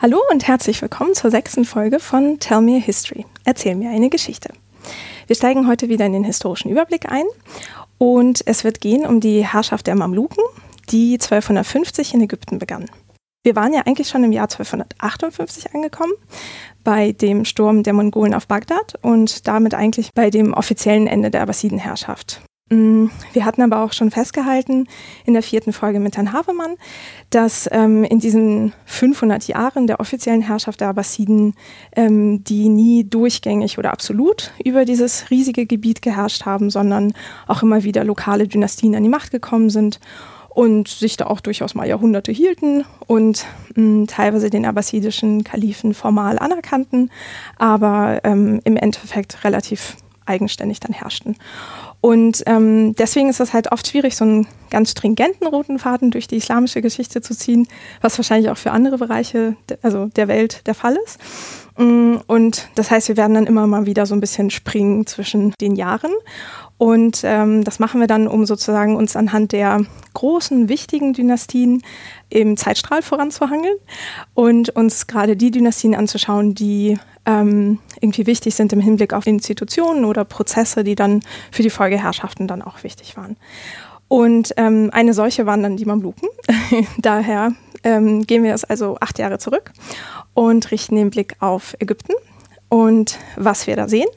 Hallo und herzlich willkommen zur sechsten Folge von Tell Me a History. Erzähl mir eine Geschichte. Wir steigen heute wieder in den historischen Überblick ein und es wird gehen um die Herrschaft der Mamluken, die 1250 in Ägypten begann. Wir waren ja eigentlich schon im Jahr 1258 angekommen, bei dem Sturm der Mongolen auf Bagdad und damit eigentlich bei dem offiziellen Ende der Abbasidenherrschaft. Mm, wir hatten aber auch schon festgehalten in der vierten Folge mit Herrn Havemann, dass ähm, in diesen 500 Jahren der offiziellen Herrschaft der Abbasiden ähm, die nie durchgängig oder absolut über dieses riesige Gebiet geherrscht haben, sondern auch immer wieder lokale Dynastien an die Macht gekommen sind und sich da auch durchaus mal Jahrhunderte hielten und mh, mm, teilweise den abbasidischen Kalifen formal anerkannten, aber ähm, im Endeffekt relativ eigenständig dann herrschten. Und ähm, deswegen ist es halt oft schwierig, so einen ganz stringenten roten Faden durch die islamische Geschichte zu ziehen, was wahrscheinlich auch für andere Bereiche also der Welt der Fall ist. Mm, und das heißt, wir werden dann immer mal wieder so ein bisschen springen zwischen den Jahren. Und ähm, das machen wir dann, um sozusagen uns anhand der großen, wichtigen Dynastien im Zeitstrahl voranzuhangeln und uns gerade die Dynastien anzuschauen, die ähm, irgendwie wichtig sind im Hinblick auf Institutionen oder Prozesse, die dann für die Folgeherrschaften dann auch wichtig waren. Und ähm, eine solche waren dann die Mamluken. Daher ähm, gehen wir jetzt also acht Jahre zurück und richten den Blick auf Ägypten. Und was wir da sehen,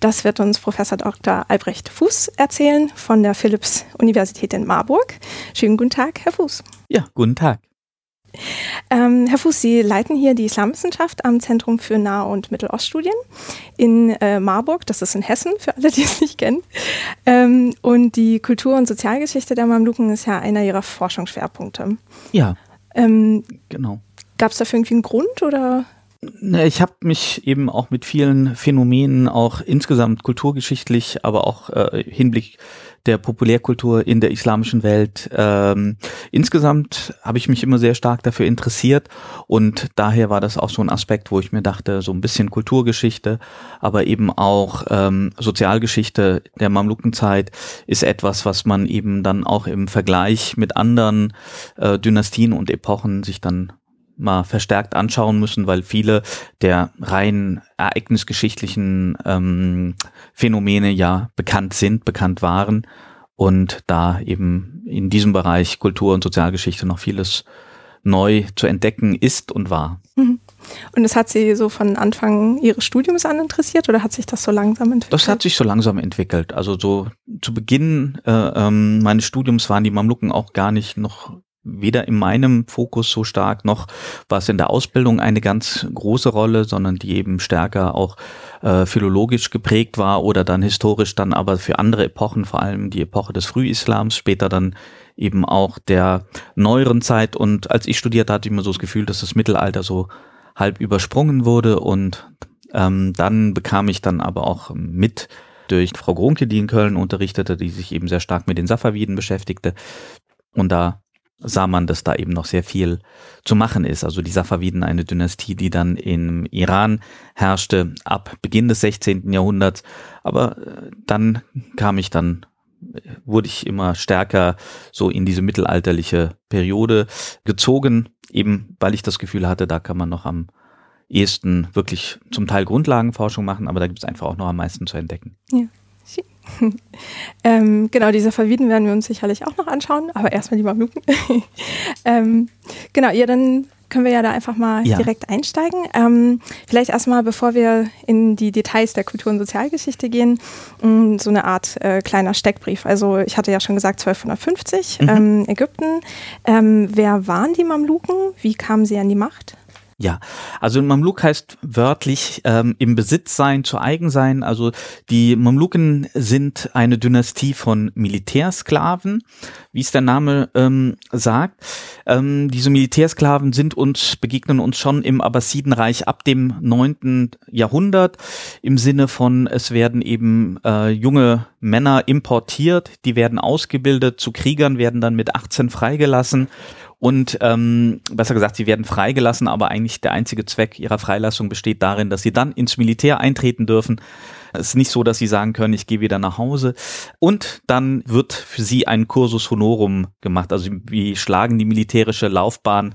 das wird uns Professor Dr. Albrecht Fuß erzählen von der Philipps-Universität in Marburg. Schönen guten Tag, Herr Fuß. Ja, guten Tag. Ähm, Herr Fuß, Sie leiten hier die Islamwissenschaft am Zentrum für Nah- und Mitteloststudien in äh, Marburg, das ist in Hessen, für alle, die es nicht kennen. Ähm, und die Kultur- und Sozialgeschichte der Mamluken ist ja einer Ihrer Forschungsschwerpunkte. Ja. Ähm, genau. Gab es dafür irgendwie einen Grund oder? Ich habe mich eben auch mit vielen Phänomenen, auch insgesamt kulturgeschichtlich, aber auch äh, Hinblick der Populärkultur in der islamischen Welt. Ähm, insgesamt habe ich mich immer sehr stark dafür interessiert und daher war das auch so ein Aspekt, wo ich mir dachte, so ein bisschen Kulturgeschichte, aber eben auch ähm, Sozialgeschichte der Mamlukenzeit ist etwas, was man eben dann auch im Vergleich mit anderen äh, Dynastien und Epochen sich dann mal verstärkt anschauen müssen, weil viele der rein ereignisgeschichtlichen ähm, Phänomene ja bekannt sind, bekannt waren und da eben in diesem Bereich Kultur- und Sozialgeschichte noch vieles neu zu entdecken ist und war. Mhm. Und es hat Sie so von Anfang Ihres Studiums an interessiert oder hat sich das so langsam entwickelt? Das hat sich so langsam entwickelt. Also so zu Beginn äh, ähm, meines Studiums waren die Mamluken auch gar nicht noch weder in meinem Fokus so stark noch war es in der Ausbildung eine ganz große Rolle, sondern die eben stärker auch äh, philologisch geprägt war oder dann historisch dann aber für andere Epochen, vor allem die Epoche des Frühislams, später dann eben auch der neueren Zeit. Und als ich studiert hatte, ich immer so das Gefühl, dass das Mittelalter so halb übersprungen wurde und ähm, dann bekam ich dann aber auch mit durch Frau Gronke, die in Köln unterrichtete, die sich eben sehr stark mit den Safaviden beschäftigte. Und da sah man, dass da eben noch sehr viel zu machen ist. Also die Safaviden, eine Dynastie, die dann im Iran herrschte ab Beginn des 16. Jahrhunderts. Aber äh, dann kam ich dann, wurde ich immer stärker so in diese mittelalterliche Periode gezogen, eben weil ich das Gefühl hatte, da kann man noch am ehesten wirklich zum Teil Grundlagenforschung machen, aber da gibt es einfach auch noch am meisten zu entdecken. Ja. ähm, genau, diese Verwieden werden wir uns sicherlich auch noch anschauen, aber erstmal die Mamluken. ähm, genau, ja, dann können wir ja da einfach mal ja. direkt einsteigen. Ähm, vielleicht erstmal, bevor wir in die Details der Kultur- und Sozialgeschichte gehen, mh, mm, so eine Art äh, kleiner Steckbrief. Also ich hatte ja schon gesagt 1250, mhm. ähm, Ägypten. Ähm, wer waren die Mamluken? Wie kamen sie an die Macht? Ja, also Mamluk heißt wörtlich ähm, im Besitz sein, zu eigen sein. Also die Mamluken sind eine Dynastie von Militärsklaven, wie es der Name ähm, sagt. Ähm, diese Militärsklaven sind uns, begegnen uns schon im Abbasidenreich ab dem neunten Jahrhundert im Sinne von, es werden eben äh, junge Männer importiert, die werden ausgebildet zu Kriegern, werden dann mit 18 freigelassen und ähm, besser gesagt, sie werden freigelassen, aber eigentlich der einzige Zweck ihrer Freilassung besteht darin, dass sie dann ins Militär eintreten dürfen. Es ist nicht so, dass sie sagen können, ich gehe wieder nach Hause. Und dann wird für sie ein Cursus Honorum gemacht. Also wie schlagen die militärische Laufbahn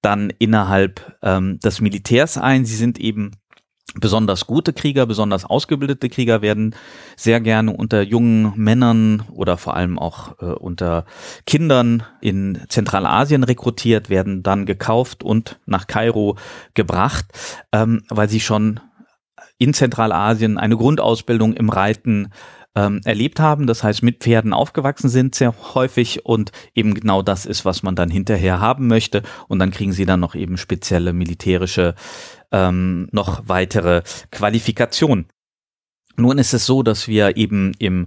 dann innerhalb ähm, des Militärs ein. Sie sind eben Besonders gute Krieger, besonders ausgebildete Krieger werden sehr gerne unter jungen Männern oder vor allem auch äh, unter Kindern in Zentralasien rekrutiert, werden dann gekauft und nach Kairo gebracht, ähm, weil sie schon in Zentralasien eine Grundausbildung im Reiten ähm, erlebt haben, das heißt mit Pferden aufgewachsen sind sehr häufig und eben genau das ist, was man dann hinterher haben möchte und dann kriegen sie dann noch eben spezielle militärische ähm, noch weitere Qualifikationen. Nun ist es so, dass wir eben im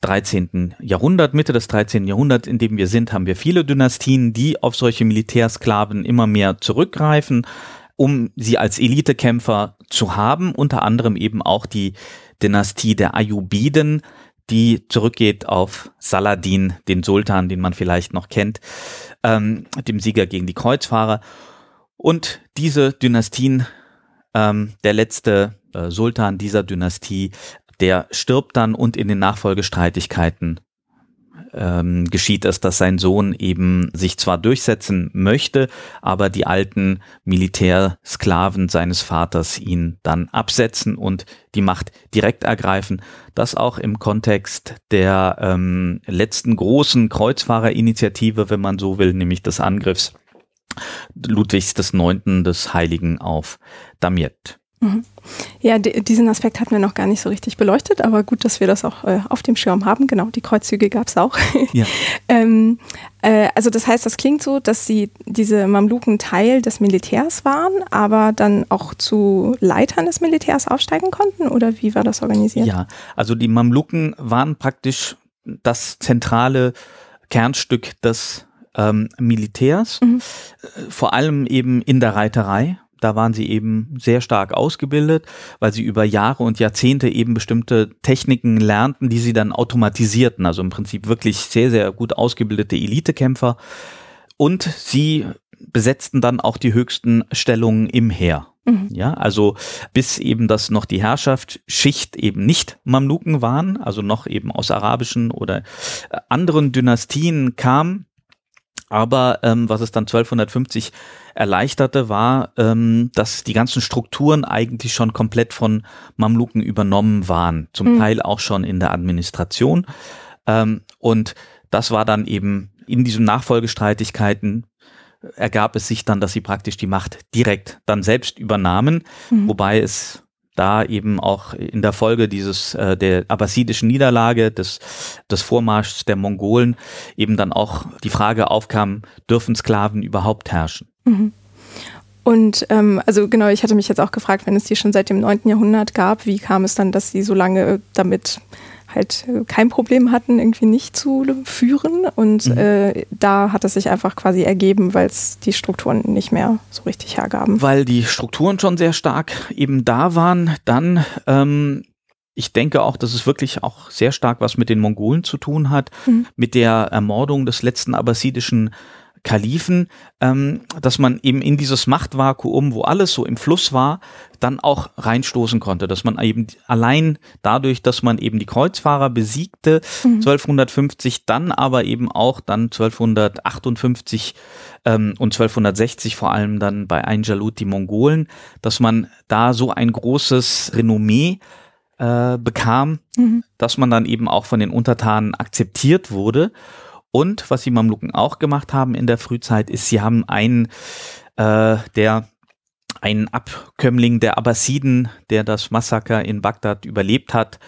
13. Jahrhundert, Mitte des 13. Jahrhunderts, in dem wir sind, haben wir viele Dynastien, die auf solche Militärsklaven immer mehr zurückgreifen, um sie als Elitekämpfer zu haben, unter anderem eben auch die Dynastie der Ayyubiden, die zurückgeht auf Saladin, den Sultan, den man vielleicht noch kennt, ähm, dem Sieger gegen die Kreuzfahrer. Und diese Dynastien, ähm, der letzte äh, Sultan dieser Dynastie, der stirbt dann und in den Nachfolgestreitigkeiten ähm, geschieht es, dass sein Sohn eben sich zwar durchsetzen möchte, aber die alten Militärsklaven seines Vaters ihn dann absetzen und die Macht direkt ergreifen. Das auch im Kontext der ähm, letzten großen Kreuzfahrerinitiative, wenn man so will, nämlich des Angriffs Ludwigs des Neunten des Heiligen auf Damiette. Mhm. Ja, diesen Aspekt hatten wir noch gar nicht so richtig beleuchtet, aber gut, dass wir das auch äh, auf dem Schirm haben. Genau, die Kreuzzüge gab es auch. Ja. ähm, äh, also das heißt, das klingt so, dass sie diese Mamluken Teil des Militärs waren, aber dann auch zu Leitern des Militärs aufsteigen konnten oder wie war das organisiert? Ja, also die Mamluken waren praktisch das zentrale Kernstück des ähm, Militärs, mhm. Äh, vor allem eben in der Reiterei da waren sie eben sehr stark ausgebildet, weil sie über Jahre und Jahrzehnte eben bestimmte Techniken lernten, die sie dann automatisierten. Also im Prinzip wirklich sehr, sehr gut ausgebildete Elitekämpfer. Und sie besetzten dann auch die höchsten Stellungen im Heer. Mhm. Ja, also bis eben das noch die Herrschaftsschicht eben nicht Mamluken waren, also noch eben aus arabischen oder äh, anderen Dynastien kam. Aber ähm, was es dann 1250 erleichterte, war, ähm, dass die ganzen Strukturen eigentlich schon komplett von Mamluken übernommen waren, zum mhm. Teil auch schon in der Administration. Ähm, und das war dann eben in diesen Nachfolgestreitigkeiten ergab es sich dann, dass sie praktisch die Macht direkt dann selbst übernahmen, mhm. wobei es da eben auch in der Folge dieses äh, der abbasidischen Niederlage des des Vormarschs der Mongolen eben dann auch die Frage aufkam, dürfen Sklaven überhaupt herrschen? Mhm. Und ähm, also genau, ich hatte mich jetzt auch gefragt, wenn es die schon seit dem 9. Jahrhundert gab, wie kam es dann, dass sie so lange damit halt kein Problem hatten, irgendwie nicht zu führen. Und mhm. äh, da hat es sich einfach quasi ergeben, weil es die Strukturen nicht mehr so richtig hergaben. Weil die Strukturen schon sehr stark eben da waren, dann ähm, ich denke auch, dass es wirklich auch sehr stark was mit den Mongolen zu tun hat, mhm. mit der Ermordung des letzten abbasidischen Kalifen, ähm, dass man eben in dieses Machtvakuum, wo alles so im Fluss war, dann auch reinstoßen konnte, dass man eben allein dadurch, dass man eben die Kreuzfahrer besiegte, mhm. 1250, dann aber eben auch dann 1258 ähm, und 1260 vor allem dann bei Einjalut die Mongolen, dass man da so ein großes Renommee äh, bekam, mhm. dass man dann eben auch von den Untertanen akzeptiert wurde und was die Mamluken auch gemacht haben in der Frühzeit, ist, sie haben einen, äh, der einen Abkömmling der Abbasiden, der das Massaker in Bagdad überlebt hat,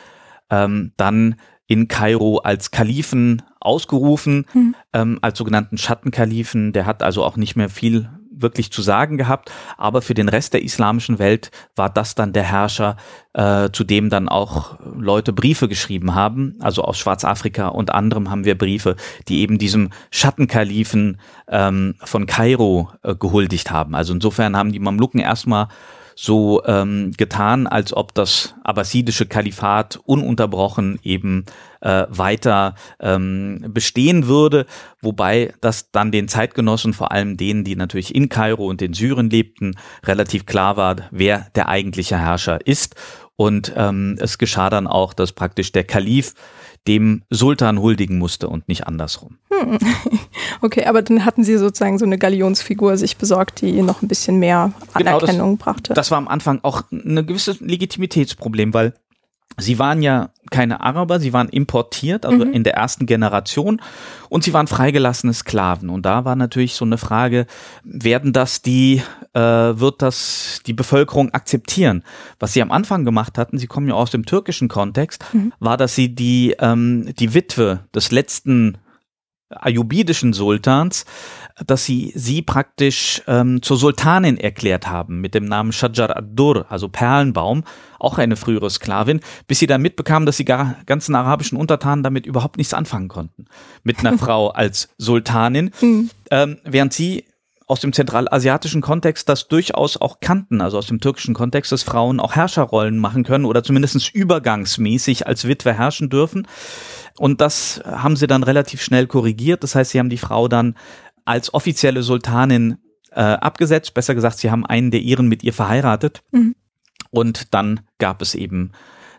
ähm, dann in Kairo als Kalifen ausgerufen, mhm. ähm, als sogenannten Schattenkalifen. Der hat also auch nicht mehr viel wirklich zu sagen gehabt, aber für den Rest der islamischen Welt war das dann der Herrscher, äh, zu dem dann auch Leute Briefe geschrieben haben. Also aus Schwarzafrika und anderem haben wir Briefe, die eben diesem Schattenkalifen ähm, von Kairo äh, gehuldigt haben. Also insofern haben die Mamluken erstmal so ähm, getan, als ob das abbasidische Kalifat ununterbrochen eben äh, weiter ähm, bestehen würde, wobei das dann den Zeitgenossen, vor allem denen, die natürlich in Kairo und in Syrien lebten, relativ klar war, wer der eigentliche Herrscher ist. Und ähm, es geschah dann auch, dass praktisch der Kalif dem Sultan huldigen musste und nicht andersrum. Hm. Okay, aber dann hatten Sie sozusagen so eine Galionsfigur sich besorgt, die noch ein bisschen mehr Anerkennung genau, das, brachte. Das war am Anfang auch ein gewisses Legitimitätsproblem, weil Sie waren ja keine Araber, sie waren importiert, also mhm. in der ersten Generation und sie waren freigelassene Sklaven. Und da war natürlich so eine Frage, werden das die, äh, wird das die Bevölkerung akzeptieren? Was sie am Anfang gemacht hatten, sie kommen ja aus dem türkischen Kontext, mhm. war, dass sie die, ähm, die Witwe des letzten ayubidischen Sultans, dass sie sie praktisch ähm, zur Sultanin erklärt haben mit dem Namen Shajar ad-Dur, also Perlenbaum, auch eine frühere Sklavin, bis sie dann mitbekamen, dass die ganzen arabischen Untertanen damit überhaupt nichts anfangen konnten. Mit einer Frau als Sultanin, mhm. ähm, während sie aus dem zentralasiatischen Kontext das durchaus auch kannten, also aus dem türkischen Kontext, dass Frauen auch Herrscherrollen machen können oder zumindest übergangsmäßig als Witwe herrschen dürfen. Und das haben sie dann relativ schnell korrigiert. Das heißt, sie haben die Frau dann als offizielle Sultanin äh, abgesetzt. Besser gesagt, sie haben einen der ihren mit ihr verheiratet. Mhm. Und dann gab es eben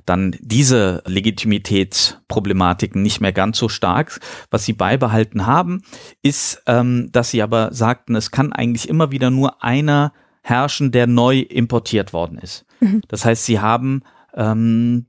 dann diese Legitimitätsproblematiken nicht mehr ganz so stark. Was sie beibehalten haben, ist, ähm, dass sie aber sagten, es kann eigentlich immer wieder nur einer herrschen, der neu importiert worden ist. Mhm. Das heißt, sie haben ähm,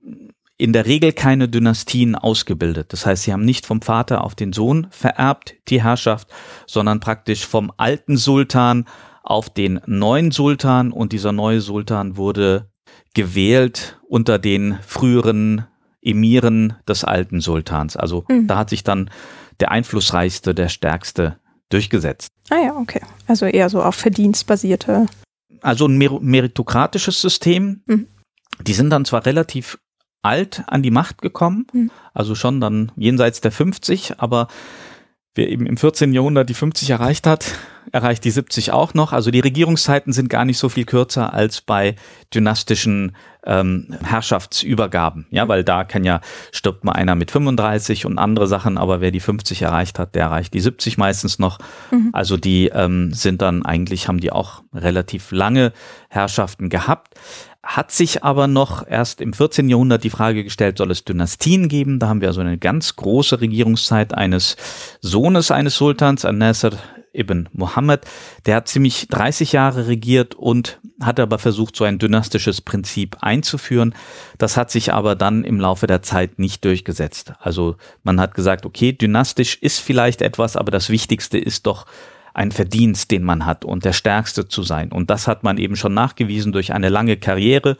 in der Regel keine Dynastien ausgebildet. Das heißt, sie haben nicht vom Vater auf den Sohn vererbt, die Herrschaft, sondern praktisch vom alten Sultan auf den neuen Sultan und dieser neue Sultan wurde gewählt unter den früheren Emiren des alten Sultans. Also mhm. da hat sich dann der einflussreichste, der stärkste durchgesetzt. Ah ja, okay. Also eher so auf verdienstbasierte. Also ein meritokratisches System. Mhm. Die sind dann zwar relativ alt an die Macht gekommen, mhm. also schon dann jenseits der 50, aber wer eben im 14. Jahrhundert die 50 erreicht hat, erreicht die 70 auch noch. Also die Regierungszeiten sind gar nicht so viel kürzer als bei dynastischen ähm, Herrschaftsübergaben. Ja, weil da kann ja, stirbt mal einer mit 35 und andere Sachen, aber wer die 50 erreicht hat, der erreicht die 70 meistens noch. Mhm. Also die ähm, sind dann eigentlich, haben die auch relativ lange Herrschaften gehabt hat sich aber noch erst im 14. Jahrhundert die Frage gestellt, soll es Dynastien geben? Da haben wir also eine ganz große Regierungszeit eines Sohnes eines Sultans, An-Nasr ibn Muhammad. Der hat ziemlich 30 Jahre regiert und hat aber versucht, so ein dynastisches Prinzip einzuführen. Das hat sich aber dann im Laufe der Zeit nicht durchgesetzt. Also man hat gesagt, okay, dynastisch ist vielleicht etwas, aber das Wichtigste ist doch, ein Verdienst, den man hat und der Stärkste zu sein. Und das hat man eben schon nachgewiesen durch eine lange Karriere.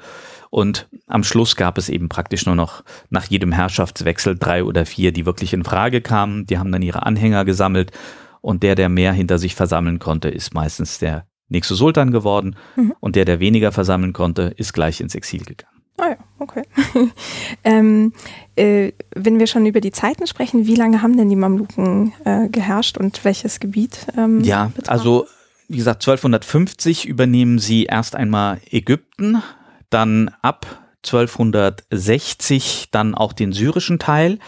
Und am Schluss gab es eben praktisch nur noch nach jedem Herrschaftswechsel drei oder vier, die wirklich in Frage kamen. Die haben dann ihre Anhänger gesammelt. Und der, der mehr hinter sich versammeln konnte, ist meistens der nächste Sultan geworden. Mhm. Und der, der weniger versammeln konnte, ist gleich ins Exil gegangen. Ah ja, okay. ähm, äh, wenn wir schon über die Zeiten sprechen, wie lange haben denn die Mamluken äh, geherrscht und welches Gebiet? Ähm, ja, betragen? also wie gesagt, 1250 übernehmen sie erst einmal Ägypten, dann ab 1260 dann auch den syrischen Teil,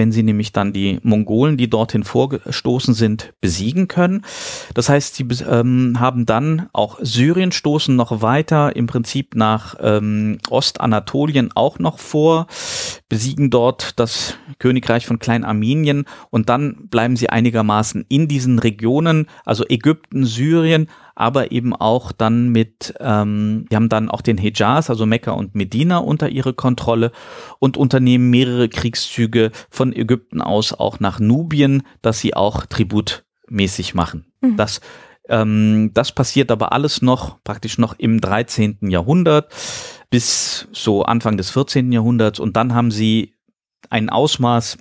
wenn sie nämlich dann die Mongolen, die dorthin vorgestoßen sind, besiegen können. Das heißt, sie ähm, haben dann auch Syrien stoßen noch weiter im Prinzip nach ähm, Ostanatolien auch noch vor, besiegen dort das Königreich von Klein-Armenien und dann bleiben sie einigermaßen in diesen Regionen, also Ägypten, Syrien, aber eben auch dann mit, ähm, die haben dann auch den Hejaz, also Mekka und Medina unter ihre Kontrolle und unternehmen mehrere Kriegszüge von Ägypten aus auch nach Nubien, dass sie auch tributmäßig machen. Mhm. Das ähm, das passiert aber alles noch praktisch noch im 13. Jahrhundert bis so Anfang des 14. Jahrhunderts und dann haben sie ein Ausmaß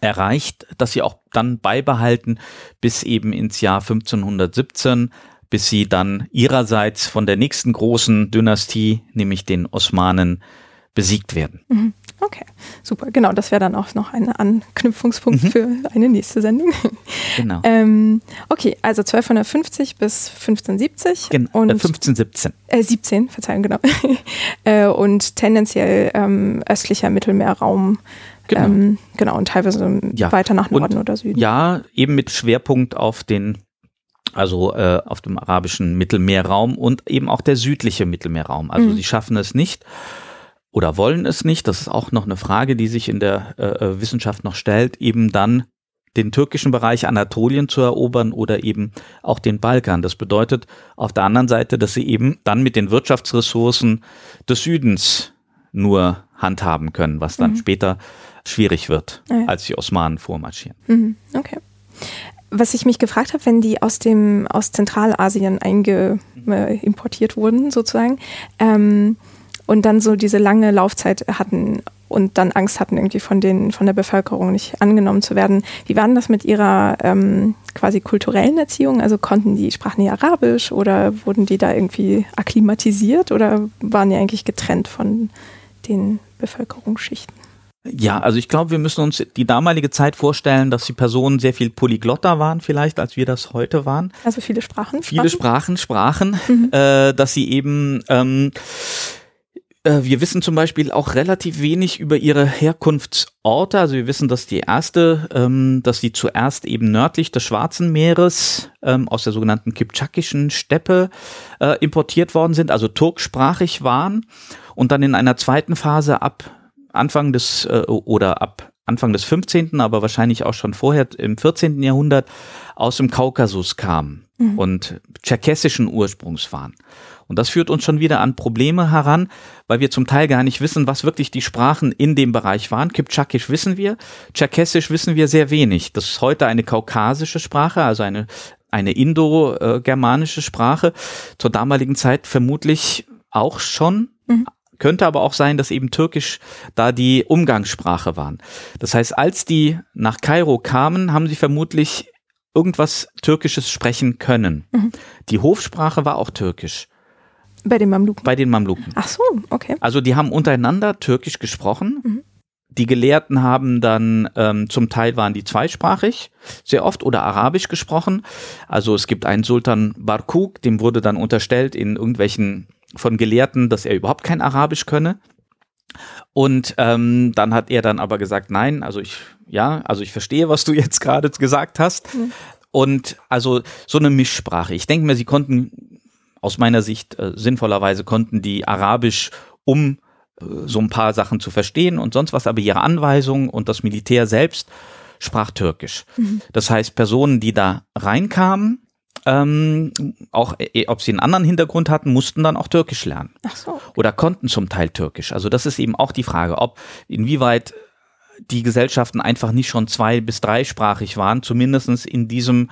erreicht, das sie auch dann beibehalten bis eben ins Jahr 1517, bis sie dann ihrerseits von der nächsten großen Dynastie, nämlich den Osmanen, besiegt werden. Mhm. Okay, super. Genau, das wäre dann auch noch ein Anknüpfungspunkt mhm. für eine nächste Sendung. Genau. ähm, okay, also 1250 bis 1570. Gen und, äh, 1517. Äh, 17, Verzeihung, genau. äh, und tendenziell ähm, östlicher Mittelmeerraum. Genau. Ähm, genau, und teilweise ja. weiter nach Norden und, oder Süden. Ja, eben mit Schwerpunkt auf den also äh, auf dem arabischen Mittelmeerraum und eben auch der südliche Mittelmeerraum. Also mhm. sie schaffen es nicht oder wollen es nicht, das ist auch noch eine Frage, die sich in der äh, äh, Wissenschaft noch stellt, eben dann den türkischen Bereich Anatolien zu erobern oder eben auch den Balkan. Das bedeutet auf der anderen Seite, dass sie eben dann mit den Wirtschaftsressourcen des Südens nur handhaben können, was dann mhm. später schwierig wird, ah ja. als die Osmanen vormarschieren. Mhm. Okay. Was ich mich gefragt habe, wenn die aus dem aus Zentralasien einge, äh, importiert wurden, sozusagen, ähm, und dann so diese lange Laufzeit hatten und dann Angst hatten, irgendwie von, den, von der Bevölkerung nicht angenommen zu werden. Wie war denn das mit ihrer ähm, quasi kulturellen Erziehung? Also konnten die, sprachen die Arabisch oder wurden die da irgendwie akklimatisiert oder waren die eigentlich getrennt von den Bevölkerungsschichten? Ja, also ich glaube, wir müssen uns die damalige Zeit vorstellen, dass die Personen sehr viel polyglotter waren vielleicht, als wir das heute waren. Also viele Sprachen. Viele Sprachen, Sprachen, mhm. äh, dass sie eben ähm, äh, wir wissen zum Beispiel auch relativ wenig über ihre Herkunftsorte. Also wir wissen, dass die erste, ähm, dass sie zuerst eben nördlich des Schwarzen Meeres ähm, aus der sogenannten Kipchakischen Steppe äh, importiert worden sind, also turksprachig waren und dann in einer zweiten Phase ab Anfang des äh, oder ab Anfang des 15., aber wahrscheinlich auch schon vorher im 14. Jahrhundert aus dem Kaukasus kamen mhm. und tscherkessischen Ursprungs waren. Und das führt uns schon wieder an Probleme heran, weil wir zum Teil gar nicht wissen, was wirklich die Sprachen in dem Bereich waren. Kipchakisch wissen wir, Tscherkessisch wissen wir sehr wenig. Das ist heute eine kaukasische Sprache, also eine, eine indo-germanische Sprache. Zur damaligen Zeit vermutlich auch schon. Mhm. Könnte aber auch sein, dass eben Türkisch da die Umgangssprache waren. Das heißt, als die nach Kairo kamen, haben sie vermutlich irgendwas Türkisches sprechen können. Mhm. Die Hofsprache war auch Türkisch. Bei den Mamluken? Bei den Mamluken. Ach so, okay. Also die haben untereinander Türkisch gesprochen. Mhm. Die Gelehrten haben dann, ähm, zum Teil waren die zweisprachig, sehr oft, oder Arabisch gesprochen. Also es gibt einen Sultan Barkuk, dem wurde dann unterstellt in irgendwelchen von Gelehrten, dass er überhaupt kein Arabisch könne. Und ähm, dann hat er dann aber gesagt, nein, also ich, ja, also ich verstehe, was du jetzt gerade gesagt hast. Mhm. Und also so eine Mischsprache. Ich denke mir, sie konnten aus meiner Sicht äh, sinnvollerweise konnten die Arabisch, um äh, so ein paar Sachen zu verstehen und sonst was, aber ihre Anweisungen und das Militär selbst sprach Türkisch. Mhm. Das heißt, Personen, die da reinkamen, ähm, auch äh, ob sie einen anderen Hintergrund hatten, mussten dann auch Türkisch lernen. Ach so. Oder konnten zum Teil Türkisch. Also das ist eben auch die Frage, ob inwieweit die Gesellschaften einfach nicht schon zwei- bis dreisprachig waren, zumindestens in diesem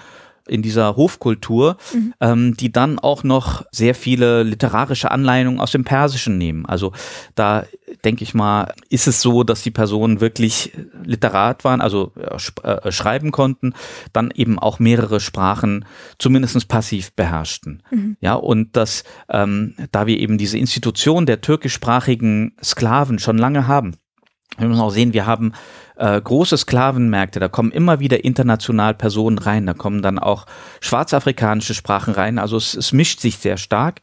in dieser Hofkultur, mhm. ähm, die dann auch noch sehr viele literarische Anleitungen aus dem Persischen nehmen. Also da denke ich mal, ist es so, dass die Personen wirklich Literat waren, also äh, äh, schreiben konnten, dann eben auch mehrere Sprachen zumindest passiv beherrschten. Mhm. Ja, und dass ähm, da wir eben diese Institution der türkischsprachigen Sklaven schon lange haben, wir müssen auch sehen, wir haben äh, große Sklavenmärkte, da kommen immer wieder international Personen rein, da kommen dann auch schwarzafrikanische Sprachen rein, also es, es mischt sich sehr stark.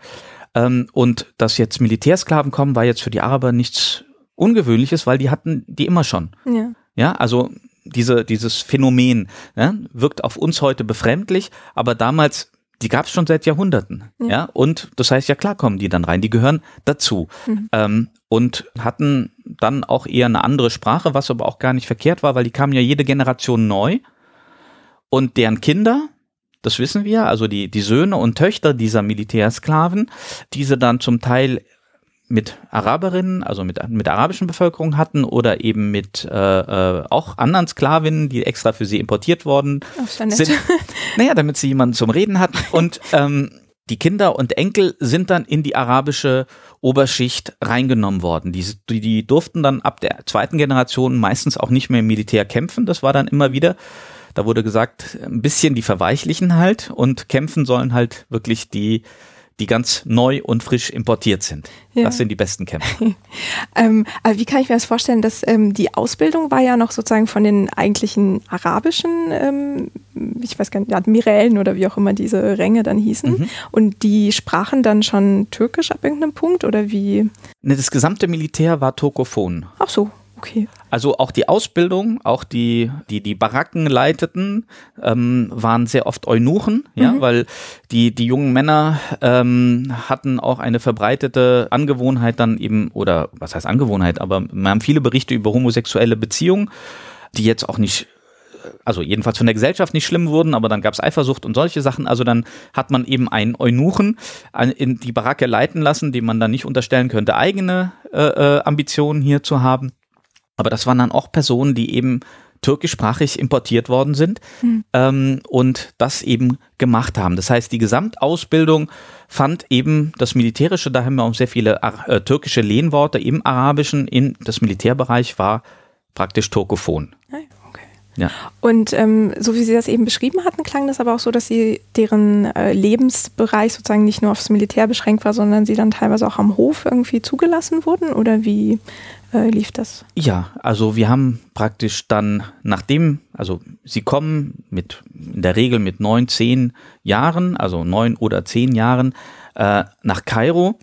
Ähm, und dass jetzt Militärsklaven kommen, war jetzt für die Araber nichts Ungewöhnliches, weil die hatten die immer schon. Ja, ja also diese, dieses Phänomen ja, wirkt auf uns heute befremdlich, aber damals die gab es schon seit Jahrhunderten. Ja. ja. Und das heißt, ja klar kommen die dann rein, die gehören dazu. Mhm. Ähm, und hatten dann auch eher eine andere Sprache, was aber auch gar nicht verkehrt war, weil die kamen ja jede Generation neu und deren Kinder, das wissen wir, also die, die Söhne und Töchter dieser Militärsklaven, diese dann zum Teil mit Araberinnen, also mit, mit arabischen Bevölkerung hatten oder eben mit äh, äh, auch anderen Sklavinnen, die extra für sie importiert worden sind. Naja, damit sie jemanden zum Reden hatten. Und ähm, die Kinder und Enkel sind dann in die arabische Oberschicht reingenommen worden. Die, die, die durften dann ab der zweiten Generation meistens auch nicht mehr im Militär kämpfen. Das war dann immer wieder, da wurde gesagt, ein bisschen die Verweichlichen halt und kämpfen sollen halt wirklich die, die ganz neu und frisch importiert sind. Ja. Das sind die besten Kämpfer. ähm, aber wie kann ich mir das vorstellen, dass ähm, die Ausbildung war ja noch sozusagen von den eigentlichen arabischen, ähm, ich weiß gar nicht, Admirälen oder wie auch immer diese Ränge dann hießen. Mhm. Und die sprachen dann schon Türkisch ab irgendeinem Punkt oder wie? Ne, das gesamte Militär war turkophon. Ach so. Okay. Also auch die Ausbildung, auch die, die die Baracken leiteten, ähm, waren sehr oft Eunuchen, ja, mhm. weil die, die jungen Männer ähm, hatten auch eine verbreitete Angewohnheit dann eben, oder was heißt Angewohnheit, aber wir haben viele Berichte über homosexuelle Beziehungen, die jetzt auch nicht also jedenfalls von der Gesellschaft nicht schlimm wurden, aber dann gab es Eifersucht und solche Sachen. Also dann hat man eben einen Eunuchen in die Baracke leiten lassen, dem man dann nicht unterstellen könnte, eigene äh, äh Ambitionen hier zu haben. Aber das waren dann auch Personen, die eben türkischsprachig importiert worden sind mhm. ähm, und das eben gemacht haben. Das heißt, die Gesamtausbildung fand eben das Militärische, da haben wir auch sehr viele äh, türkische Lehnworte im Arabischen, in das Militärbereich war praktisch turkophon. Ja. Und ähm, so wie Sie das eben beschrieben hatten, klang das aber auch so, dass Sie deren äh, Lebensbereich sozusagen nicht nur aufs Militär beschränkt war, sondern Sie dann teilweise auch am Hof irgendwie zugelassen wurden? Oder wie äh, lief das? Ja, also wir haben praktisch dann, nachdem, also Sie kommen mit in der Regel mit neun, zehn Jahren, also neun oder zehn Jahren äh, nach Kairo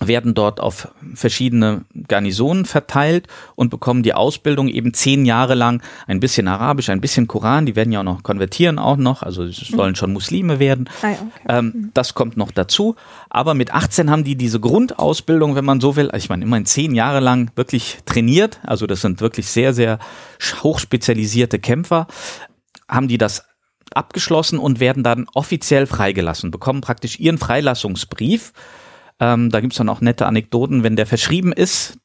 werden dort auf verschiedene Garnisonen verteilt und bekommen die Ausbildung eben zehn Jahre lang ein bisschen Arabisch, ein bisschen Koran. Die werden ja auch noch konvertieren auch noch, also es sollen schon Muslime werden. Ah, okay. ähm, mhm. das kommt noch dazu. Aber mit 18 haben die diese Grundausbildung, wenn man so will, ich meine immerhin zehn Jahre lang wirklich trainiert. Also das sind wirklich sehr, sehr hochspezialisierte Kämpfer. Haben die das abgeschlossen und werden dann offiziell freigelassen, bekommen praktisch ihren Freilassungsbrief ähm, da gibt's dann auch nette Anekdoten. Wenn der verschrieben ist,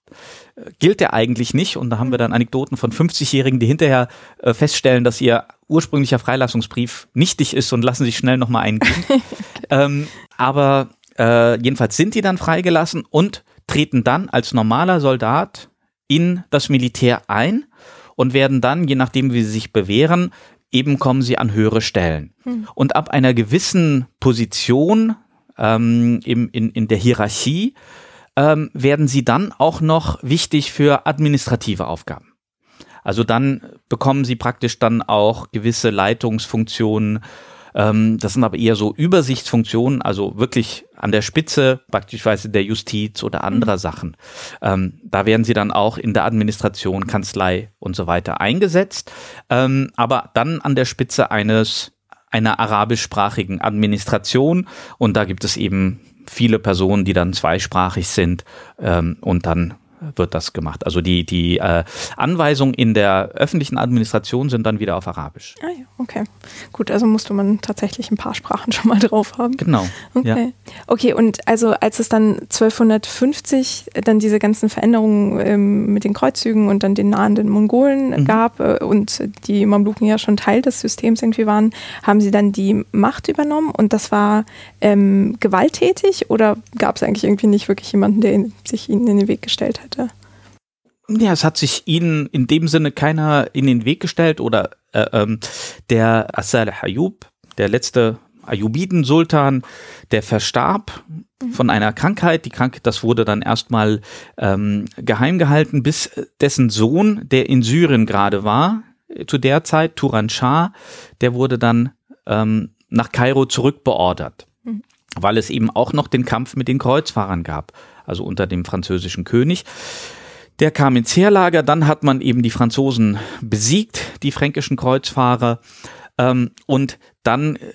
gilt der eigentlich nicht. Und da haben wir dann Anekdoten von 50-Jährigen, die hinterher äh, feststellen, dass ihr ursprünglicher Freilassungsbrief nichtig ist und lassen sich schnell nochmal eingehen. ähm, aber äh, jedenfalls sind die dann freigelassen und treten dann als normaler Soldat in das Militär ein und werden dann, je nachdem wie sie sich bewähren, eben kommen sie an höhere Stellen. Hm. Und ab einer gewissen Position ähm, im, in, in der Hierarchie, ähm, werden sie dann auch noch wichtig für administrative Aufgaben. Also dann bekommen sie praktisch dann auch gewisse Leitungsfunktionen. Ähm, das sind aber eher so Übersichtsfunktionen, also wirklich an der Spitze praktischweise der Justiz oder anderer mhm. Sachen. Ähm, da werden sie dann auch in der Administration, Kanzlei und so weiter eingesetzt. Ähm, aber dann an der Spitze eines einer arabischsprachigen Administration. Und da gibt es eben viele Personen, die dann zweisprachig sind ähm, und dann wird das gemacht. Also die, die äh, Anweisungen in der öffentlichen Administration sind dann wieder auf Arabisch. Ah ja, okay. Gut, also musste man tatsächlich ein paar Sprachen schon mal drauf haben. Genau. Okay. Ja. Okay, und also als es dann 1250 dann diese ganzen Veränderungen ähm, mit den Kreuzzügen und dann den nahenden Mongolen mhm. gab äh, und die Mamluken ja schon Teil des Systems irgendwie waren, haben sie dann die Macht übernommen und das war ähm, gewalttätig oder gab es eigentlich irgendwie nicht wirklich jemanden, der sich ihnen in den Weg gestellt hat? Hätte? Ja, es hat sich ihnen in dem Sinne keiner in den Weg gestellt oder äh, ähm, der Asal Hayub, der letzte Ayubiden-Sultan, der verstarb von einer Krankheit. Die Krankheit, das wurde dann erstmal ähm, geheim gehalten, bis dessen Sohn, der in Syrien gerade war, zu der Zeit, Turan Shah, der wurde dann ähm, nach Kairo zurückbeordert, mhm. weil es eben auch noch den Kampf mit den Kreuzfahrern gab also unter dem französischen König. Der kam ins Heerlager, dann hat man eben die Franzosen besiegt, die fränkischen Kreuzfahrer, ähm, und dann äh,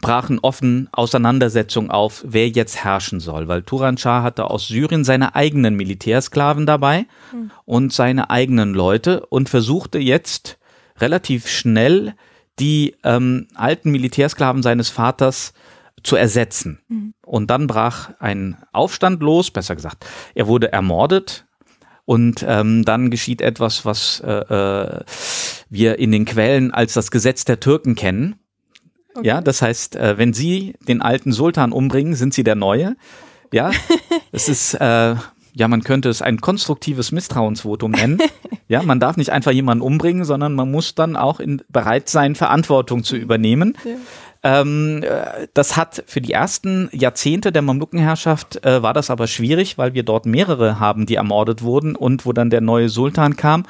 brachen offen Auseinandersetzungen auf, wer jetzt herrschen soll, weil Turan Shah hatte aus Syrien seine eigenen Militärsklaven dabei mhm. und seine eigenen Leute und versuchte jetzt relativ schnell die ähm, alten Militärsklaven seines Vaters zu ersetzen. Mhm. Und dann brach ein Aufstand los, besser gesagt, er wurde ermordet. Und ähm, dann geschieht etwas, was äh, äh, wir in den Quellen als das Gesetz der Türken kennen. Okay. Ja, das heißt, äh, wenn Sie den alten Sultan umbringen, sind Sie der Neue. Ja, es ist, äh, ja, man könnte es ein konstruktives Misstrauensvotum nennen. ja, man darf nicht einfach jemanden umbringen, sondern man muss dann auch in, bereit sein, Verantwortung zu übernehmen. Ja. Ähm, äh, das hat für die ersten Jahrzehnte der Mamlukenherrschaft äh, war das aber schwierig, weil wir dort mehrere haben, die ermordet wurden und wo dann der neue Sultan kam.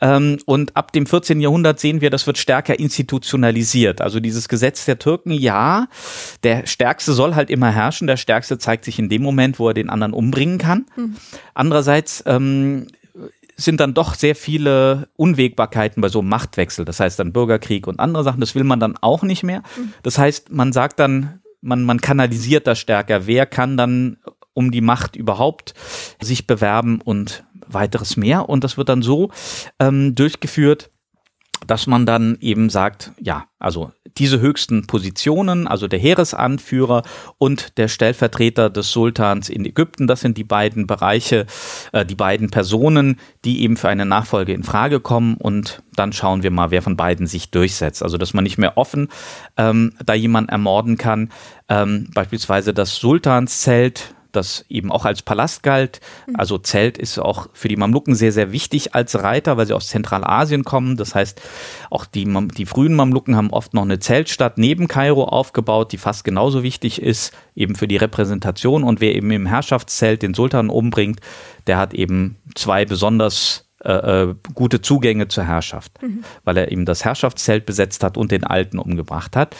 Ähm, und ab dem 14. Jahrhundert sehen wir, das wird stärker institutionalisiert. Also dieses Gesetz der Türken, ja, der Stärkste soll halt immer herrschen. Der Stärkste zeigt sich in dem Moment, wo er den anderen umbringen kann. Mhm. Andererseits ähm, sind dann doch sehr viele Unwägbarkeiten bei so einem Machtwechsel. Das heißt dann Bürgerkrieg und andere Sachen. Das will man dann auch nicht mehr. Mhm. Das heißt, man sagt dann, man, man kanalisiert das stärker. Wer kann dann um die Macht überhaupt sich bewerben und weiteres mehr. Und das wird dann so ähm, durchgeführt, dass man dann eben sagt, ja, also diese höchsten Positionen, also der Heeresanführer und der Stellvertreter des Sultans in Ägypten, das sind die beiden Bereiche, äh, die beiden Personen, die eben für eine Nachfolge in Frage kommen und dann schauen wir mal, wer von beiden sich durchsetzt. Also dass man nicht mehr offen ähm, da jemanden ermorden kann. Ähm, beispielsweise das Sultanszelt das eben auch als Palast galt. Mhm. Also Zelt ist auch für die Mamluken sehr, sehr wichtig als Reiter, weil sie aus Zentralasien kommen. Das heißt, auch die, die frühen Mamluken haben oft noch eine Zeltstadt neben Kairo aufgebaut, die fast genauso wichtig ist, eben für die Repräsentation. Und wer eben im Herrschaftszelt den Sultan umbringt, der hat eben zwei besonders äh, äh gute Zugänge zur Herrschaft, mhm. weil er eben das Herrschaftszelt besetzt hat und den Alten umgebracht hat.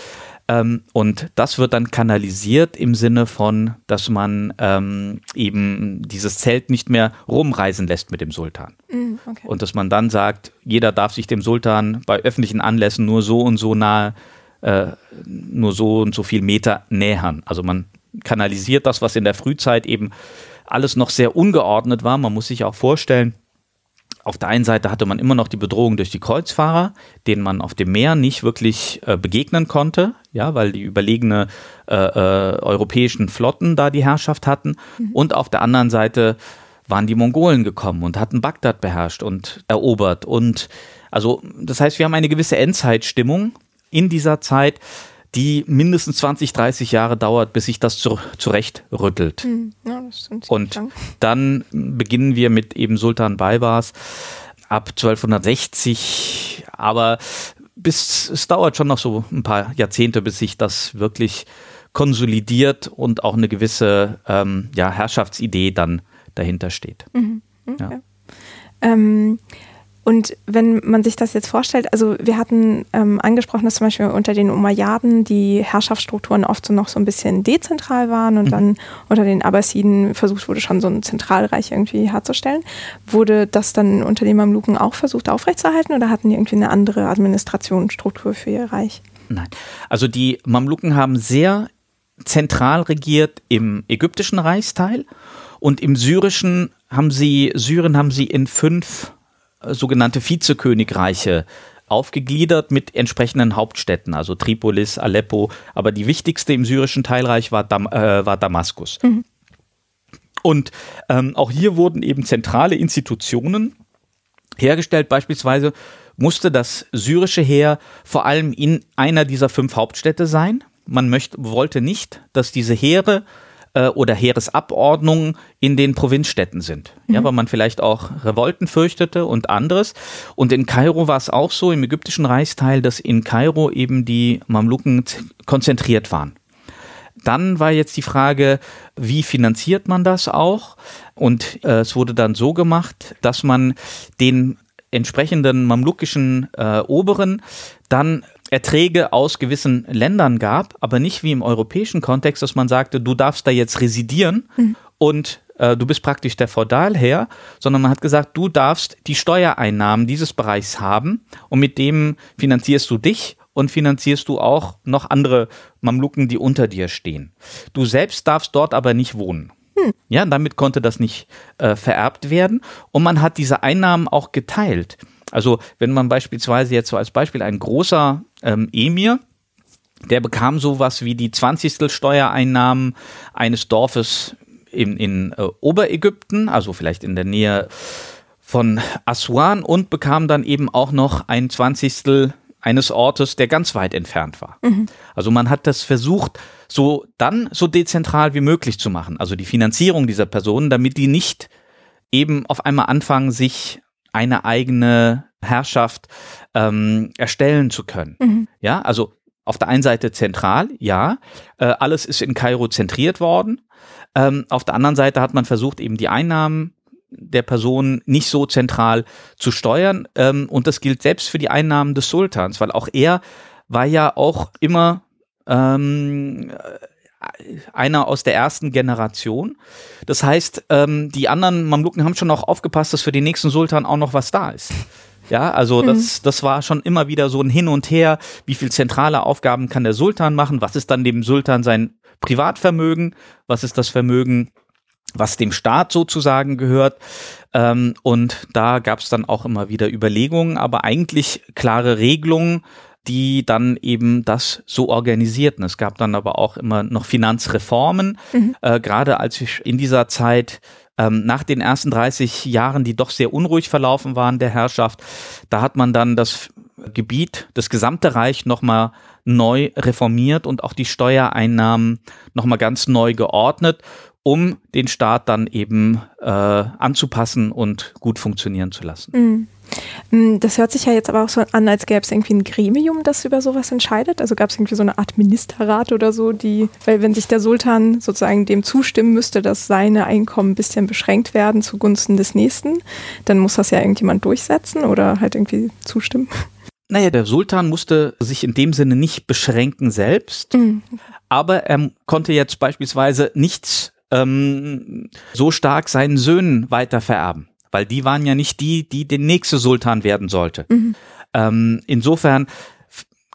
Ähm, und das wird dann kanalisiert im Sinne von, dass man ähm, eben dieses Zelt nicht mehr rumreisen lässt mit dem Sultan. Mm, okay. Und dass man dann sagt, jeder darf sich dem Sultan bei öffentlichen Anlässen nur so und so nahe, äh, nur so und so viel Meter nähern. Also man kanalisiert das, was in der Frühzeit eben alles noch sehr ungeordnet war. Man muss sich auch vorstellen, auf der einen Seite hatte man immer noch die Bedrohung durch die Kreuzfahrer, denen man auf dem Meer nicht wirklich äh, begegnen konnte, ja, weil die überlegene äh, äh, europäischen Flotten da die Herrschaft hatten. Mhm. Und auf der anderen Seite waren die Mongolen gekommen und hatten Bagdad beherrscht und erobert. Und also, das heißt, wir haben eine gewisse Endzeitstimmung in dieser Zeit die mindestens 20, 30 Jahre dauert, bis sich das zu, zurechtrüttelt. Hm. Ja, und lang. dann beginnen wir mit eben Sultan Baybars ab 1260, aber bis es dauert schon noch so ein paar Jahrzehnte, bis sich das wirklich konsolidiert und auch eine gewisse ähm, ja, Herrschaftsidee dann dahinter steht. Mhm. Okay. Ja. Ähm, und wenn man sich das jetzt vorstellt, also wir hatten ähm, angesprochen, dass zum Beispiel unter den Umayyaden die Herrschaftsstrukturen oft so noch so ein bisschen dezentral waren und mhm. dann unter den Abbasiden versucht wurde, schon so ein Zentralreich irgendwie herzustellen. Wurde das dann unter den Mamluken auch versucht aufrechtzuerhalten oder hatten die irgendwie eine andere Administrationsstruktur für ihr Reich? Nein. Also die Mamluken haben sehr zentral regiert im ägyptischen Reichsteil und im syrischen haben sie, Syrien haben sie in fünf sogenannte Vizekönigreiche aufgegliedert mit entsprechenden Hauptstädten, also Tripolis, Aleppo, aber die wichtigste im syrischen Teilreich war, Dam äh, war Damaskus. Mhm. Und ähm, auch hier wurden eben zentrale Institutionen hergestellt, beispielsweise musste das syrische Heer vor allem in einer dieser fünf Hauptstädte sein. Man möchte, wollte nicht, dass diese Heere äh, oder Heeresabordnungen in den Provinzstädten sind. Mhm. Ja, weil man vielleicht auch Revolten fürchtete und anderes. Und in Kairo war es auch so, im ägyptischen Reichsteil, dass in Kairo eben die Mamluken konzentriert waren. Dann war jetzt die Frage, wie finanziert man das auch? Und äh, es wurde dann so gemacht, dass man den entsprechenden mamlukischen äh, Oberen dann Erträge aus gewissen Ländern gab, aber nicht wie im europäischen Kontext, dass man sagte, du darfst da jetzt residieren mhm. und äh, du bist praktisch der Feudalherr, sondern man hat gesagt, du darfst die Steuereinnahmen dieses Bereichs haben und mit dem finanzierst du dich und finanzierst du auch noch andere Mamluken, die unter dir stehen. Du selbst darfst dort aber nicht wohnen. Hm. Ja, damit konnte das nicht äh, vererbt werden und man hat diese Einnahmen auch geteilt. Also wenn man beispielsweise jetzt so als Beispiel ein großer ähm, Emir, der bekam sowas wie die 20. Steuereinnahmen eines Dorfes in, in äh, Oberägypten, also vielleicht in der Nähe von Aswan und bekam dann eben auch noch ein 20. eines Ortes, der ganz weit entfernt war. Mhm. Also man hat das versucht, so dann so dezentral wie möglich zu machen, also die Finanzierung dieser Personen, damit die nicht eben auf einmal anfangen, sich eine eigene Herrschaft ähm, erstellen zu können. Mhm. Ja, also auf der einen Seite zentral, ja, äh, alles ist in Kairo zentriert worden. Ähm, auf der anderen Seite hat man versucht, eben die Einnahmen der Person nicht so zentral zu steuern. Ähm, und das gilt selbst für die Einnahmen des Sultans, weil auch er war ja auch immer ähm, einer aus der ersten Generation. Das heißt, ähm, die anderen Mamluken haben schon auch aufgepasst, dass für den nächsten Sultan auch noch was da ist. Ja, also mhm. das, das war schon immer wieder so ein Hin und Her. Wie viel zentrale Aufgaben kann der Sultan machen? Was ist dann dem Sultan sein Privatvermögen? Was ist das Vermögen, was dem Staat sozusagen gehört? Ähm, und da gab es dann auch immer wieder Überlegungen, aber eigentlich klare Regelungen, die dann eben das so organisierten. Es gab dann aber auch immer noch Finanzreformen, mhm. äh, gerade als ich in dieser Zeit ähm, nach den ersten 30 Jahren, die doch sehr unruhig verlaufen waren der Herrschaft, da hat man dann das Gebiet, das gesamte Reich nochmal neu reformiert und auch die Steuereinnahmen nochmal ganz neu geordnet, um den Staat dann eben äh, anzupassen und gut funktionieren zu lassen. Mhm. Mm, das hört sich ja jetzt aber auch so an, als gäbe es irgendwie ein Gremium, das über sowas entscheidet. Also gab es irgendwie so eine Art Ministerrat oder so, die, weil wenn sich der Sultan sozusagen dem zustimmen müsste, dass seine Einkommen ein bisschen beschränkt werden zugunsten des Nächsten, dann muss das ja irgendjemand durchsetzen oder halt irgendwie zustimmen. Naja, der Sultan musste sich in dem Sinne nicht beschränken selbst, mhm. aber er konnte jetzt beispielsweise nichts ähm, so stark seinen Söhnen weiter vererben weil die waren ja nicht die, die der nächste Sultan werden sollte. Mhm. Ähm, insofern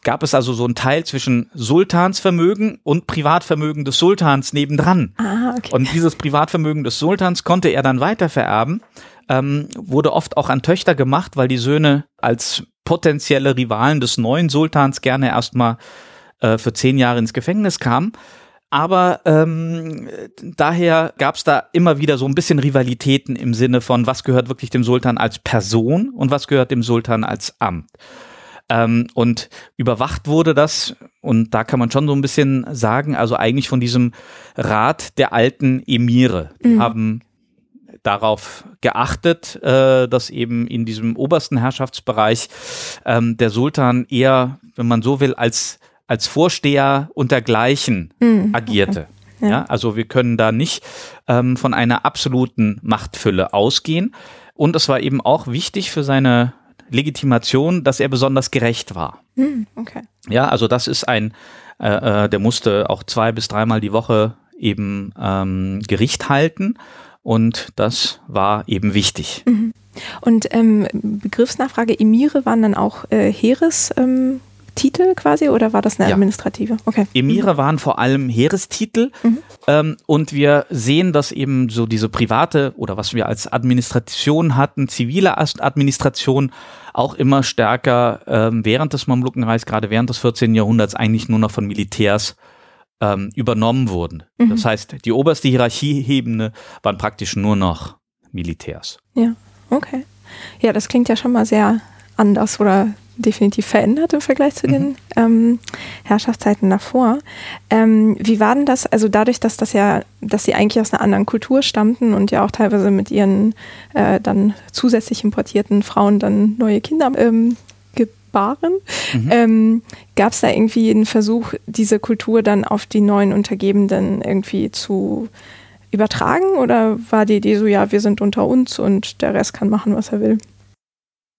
gab es also so einen Teil zwischen Sultansvermögen und Privatvermögen des Sultans nebendran. Ah, okay. Und dieses Privatvermögen des Sultans konnte er dann weitervererben, ähm, wurde oft auch an Töchter gemacht, weil die Söhne als potenzielle Rivalen des neuen Sultans gerne erstmal äh, für zehn Jahre ins Gefängnis kamen. Aber ähm, daher gab es da immer wieder so ein bisschen Rivalitäten im Sinne von, was gehört wirklich dem Sultan als Person und was gehört dem Sultan als Amt. Ähm, und überwacht wurde das, und da kann man schon so ein bisschen sagen, also eigentlich von diesem Rat der alten Emire. Die mhm. haben darauf geachtet, äh, dass eben in diesem obersten Herrschaftsbereich ähm, der Sultan eher, wenn man so will, als als Vorsteher untergleichen mhm. agierte. Okay. Ja. ja. also wir können da nicht ähm, von einer absoluten Machtfülle ausgehen. Und es war eben auch wichtig für seine Legitimation, dass er besonders gerecht war. Mhm. Okay. Ja, also das ist ein, äh, äh, der musste auch zwei bis dreimal die Woche eben ähm, Gericht halten. Und das war eben wichtig. Mhm. Und ähm, Begriffsnachfrage, Emire waren dann auch äh, Heeres. Ähm Titel quasi oder war das eine administrative? Okay. Emire mhm. waren vor allem Heerestitel mhm. ähm, und wir sehen, dass eben so diese private oder was wir als Administration hatten, zivile Administration auch immer stärker ähm, während des Mamlukenreichs, gerade während des 14. Jahrhunderts, eigentlich nur noch von Militärs ähm, übernommen wurden. Mhm. Das heißt, die oberste Hierarchieebene waren praktisch nur noch Militärs. Ja, okay. Ja, das klingt ja schon mal sehr anders oder definitiv verändert im Vergleich zu mhm. den ähm, Herrschaftszeiten davor. Ähm, wie war denn das? Also dadurch, dass das ja, dass sie eigentlich aus einer anderen Kultur stammten und ja auch teilweise mit ihren äh, dann zusätzlich importierten Frauen dann neue Kinder ähm, gebaren, mhm. ähm, gab es da irgendwie einen Versuch, diese Kultur dann auf die neuen Untergebenen irgendwie zu übertragen oder war die Idee so, ja, wir sind unter uns und der Rest kann machen, was er will?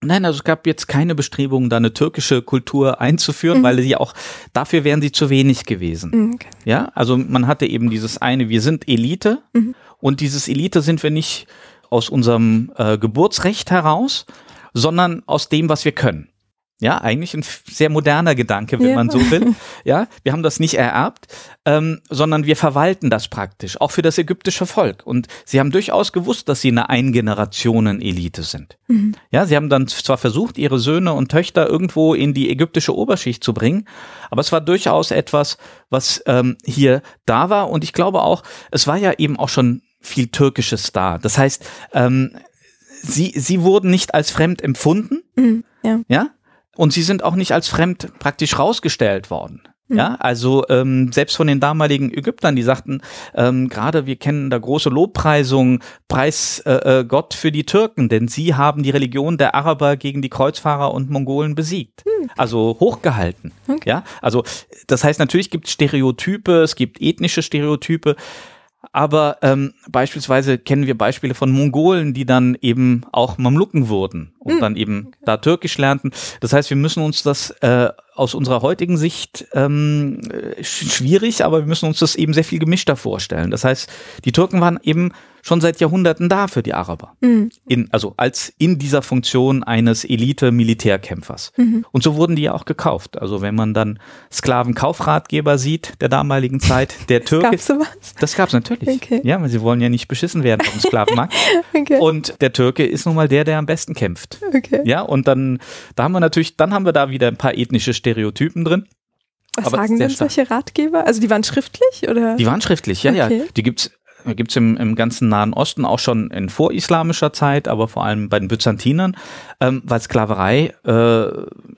Nein, also es gab jetzt keine Bestrebungen, da eine türkische Kultur einzuführen, mhm. weil sie auch, dafür wären sie zu wenig gewesen. Mhm, okay. Ja, also man hatte eben dieses eine, wir sind Elite mhm. und dieses Elite sind wir nicht aus unserem äh, Geburtsrecht heraus, sondern aus dem, was wir können. Ja, eigentlich ein sehr moderner Gedanke, wenn ja. man so will. Ja, wir haben das nicht ererbt, ähm, sondern wir verwalten das praktisch, auch für das ägyptische Volk. Und sie haben durchaus gewusst, dass sie eine Eingenerationen-Elite sind. Mhm. Ja, sie haben dann zwar versucht, ihre Söhne und Töchter irgendwo in die ägyptische Oberschicht zu bringen, aber es war durchaus etwas, was ähm, hier da war. Und ich glaube auch, es war ja eben auch schon viel Türkisches da. Das heißt, ähm, sie, sie wurden nicht als fremd empfunden. Mhm, ja. ja, und sie sind auch nicht als fremd praktisch rausgestellt worden. Mhm. Ja, also ähm, selbst von den damaligen Ägyptern, die sagten, ähm, gerade wir kennen da große Lobpreisung, Preis äh, äh, Gott für die Türken, denn sie haben die Religion der Araber gegen die Kreuzfahrer und Mongolen besiegt. Mhm. Also hochgehalten. Okay. Ja, also das heißt natürlich gibt es Stereotype, es gibt ethnische Stereotype. Aber ähm, beispielsweise kennen wir Beispiele von Mongolen, die dann eben auch Mamluken wurden und mhm. dann eben okay. da Türkisch lernten. Das heißt, wir müssen uns das äh, aus unserer heutigen Sicht ähm, schwierig, aber wir müssen uns das eben sehr viel gemischter vorstellen. Das heißt, die Türken waren eben schon seit Jahrhunderten da für die Araber. Mhm. In, also als in dieser Funktion eines Elite-Militärkämpfers. Mhm. Und so wurden die ja auch gekauft. Also wenn man dann Sklavenkaufratgeber sieht der damaligen Zeit, der Türke. Gab's sowas? Das gab's natürlich. Okay. Ja, weil sie wollen ja nicht beschissen werden vom Sklavenmarkt. okay. Und der Türke ist nun mal der, der am besten kämpft. Okay. Ja, und dann, da haben wir natürlich, dann haben wir da wieder ein paar ethnische Stereotypen drin. Was Aber sagen denn solche Ratgeber? Also die waren schriftlich oder? Die waren schriftlich, ja, okay. ja. Die gibt's gibt's im, im ganzen Nahen Osten auch schon in vorislamischer Zeit, aber vor allem bei den Byzantinern, ähm, weil Sklaverei äh,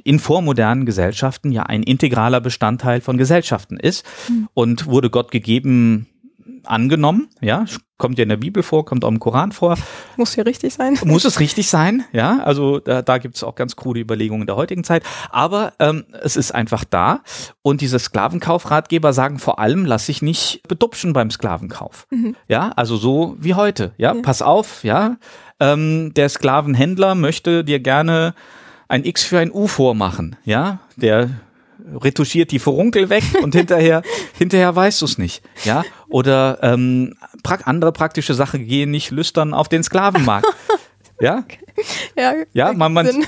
in vormodernen Gesellschaften ja ein integraler Bestandteil von Gesellschaften ist mhm. und wurde Gott gegeben angenommen, ja, kommt ja in der Bibel vor, kommt auch im Koran vor. Muss ja richtig sein. Muss es richtig sein, ja, also da, da gibt es auch ganz krude Überlegungen der heutigen Zeit, aber ähm, es ist einfach da und diese Sklavenkaufratgeber sagen vor allem, lass dich nicht bedupschen beim Sklavenkauf, mhm. ja, also so wie heute, ja, ja. pass auf, ja, ähm, der Sklavenhändler möchte dir gerne ein X für ein U vormachen, ja, der retuschiert die Furunkel weg und hinterher, hinterher weißt du es nicht. Ja? Oder ähm, pra andere praktische Sache, gehen nicht lüstern auf den Sklavenmarkt. Ja? Ja, ja man, man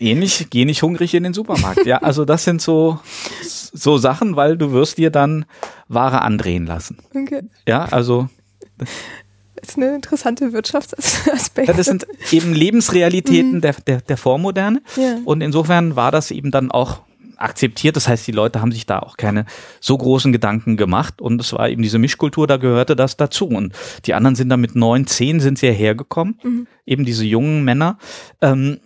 ähnlich, geh nicht hungrig in den Supermarkt. Ja, also das sind so, so Sachen, weil du wirst dir dann Ware andrehen lassen. Okay. Ja, also. Das ist eine interessante Wirtschaftsaspekt. Das sind eben Lebensrealitäten mhm. der, der, der Vormoderne. Ja. Und insofern war das eben dann auch akzeptiert. Das heißt, die Leute haben sich da auch keine so großen Gedanken gemacht und es war eben diese Mischkultur, da gehörte das dazu. Und die anderen sind dann mit neun, zehn sind sie hergekommen, mhm. eben diese jungen Männer. Ähm,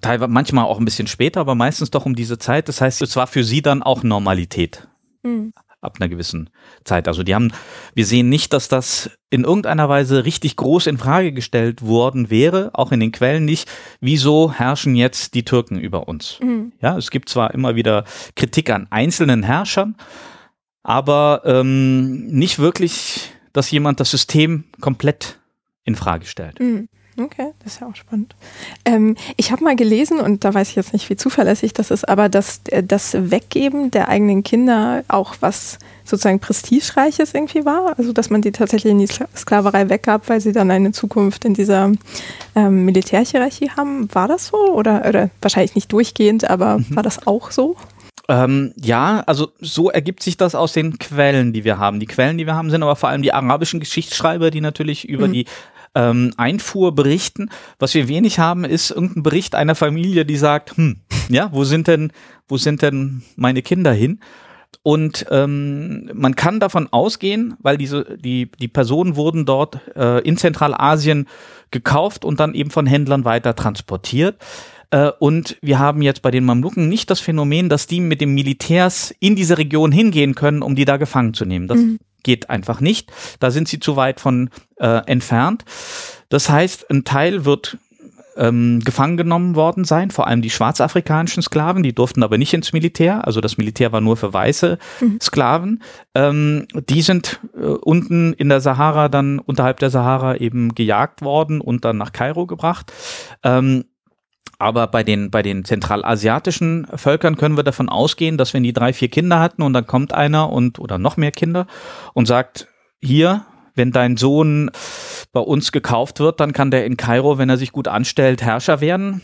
teilweise manchmal auch ein bisschen später, aber meistens doch um diese Zeit. Das heißt, es war für sie dann auch Normalität. Mhm ab einer gewissen Zeit. Also die haben, wir sehen nicht, dass das in irgendeiner Weise richtig groß in Frage gestellt worden wäre, auch in den Quellen nicht. Wieso herrschen jetzt die Türken über uns? Mhm. Ja, es gibt zwar immer wieder Kritik an einzelnen Herrschern, aber ähm, nicht wirklich, dass jemand das System komplett in Frage stellt. Mhm. Okay, das ist ja auch spannend. Ähm, ich habe mal gelesen, und da weiß ich jetzt nicht, wie zuverlässig das ist, aber dass äh, das Weggeben der eigenen Kinder auch was sozusagen Prestigereiches irgendwie war. Also, dass man die tatsächlich in die Sklaverei weggab, weil sie dann eine Zukunft in dieser ähm, Militärhierarchie haben. War das so? Oder, oder wahrscheinlich nicht durchgehend, aber mhm. war das auch so? Ähm, ja, also so ergibt sich das aus den Quellen, die wir haben. Die Quellen, die wir haben, sind aber vor allem die arabischen Geschichtsschreiber, die natürlich über mhm. die ähm, Einfuhr berichten. Was wir wenig haben, ist irgendein Bericht einer Familie, die sagt, hm, ja, wo sind denn, wo sind denn meine Kinder hin? Und ähm, man kann davon ausgehen, weil diese die die Personen wurden dort äh, in Zentralasien gekauft und dann eben von Händlern weiter transportiert. Äh, und wir haben jetzt bei den Mamluken nicht das Phänomen, dass die mit dem Militärs in diese Region hingehen können, um die da gefangen zu nehmen. Das mhm geht einfach nicht. Da sind sie zu weit von äh, entfernt. Das heißt, ein Teil wird ähm, gefangen genommen worden sein, vor allem die schwarzafrikanischen Sklaven, die durften aber nicht ins Militär, also das Militär war nur für weiße mhm. Sklaven. Ähm, die sind äh, unten in der Sahara dann unterhalb der Sahara eben gejagt worden und dann nach Kairo gebracht. Ähm, aber bei den, bei den zentralasiatischen Völkern können wir davon ausgehen, dass wenn die drei, vier Kinder hatten und dann kommt einer und, oder noch mehr Kinder und sagt, hier, wenn dein Sohn bei uns gekauft wird, dann kann der in Kairo, wenn er sich gut anstellt, Herrscher werden.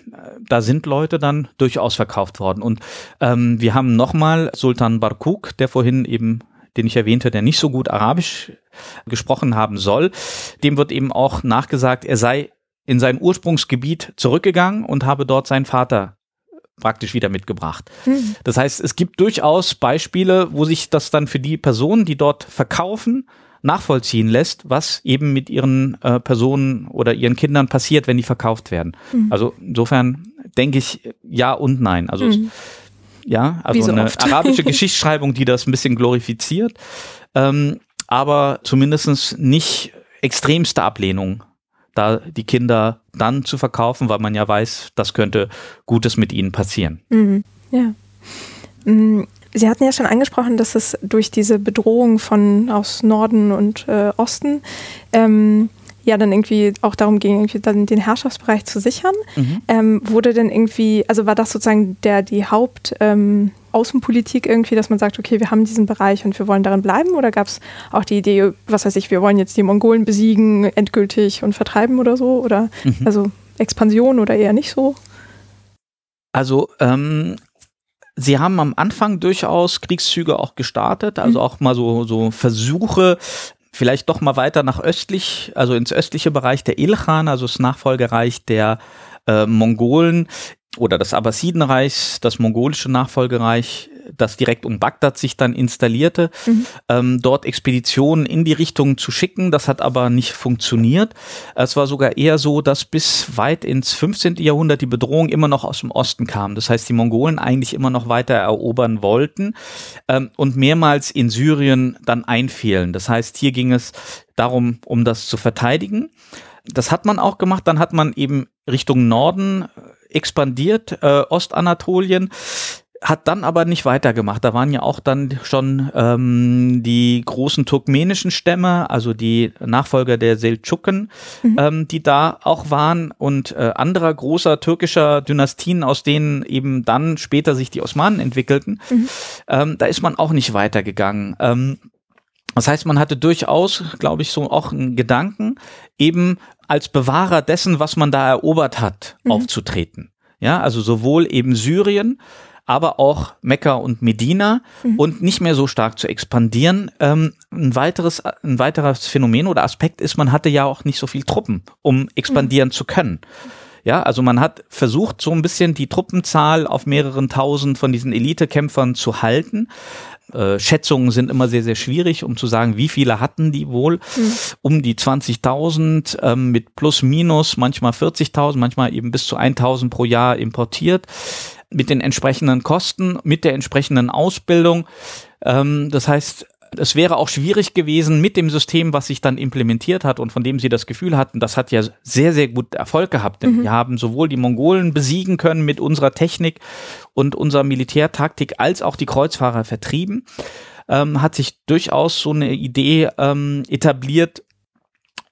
Da sind Leute dann durchaus verkauft worden. Und ähm, wir haben nochmal Sultan Barkuk, der vorhin eben den ich erwähnte, der nicht so gut Arabisch gesprochen haben soll, dem wird eben auch nachgesagt, er sei in sein Ursprungsgebiet zurückgegangen und habe dort seinen Vater praktisch wieder mitgebracht. Mhm. Das heißt, es gibt durchaus Beispiele, wo sich das dann für die Personen, die dort verkaufen, nachvollziehen lässt, was eben mit ihren äh, Personen oder ihren Kindern passiert, wenn die verkauft werden. Mhm. Also insofern denke ich ja und nein. Also mhm. ja, also so eine oft. arabische Geschichtsschreibung, die das ein bisschen glorifiziert, ähm, aber zumindestens nicht extremste Ablehnung, da die Kinder dann zu verkaufen, weil man ja weiß, das könnte Gutes mit ihnen passieren. Mhm. Ja. Mm, Sie hatten ja schon angesprochen, dass es durch diese Bedrohung von aus Norden und äh, Osten ähm, ja dann irgendwie auch darum ging, irgendwie dann den Herrschaftsbereich zu sichern. Mhm. Ähm, wurde denn irgendwie, also war das sozusagen der die Haupt ähm, Außenpolitik irgendwie, dass man sagt, okay, wir haben diesen Bereich und wir wollen darin bleiben? Oder gab es auch die Idee, was weiß ich, wir wollen jetzt die Mongolen besiegen, endgültig und vertreiben oder so? Oder Mhm. also Expansion oder eher nicht so? Also ähm, sie haben am Anfang durchaus Kriegszüge auch gestartet, also Mhm. auch mal so, so Versuche, vielleicht doch mal weiter nach östlich, also ins östliche Bereich der Ilkhan, also das Nachfolgereich der äh, Mongolen oder des Abbasidenreichs, das mongolische Nachfolgereich, das direkt um Bagdad sich dann installierte, Mhm. ähm, dort Expeditionen in die Richtung zu schicken. Das hat aber nicht funktioniert. Es war sogar eher so, dass bis weit ins 15. Jahrhundert die Bedrohung immer noch aus dem Osten kam. Das heißt, die Mongolen eigentlich immer noch weiter erobern wollten ähm, und mehrmals in Syrien dann einfielen. Das heißt, hier ging es darum, um das zu verteidigen. Das hat man auch gemacht. Dann hat man eben Richtung Norden äh, expandiert, äh, Ostanatolien hat dann aber nicht weitergemacht. Da waren ja auch dann schon ähm, die großen turkmenischen Stämme, also die Nachfolger der Seldschuken, Mhm. ähm, die da auch waren und äh, anderer großer türkischer Dynastien, aus denen eben dann später sich die Osmanen entwickelten. Mhm. Ähm, da ist man auch nicht weitergegangen. Ähm, das heißt, man hatte durchaus, glaube ich, so auch einen Gedanken, eben als Bewahrer dessen, was man da erobert hat, Mhm. aufzutreten. Ja, also sowohl eben Syrien, aber auch Mekka und Medina Mhm. und nicht mehr so stark zu expandieren. Ähm, ein weiteres, ein weiteres Phänomen oder Aspekt ist, man hatte ja auch nicht so viel Truppen, um expandieren zu können. Ja, also man hat versucht, so ein bisschen die Truppenzahl auf mehreren tausend von diesen Elitekämpfern zu halten. Äh, Schätzungen sind immer sehr, sehr schwierig, um zu sagen, wie viele hatten die wohl. Um die 20.000 ähm, mit plus minus, manchmal 40.000, manchmal eben bis zu 1.000 pro Jahr importiert mit den entsprechenden Kosten, mit der entsprechenden Ausbildung. Ähm, das heißt, es wäre auch schwierig gewesen mit dem System, was sich dann implementiert hat und von dem sie das Gefühl hatten, das hat ja sehr, sehr gut Erfolg gehabt. Denn wir haben sowohl die Mongolen besiegen können mit unserer Technik und unserer Militärtaktik, als auch die Kreuzfahrer vertrieben. Ähm, hat sich durchaus so eine Idee ähm, etabliert,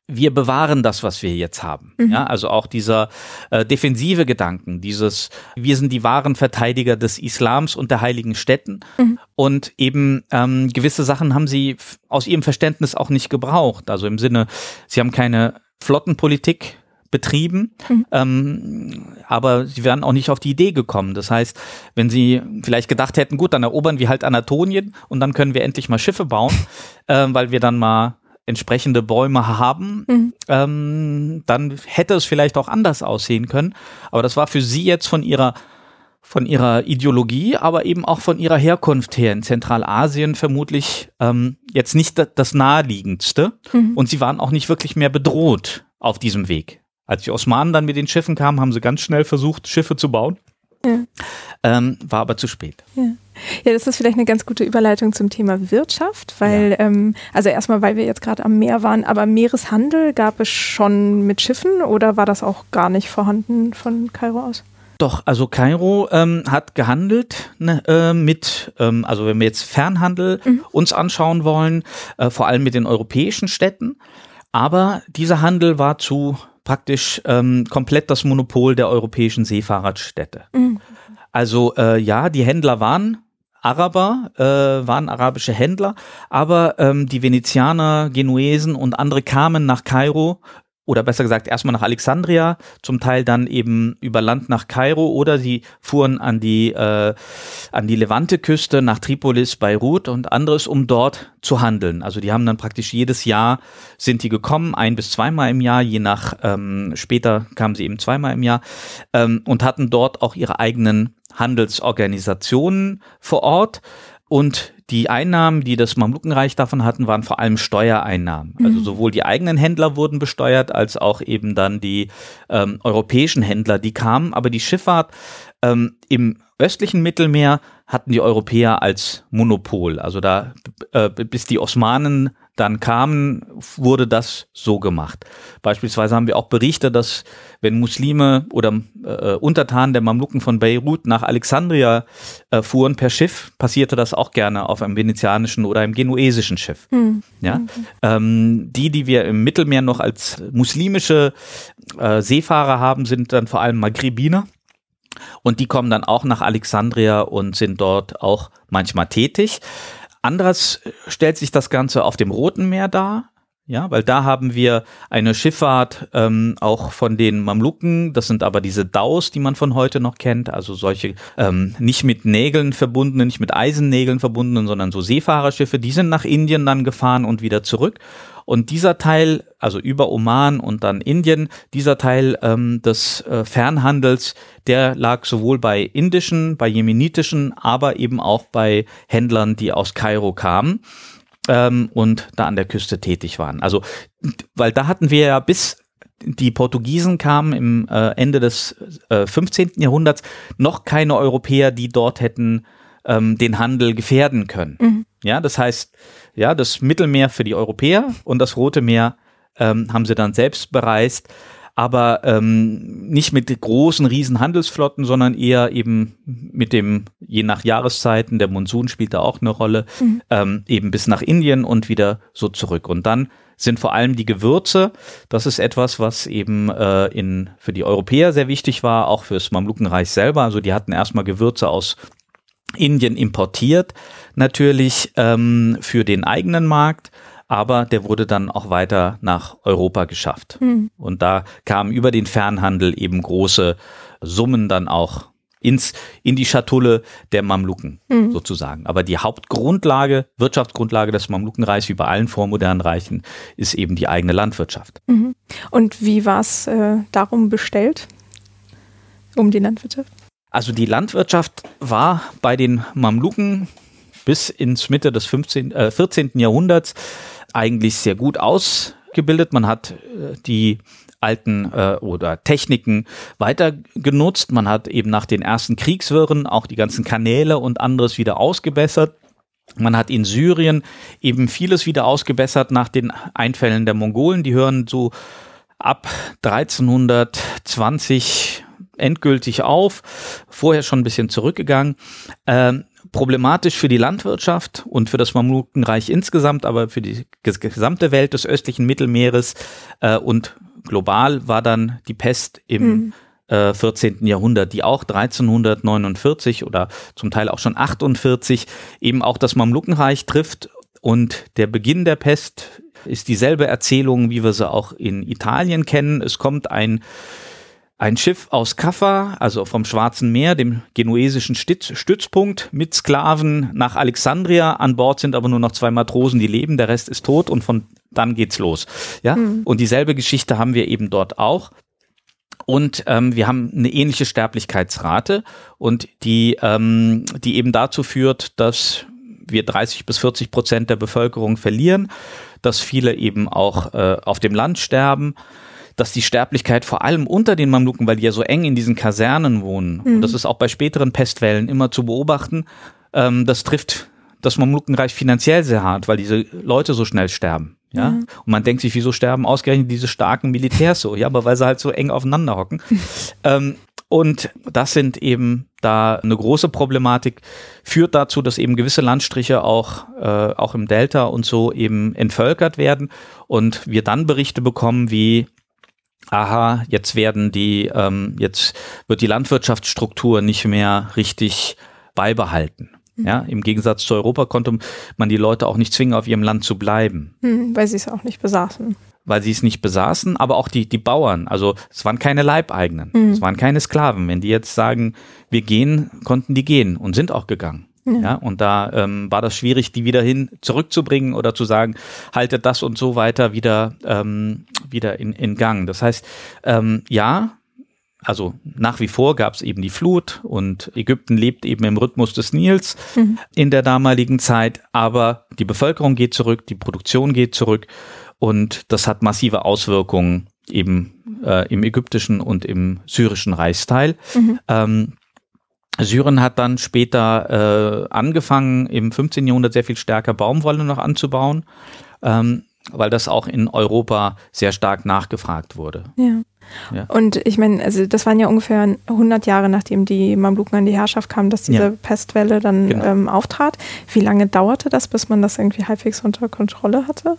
wir bewahren das, was wir jetzt haben. Mhm. Ja, also auch dieser äh, defensive Gedanken, dieses, wir sind die wahren Verteidiger des Islams und der heiligen Städten. Mhm. Und eben ähm, gewisse Sachen haben sie aus ihrem Verständnis auch nicht gebraucht. Also im Sinne, sie haben keine Flottenpolitik betrieben, Mhm. ähm, aber sie wären auch nicht auf die Idee gekommen. Das heißt, wenn sie vielleicht gedacht hätten, gut, dann erobern wir halt Anatolien und dann können wir endlich mal Schiffe bauen, äh, weil wir dann mal entsprechende Bäume haben, Mhm. ähm, dann hätte es vielleicht auch anders aussehen können. Aber das war für sie jetzt von ihrer von ihrer Ideologie, aber eben auch von ihrer Herkunft her in Zentralasien vermutlich ähm, jetzt nicht da- das naheliegendste. Mhm. Und sie waren auch nicht wirklich mehr bedroht auf diesem Weg. Als die Osmanen dann mit den Schiffen kamen, haben sie ganz schnell versucht, Schiffe zu bauen. Ja. Ähm, war aber zu spät. Ja, das ist vielleicht eine ganz gute Überleitung zum Thema Wirtschaft, weil, ähm, also erstmal, weil wir jetzt gerade am Meer waren, aber Meereshandel gab es schon mit Schiffen oder war das auch gar nicht vorhanden von Kairo aus? Doch, also Kairo ähm, hat gehandelt ne, äh, mit, ähm, also wenn wir jetzt Fernhandel uns anschauen wollen, äh, vor allem mit den europäischen Städten. Aber dieser Handel war zu praktisch ähm, komplett das Monopol der europäischen Seefahrradstädte. Mhm. Also äh, ja, die Händler waren Araber, äh, waren arabische Händler, aber ähm, die Venezianer, Genuesen und andere kamen nach Kairo oder besser gesagt erstmal nach Alexandria, zum Teil dann eben über Land nach Kairo oder sie fuhren an die äh, an die Levante-Küste nach Tripolis, Beirut und anderes, um dort zu handeln. Also die haben dann praktisch jedes Jahr sind die gekommen, ein bis zweimal im Jahr, je nach ähm, später kamen sie eben zweimal im Jahr ähm, und hatten dort auch ihre eigenen Handelsorganisationen vor Ort und die Einnahmen, die das Mamlukenreich davon hatten, waren vor allem Steuereinnahmen. Also sowohl die eigenen Händler wurden besteuert, als auch eben dann die ähm, europäischen Händler, die kamen. Aber die Schifffahrt Ähm, Im östlichen Mittelmeer hatten die Europäer als Monopol. Also da, äh, bis die Osmanen dann kamen, wurde das so gemacht. Beispielsweise haben wir auch Berichte, dass wenn Muslime oder äh, Untertanen der Mamluken von Beirut nach Alexandria äh, fuhren per Schiff, passierte das auch gerne auf einem venezianischen oder einem genuesischen Schiff. Mhm. Ja? Mhm. Ähm, die, die wir im Mittelmeer noch als muslimische äh, Seefahrer haben, sind dann vor allem Maghribiner. Und die kommen dann auch nach Alexandria und sind dort auch manchmal tätig. Anderes stellt sich das Ganze auf dem Roten Meer dar. Ja, weil da haben wir eine Schifffahrt ähm, auch von den Mamluken. Das sind aber diese Daus, die man von heute noch kennt. Also solche ähm, nicht mit Nägeln verbundenen, nicht mit Eisennägeln verbundenen, sondern so Seefahrerschiffe. Die sind nach Indien dann gefahren und wieder zurück. Und dieser Teil, also über Oman und dann Indien, dieser Teil ähm, des äh, Fernhandels, der lag sowohl bei indischen, bei jemenitischen, aber eben auch bei Händlern, die aus Kairo kamen ähm, und da an der Küste tätig waren. Also, weil da hatten wir ja bis die Portugiesen kamen im äh, Ende des äh, 15. Jahrhunderts noch keine Europäer, die dort hätten ähm, den Handel gefährden können. Mhm. Ja, das heißt, ja, das Mittelmeer für die Europäer und das Rote Meer ähm, haben sie dann selbst bereist, aber ähm, nicht mit großen, riesen Handelsflotten, sondern eher eben mit dem, je nach Jahreszeiten, der Monsun spielt da auch eine Rolle, mhm. ähm, eben bis nach Indien und wieder so zurück. Und dann sind vor allem die Gewürze. Das ist etwas, was eben äh, in, für die Europäer sehr wichtig war, auch fürs Mamlukenreich selber. Also die hatten erstmal Gewürze aus Indien importiert, natürlich ähm, für den eigenen Markt, aber der wurde dann auch weiter nach Europa geschafft. Mhm. Und da kamen über den Fernhandel eben große Summen dann auch ins, in die Schatulle der Mamluken mhm. sozusagen. Aber die Hauptgrundlage, Wirtschaftsgrundlage des Mamlukenreichs, wie bei allen vormodernen Reichen, ist eben die eigene Landwirtschaft. Mhm. Und wie war es äh, darum bestellt, um die Landwirtschaft? Also die Landwirtschaft war bei den Mamluken bis ins Mitte des 15, äh, 14. Jahrhunderts eigentlich sehr gut ausgebildet. Man hat äh, die alten äh, oder Techniken weiter genutzt. Man hat eben nach den ersten Kriegswirren auch die ganzen Kanäle und anderes wieder ausgebessert. Man hat in Syrien eben vieles wieder ausgebessert nach den Einfällen der Mongolen. Die hören so ab 1320 endgültig auf, vorher schon ein bisschen zurückgegangen. Ähm, problematisch für die Landwirtschaft und für das Mamlukenreich insgesamt, aber für die gesamte Welt des östlichen Mittelmeeres äh, und global war dann die Pest im mhm. äh, 14. Jahrhundert, die auch 1349 oder zum Teil auch schon 48 eben auch das Mamlukenreich trifft und der Beginn der Pest ist dieselbe Erzählung, wie wir sie auch in Italien kennen. Es kommt ein ein Schiff aus Kaffa, also vom Schwarzen Meer, dem genuesischen Stützpunkt, mit Sklaven nach Alexandria. An Bord sind aber nur noch zwei Matrosen, die leben, der Rest ist tot und von dann geht's los. Ja, mhm. und dieselbe Geschichte haben wir eben dort auch. Und ähm, wir haben eine ähnliche Sterblichkeitsrate und die, ähm, die eben dazu führt, dass wir 30 bis 40 Prozent der Bevölkerung verlieren, dass viele eben auch äh, auf dem Land sterben dass die Sterblichkeit vor allem unter den Mamluken, weil die ja so eng in diesen Kasernen wohnen, mhm. und das ist auch bei späteren Pestwellen immer zu beobachten, ähm, das trifft das Mamlukenreich finanziell sehr hart, weil diese Leute so schnell sterben. Ja, mhm. und man denkt sich, wieso sterben ausgerechnet diese starken Militärs so? Ja, aber weil sie halt so eng aufeinander hocken. ähm, und das sind eben da eine große Problematik, führt dazu, dass eben gewisse Landstriche auch, äh, auch im Delta und so eben entvölkert werden und wir dann Berichte bekommen, wie aha, jetzt werden die, ähm, jetzt wird die Landwirtschaftsstruktur nicht mehr richtig beibehalten. Mhm. Ja, im Gegensatz zu Europa konnte man die Leute auch nicht zwingen, auf ihrem Land zu bleiben. Mhm, weil sie es auch nicht besaßen. Weil sie es nicht besaßen, aber auch die, die Bauern. Also es waren keine Leibeigenen, mhm. es waren keine Sklaven. Wenn die jetzt sagen, wir gehen, konnten die gehen und sind auch gegangen. Ja. ja, und da ähm, war das schwierig, die wieder hin zurückzubringen oder zu sagen, haltet das und so weiter wieder, ähm, wieder in, in Gang. Das heißt, ähm, ja, also nach wie vor gab es eben die Flut und Ägypten lebt eben im Rhythmus des Nils mhm. in der damaligen Zeit, aber die Bevölkerung geht zurück, die Produktion geht zurück und das hat massive Auswirkungen eben äh, im ägyptischen und im syrischen Reichsteil. Mhm. Ähm, Syrien hat dann später äh, angefangen, im 15. Jahrhundert sehr viel stärker Baumwolle noch anzubauen, ähm, weil das auch in Europa sehr stark nachgefragt wurde. Ja. ja. Und ich meine, also das waren ja ungefähr 100 Jahre, nachdem die Mamluken an die Herrschaft kamen, dass diese ja. Pestwelle dann genau. ähm, auftrat. Wie lange dauerte das, bis man das irgendwie halbwegs unter Kontrolle hatte?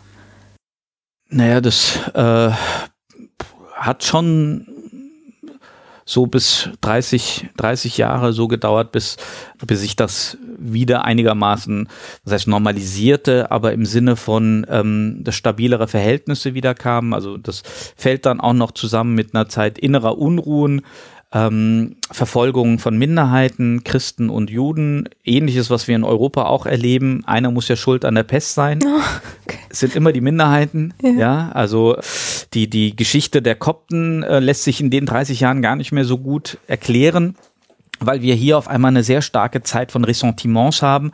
Naja, das äh, hat schon so bis 30, 30 Jahre so gedauert, bis, bis sich das wieder einigermaßen, das heißt normalisierte, aber im Sinne von, ähm, dass stabilere Verhältnisse wieder kamen. Also das fällt dann auch noch zusammen mit einer Zeit innerer Unruhen, ähm, Verfolgung von Minderheiten, Christen und Juden, ähnliches, was wir in Europa auch erleben. Einer muss ja schuld an der Pest sein. Oh, okay. Es sind immer die Minderheiten. Ja. ja, also die, die Geschichte der Kopten äh, lässt sich in den 30 Jahren gar nicht mehr so gut erklären weil wir hier auf einmal eine sehr starke Zeit von Ressentiments haben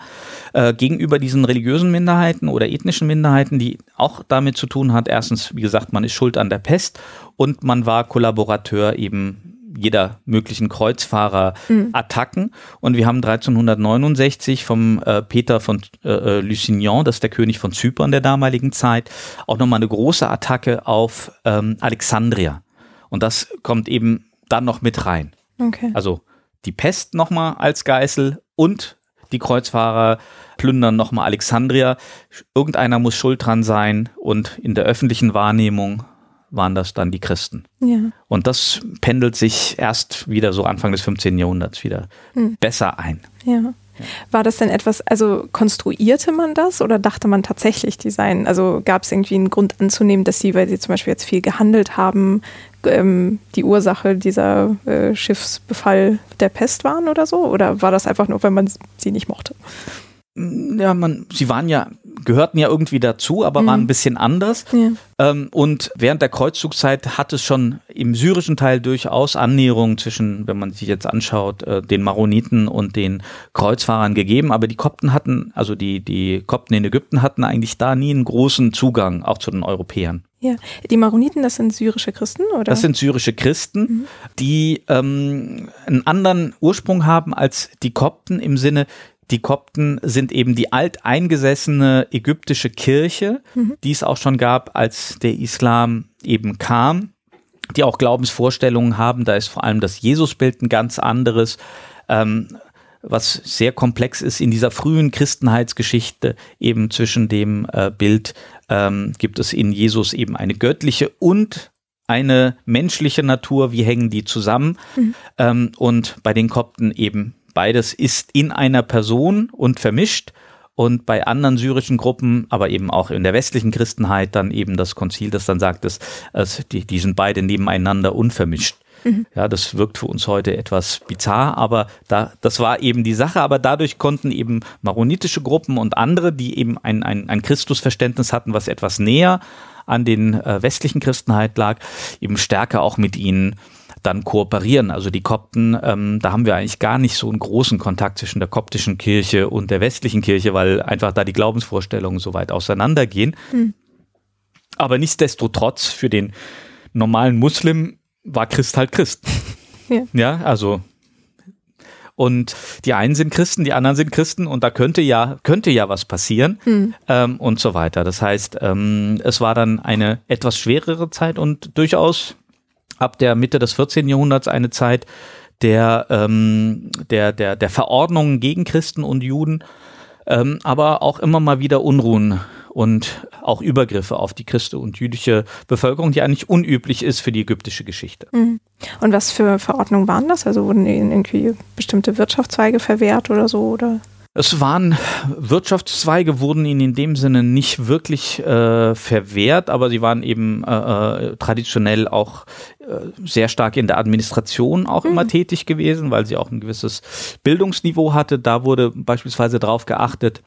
äh, gegenüber diesen religiösen Minderheiten oder ethnischen Minderheiten, die auch damit zu tun hat. Erstens, wie gesagt, man ist schuld an der Pest und man war Kollaborateur eben jeder möglichen Kreuzfahrerattacken. Mhm. Und wir haben 1369 vom äh, Peter von äh, äh, Lusignan, das ist der König von Zypern der damaligen Zeit, auch nochmal eine große Attacke auf ähm, Alexandria. Und das kommt eben dann noch mit rein. Okay. Also die Pest nochmal als Geißel und die Kreuzfahrer plündern nochmal Alexandria. Irgendeiner muss schuld dran sein und in der öffentlichen Wahrnehmung waren das dann die Christen. Ja. Und das pendelt sich erst wieder so Anfang des 15. Jahrhunderts wieder hm. besser ein. Ja. War das denn etwas, also konstruierte man das oder dachte man tatsächlich, die seien, also gab es irgendwie einen Grund anzunehmen, dass sie, weil sie zum Beispiel jetzt viel gehandelt haben, ähm, die Ursache dieser äh, Schiffsbefall der Pest waren oder so? Oder war das einfach nur, weil man sie nicht mochte? Ja, man, sie waren ja gehörten ja irgendwie dazu, aber mhm. waren ein bisschen anders. Ja. Ähm, und während der Kreuzzugszeit hat es schon im syrischen Teil durchaus Annäherungen zwischen, wenn man sich jetzt anschaut, äh, den Maroniten und den Kreuzfahrern gegeben. Aber die Kopten hatten, also die, die Kopten in Ägypten hatten eigentlich da nie einen großen Zugang, auch zu den Europäern. Ja, die Maroniten, das sind syrische Christen, oder? Das sind syrische Christen, mhm. die ähm, einen anderen Ursprung haben als die Kopten im Sinne, die Kopten sind eben die alteingesessene ägyptische Kirche, mhm. die es auch schon gab, als der Islam eben kam, die auch Glaubensvorstellungen haben. Da ist vor allem das Jesusbild ein ganz anderes. Ähm, was sehr komplex ist in dieser frühen Christenheitsgeschichte, eben zwischen dem äh, Bild ähm, gibt es in Jesus eben eine göttliche und eine menschliche Natur, wie hängen die zusammen? Mhm. Ähm, und bei den Kopten eben Beides ist in einer Person und vermischt. Und bei anderen syrischen Gruppen, aber eben auch in der westlichen Christenheit, dann eben das Konzil, das dann sagt, dass, dass die, die sind beide nebeneinander unvermischt. Mhm. Ja, das wirkt für uns heute etwas bizarr, aber da, das war eben die Sache. Aber dadurch konnten eben maronitische Gruppen und andere, die eben ein, ein, ein Christusverständnis hatten, was etwas näher an den äh, westlichen Christenheit lag, eben stärker auch mit ihnen dann kooperieren. Also die Kopten, ähm, da haben wir eigentlich gar nicht so einen großen Kontakt zwischen der koptischen Kirche und der westlichen Kirche, weil einfach da die Glaubensvorstellungen so weit auseinandergehen. Mhm. Aber nichtsdestotrotz für den normalen Muslim war Christ halt Christ. Ja, ja also und die einen sind Christen, die anderen sind Christen und da könnte ja, könnte ja was passieren mhm. ähm, und so weiter. Das heißt, ähm, es war dann eine etwas schwerere Zeit und durchaus ab der Mitte des 14. Jahrhunderts eine Zeit der, ähm, der, der, der Verordnungen gegen Christen und Juden, ähm, aber auch immer mal wieder Unruhen und auch Übergriffe auf die christliche und jüdische Bevölkerung, die eigentlich unüblich ist für die ägyptische Geschichte. Mhm. Und was für Verordnungen waren das? Also wurden ihnen irgendwie bestimmte Wirtschaftszweige verwehrt oder so? Oder? Es waren Wirtschaftszweige, wurden ihnen in dem Sinne nicht wirklich äh, verwehrt, aber sie waren eben äh, äh traditionell auch äh, sehr stark in der Administration auch mhm. immer tätig gewesen, weil sie auch ein gewisses Bildungsniveau hatte. Da wurde beispielsweise darauf geachtet,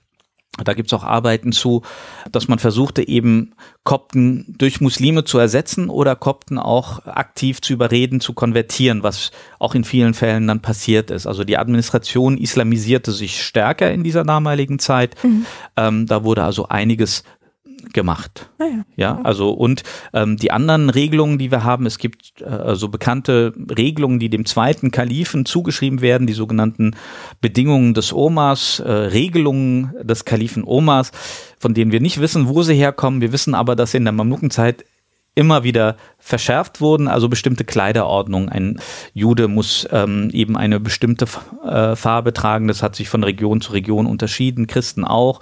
da gibt's auch Arbeiten zu, dass man versuchte eben Kopten durch Muslime zu ersetzen oder Kopten auch aktiv zu überreden, zu konvertieren, was auch in vielen Fällen dann passiert ist. Also die Administration islamisierte sich stärker in dieser damaligen Zeit. Mhm. Ähm, da wurde also einiges gemacht. Ah ja. ja, also und ähm, die anderen Regelungen, die wir haben, es gibt äh, so also bekannte Regelungen, die dem zweiten Kalifen zugeschrieben werden, die sogenannten Bedingungen des Omas, äh, Regelungen des Kalifen Omas, von denen wir nicht wissen, wo sie herkommen. Wir wissen aber, dass in der Mamlukenzeit immer wieder verschärft wurden, also bestimmte Kleiderordnung. Ein Jude muss ähm, eben eine bestimmte äh, Farbe tragen, das hat sich von Region zu Region unterschieden, Christen auch.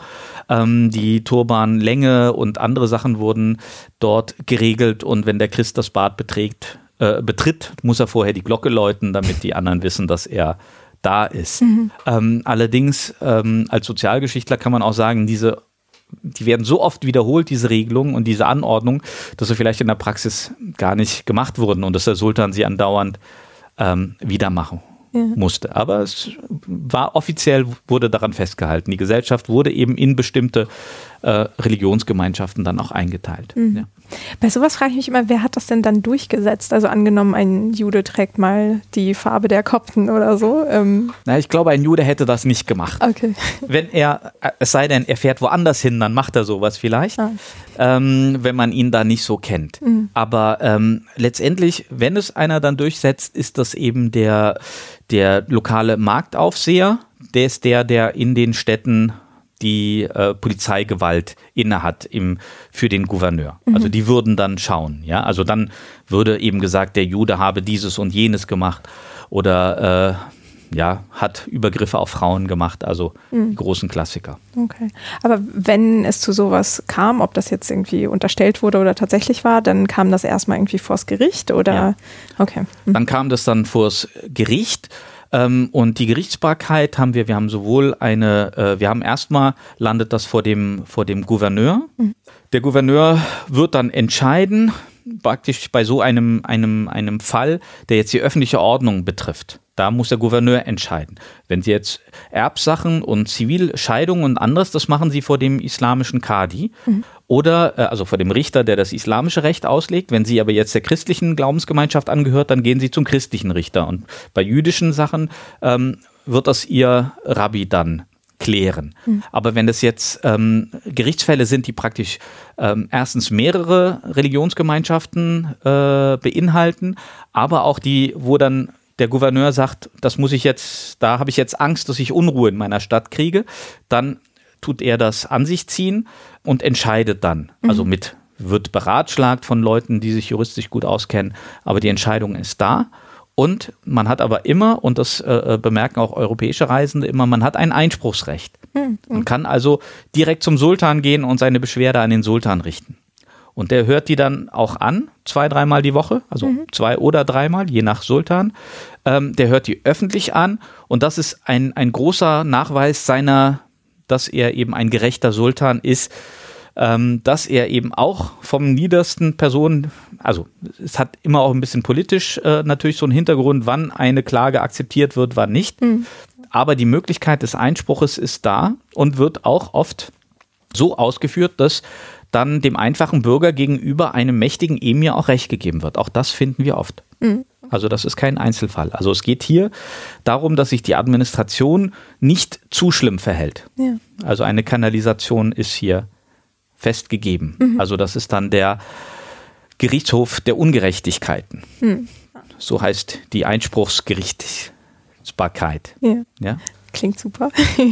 Ähm, die Turbanlänge und andere Sachen wurden dort geregelt und wenn der Christ das Bad beträgt, äh, betritt, muss er vorher die Glocke läuten, damit die anderen wissen, dass er da ist. Mhm. Ähm, allerdings ähm, als Sozialgeschichtler kann man auch sagen, diese die werden so oft wiederholt, diese Regelungen und diese Anordnungen, dass sie vielleicht in der Praxis gar nicht gemacht wurden und dass der Sultan sie andauernd ähm, wieder machen ja. musste. Aber es war offiziell, wurde daran festgehalten. Die Gesellschaft wurde eben in bestimmte äh, Religionsgemeinschaften dann auch eingeteilt. Mhm. Ja. Bei sowas frage ich mich immer, wer hat das denn dann durchgesetzt? Also angenommen, ein Jude trägt mal die Farbe der Kopten oder so. Ähm. Na, ich glaube, ein Jude hätte das nicht gemacht. Okay. Wenn er, es sei denn, er fährt woanders hin, dann macht er sowas vielleicht, ah. ähm, wenn man ihn da nicht so kennt. Mhm. Aber ähm, letztendlich, wenn es einer dann durchsetzt, ist das eben der, der lokale Marktaufseher. Der ist der, der in den Städten die äh, Polizeigewalt innehat im, für den Gouverneur. Mhm. Also die würden dann schauen, ja. Also dann würde eben gesagt, der Jude habe dieses und jenes gemacht oder äh, ja, hat Übergriffe auf Frauen gemacht, also mhm. großen Klassiker. Okay. Aber wenn es zu sowas kam, ob das jetzt irgendwie unterstellt wurde oder tatsächlich war, dann kam das erstmal irgendwie vors Gericht oder? Ja. Okay. Mhm. Dann kam das dann vors Gericht ähm, und die Gerichtsbarkeit haben wir, wir haben sowohl eine, äh, wir haben erstmal landet das vor dem, vor dem Gouverneur. Mhm. Der Gouverneur wird dann entscheiden, praktisch bei so einem, einem, einem Fall, der jetzt die öffentliche Ordnung betrifft. Da muss der Gouverneur entscheiden. Wenn Sie jetzt Erbsachen und Zivilscheidungen und anderes, das machen Sie vor dem islamischen Kadi mhm. oder äh, also vor dem Richter, der das islamische Recht auslegt. Wenn Sie aber jetzt der christlichen Glaubensgemeinschaft angehört, dann gehen Sie zum christlichen Richter. Und bei jüdischen Sachen ähm, wird das Ihr Rabbi dann klären. Mhm. Aber wenn das jetzt ähm, Gerichtsfälle sind, die praktisch ähm, erstens mehrere Religionsgemeinschaften äh, beinhalten, aber auch die, wo dann der Gouverneur sagt, das muss ich jetzt, da habe ich jetzt Angst, dass ich Unruhe in meiner Stadt kriege, dann tut er das an sich ziehen und entscheidet dann. Mhm. Also mit wird beratschlagt von Leuten, die sich juristisch gut auskennen, aber die Entscheidung ist da. Und man hat aber immer, und das äh, äh bemerken auch europäische Reisende immer, man hat ein Einspruchsrecht. Mhm. Man kann also direkt zum Sultan gehen und seine Beschwerde an den Sultan richten. Und der hört die dann auch an, zwei, dreimal die Woche, also mhm. zwei oder dreimal, je nach Sultan. Ähm, der hört die öffentlich an und das ist ein, ein großer Nachweis seiner, dass er eben ein gerechter Sultan ist, ähm, dass er eben auch vom niedersten Personen, also es hat immer auch ein bisschen politisch äh, natürlich so einen Hintergrund, wann eine Klage akzeptiert wird, wann nicht. Mhm. Aber die Möglichkeit des Einspruches ist da und wird auch oft so ausgeführt, dass dann dem einfachen Bürger gegenüber einem mächtigen Emir auch Recht gegeben wird. Auch das finden wir oft. Mhm. Also das ist kein Einzelfall. Also es geht hier darum, dass sich die Administration nicht zu schlimm verhält. Ja. Also eine Kanalisation ist hier festgegeben. Mhm. Also das ist dann der Gerichtshof der Ungerechtigkeiten. Mhm. So heißt die Einspruchsgerichtsbarkeit. Ja. ja? Klingt super.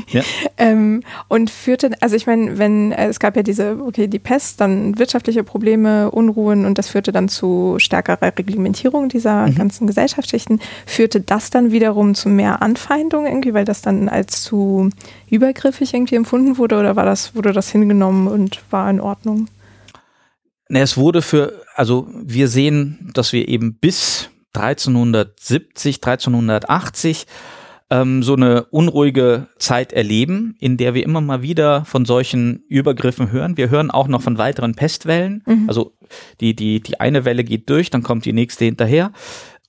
Ja. ähm, und führte, also ich meine, wenn äh, es gab ja diese, okay, die Pest, dann wirtschaftliche Probleme, Unruhen und das führte dann zu stärkerer Reglementierung dieser mhm. ganzen Gesellschaftsschichten. Führte das dann wiederum zu mehr Anfeindung irgendwie, weil das dann als zu übergriffig irgendwie empfunden wurde oder war das, wurde das hingenommen und war in Ordnung? Ne, es wurde für, also wir sehen, dass wir eben bis 1370, 1380 ähm, so eine unruhige Zeit erleben, in der wir immer mal wieder von solchen Übergriffen hören. Wir hören auch noch von weiteren Pestwellen. Mhm. Also die, die, die eine Welle geht durch, dann kommt die nächste hinterher.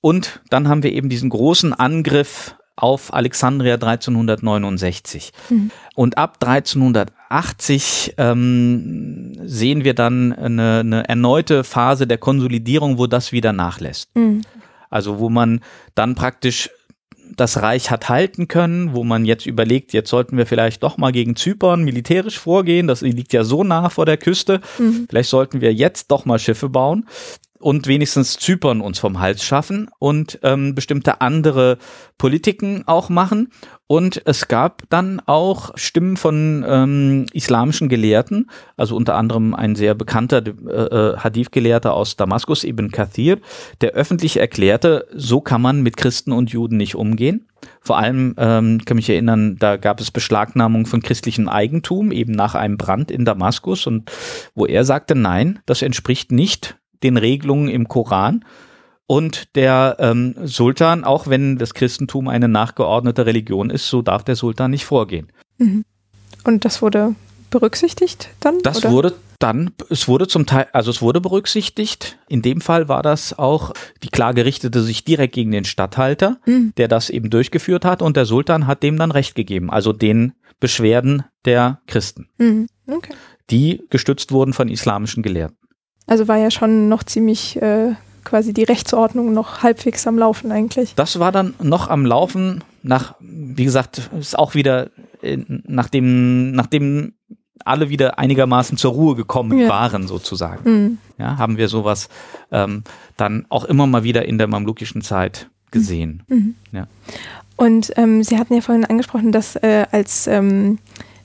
Und dann haben wir eben diesen großen Angriff auf Alexandria 1369. Mhm. Und ab 1380 ähm, sehen wir dann eine, eine erneute Phase der Konsolidierung, wo das wieder nachlässt. Mhm. Also wo man dann praktisch das Reich hat halten können, wo man jetzt überlegt, jetzt sollten wir vielleicht doch mal gegen Zypern militärisch vorgehen, das liegt ja so nah vor der Küste, mhm. vielleicht sollten wir jetzt doch mal Schiffe bauen und wenigstens Zypern uns vom Hals schaffen und ähm, bestimmte andere Politiken auch machen. Und es gab dann auch Stimmen von ähm, islamischen Gelehrten, also unter anderem ein sehr bekannter äh, äh, Hadith-Gelehrter aus Damaskus, Ibn Kathir, der öffentlich erklärte, so kann man mit Christen und Juden nicht umgehen. Vor allem ähm, kann mich erinnern, da gab es Beschlagnahmung von christlichem Eigentum, eben nach einem Brand in Damaskus, und wo er sagte, nein, das entspricht nicht den Regelungen im Koran. Und der ähm, Sultan, auch wenn das Christentum eine nachgeordnete Religion ist, so darf der Sultan nicht vorgehen. Mhm. Und das wurde berücksichtigt dann? Das oder? wurde dann, es wurde zum Teil, also es wurde berücksichtigt. In dem Fall war das auch, die Klage richtete sich direkt gegen den Statthalter, mhm. der das eben durchgeführt hat und der Sultan hat dem dann Recht gegeben, also den Beschwerden der Christen, mhm. okay. die gestützt wurden von islamischen Gelehrten. Also war ja schon noch ziemlich äh, quasi die Rechtsordnung noch halbwegs am Laufen eigentlich. Das war dann noch am Laufen nach, wie gesagt, ist auch wieder äh, nachdem, nachdem alle wieder einigermaßen zur Ruhe gekommen ja. waren, sozusagen. Mhm. Ja, haben wir sowas ähm, dann auch immer mal wieder in der mamlukischen Zeit gesehen. Mhm. Ja. Und ähm, Sie hatten ja vorhin angesprochen, dass äh, als ähm,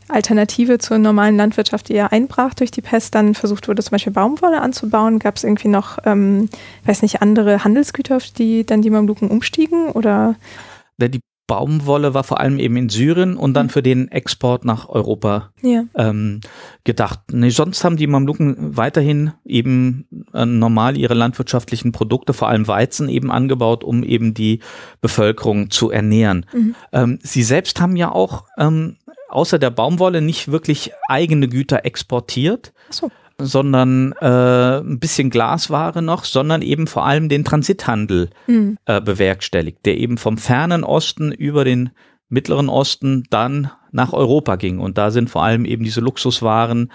Alternative zur normalen Landwirtschaft, die ja einbrach durch die Pest, dann versucht wurde, zum Beispiel Baumwolle anzubauen. Gab es irgendwie noch, ähm, weiß nicht, andere Handelsgüter, auf die dann die Mamluken umstiegen oder? Die Baumwolle war vor allem eben in Syrien und dann mhm. für den Export nach Europa ja. ähm, gedacht. Nee, sonst haben die Mamluken weiterhin eben äh, normal ihre landwirtschaftlichen Produkte, vor allem Weizen, eben angebaut, um eben die Bevölkerung zu ernähren. Mhm. Ähm, sie selbst haben ja auch ähm, außer der Baumwolle nicht wirklich eigene Güter exportiert. So. sondern äh, ein bisschen Glasware noch, sondern eben vor allem den Transithandel mhm. äh, bewerkstelligt, der eben vom fernen Osten über den mittleren Osten dann nach Europa ging. Und da sind vor allem eben diese Luxuswaren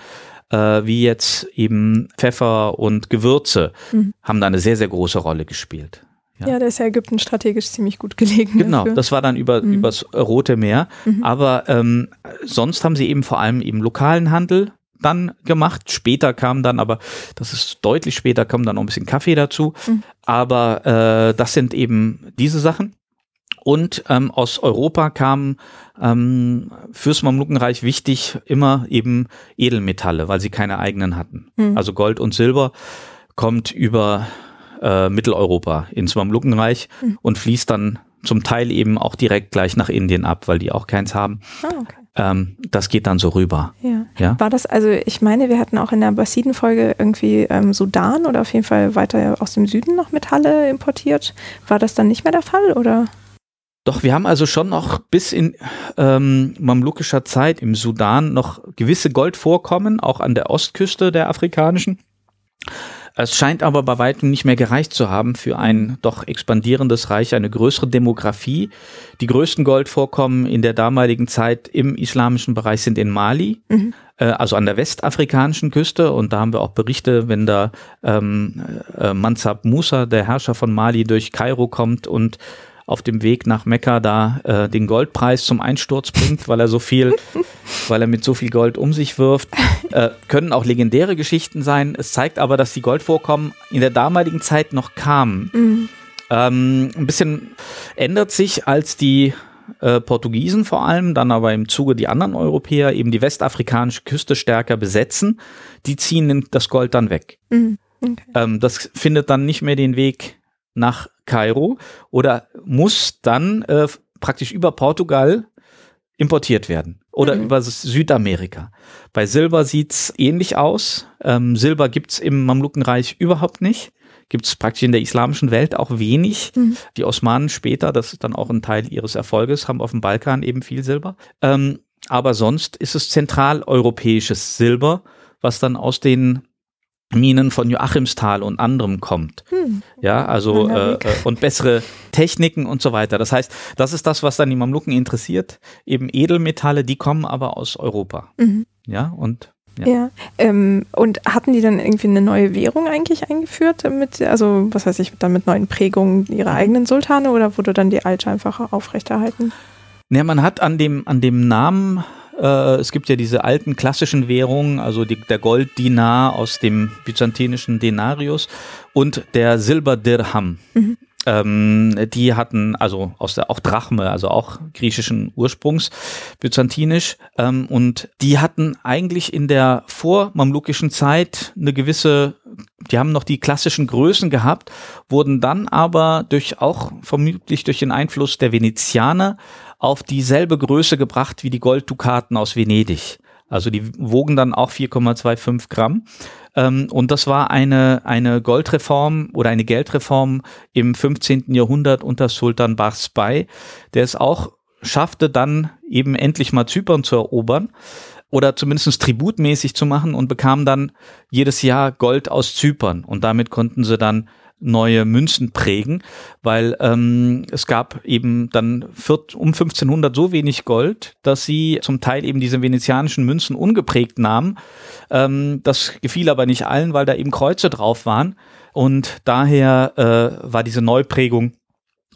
äh, wie jetzt eben Pfeffer und Gewürze, mhm. haben da eine sehr, sehr große Rolle gespielt. Ja. ja, da ist ja Ägypten strategisch ziemlich gut gelegen. Genau, dafür. das war dann über, mhm. übers Rote Meer. Mhm. Aber ähm, sonst haben sie eben vor allem eben lokalen Handel dann gemacht. Später kam dann, aber das ist deutlich später, kam dann noch ein bisschen Kaffee dazu. Mhm. Aber äh, das sind eben diese Sachen. Und ähm, aus Europa kamen ähm, fürs Mamlukenreich wichtig immer eben Edelmetalle, weil sie keine eigenen hatten. Mhm. Also Gold und Silber kommt über äh, Mitteleuropa ins Mamlukenreich mhm. und fließt dann zum Teil eben auch direkt gleich nach Indien ab, weil die auch keins haben. Ah, okay. Ähm, das geht dann so rüber. Ja. ja. War das, also ich meine, wir hatten auch in der Abbasiden-Folge irgendwie ähm, Sudan oder auf jeden Fall weiter aus dem Süden noch Metalle importiert. War das dann nicht mehr der Fall oder? Doch, wir haben also schon noch bis in ähm, mamlukischer Zeit im Sudan noch gewisse Goldvorkommen, auch an der Ostküste der afrikanischen. Es scheint aber bei weitem nicht mehr gereicht zu haben für ein doch expandierendes Reich, eine größere Demografie. Die größten Goldvorkommen in der damaligen Zeit im islamischen Bereich sind in Mali, mhm. äh, also an der westafrikanischen Küste. Und da haben wir auch Berichte, wenn da ähm, äh, Mansab Musa, der Herrscher von Mali, durch Kairo kommt und auf dem Weg nach Mekka da äh, den Goldpreis zum Einsturz bringt, weil er so viel, weil er mit so viel Gold um sich wirft. Äh, können auch legendäre Geschichten sein. Es zeigt aber, dass die Goldvorkommen in der damaligen Zeit noch kamen. Mhm. Ähm, ein bisschen ändert sich, als die äh, Portugiesen vor allem, dann aber im Zuge die anderen Europäer eben die westafrikanische Küste stärker besetzen. Die ziehen das Gold dann weg. Mhm. Okay. Ähm, das findet dann nicht mehr den Weg nach Kairo oder muss dann äh, praktisch über Portugal importiert werden oder mhm. über Südamerika. Bei Silber sieht's ähnlich aus. Ähm, Silber gibt's im Mamlukenreich überhaupt nicht. Gibt's praktisch in der islamischen Welt auch wenig. Mhm. Die Osmanen später, das ist dann auch ein Teil ihres Erfolges, haben auf dem Balkan eben viel Silber. Ähm, aber sonst ist es zentraleuropäisches Silber, was dann aus den Minen von Joachimsthal und anderem kommt. Hm. Ja, also äh, äh, und bessere Techniken und so weiter. Das heißt, das ist das, was dann die Mamluken interessiert. Eben Edelmetalle, die kommen aber aus Europa. Mhm. Ja, und Ja. ja. Ähm, und hatten die dann irgendwie eine neue Währung eigentlich eingeführt? Mit, also, was weiß ich, dann mit neuen Prägungen ihrer mhm. eigenen Sultane oder wurde dann die alte einfach aufrechterhalten? Ja, man hat an dem, an dem Namen, äh, es gibt ja diese alten klassischen Währungen, also die, der Golddinar aus dem byzantinischen Denarius und der Silberdirham. Mhm. Ähm, die hatten also aus der auch Drachme, also auch griechischen Ursprungs, byzantinisch, ähm, und die hatten eigentlich in der vormamlukischen Zeit eine gewisse, die haben noch die klassischen Größen gehabt, wurden dann aber durch auch vermutlich durch den Einfluss der Venezianer auf dieselbe Größe gebracht wie die Golddukaten aus Venedig. Also die wogen dann auch 4,25 Gramm. Ähm, und das war eine, eine Goldreform oder eine Geldreform im 15. Jahrhundert unter Sultan Bey, der es auch schaffte, dann eben endlich mal Zypern zu erobern oder zumindest tributmäßig zu machen und bekam dann jedes Jahr Gold aus Zypern. Und damit konnten sie dann neue Münzen prägen, weil ähm, es gab eben dann viert, um 1500 so wenig Gold, dass sie zum Teil eben diese venezianischen Münzen ungeprägt nahmen. Ähm, das gefiel aber nicht allen, weil da eben Kreuze drauf waren und daher äh, war diese Neuprägung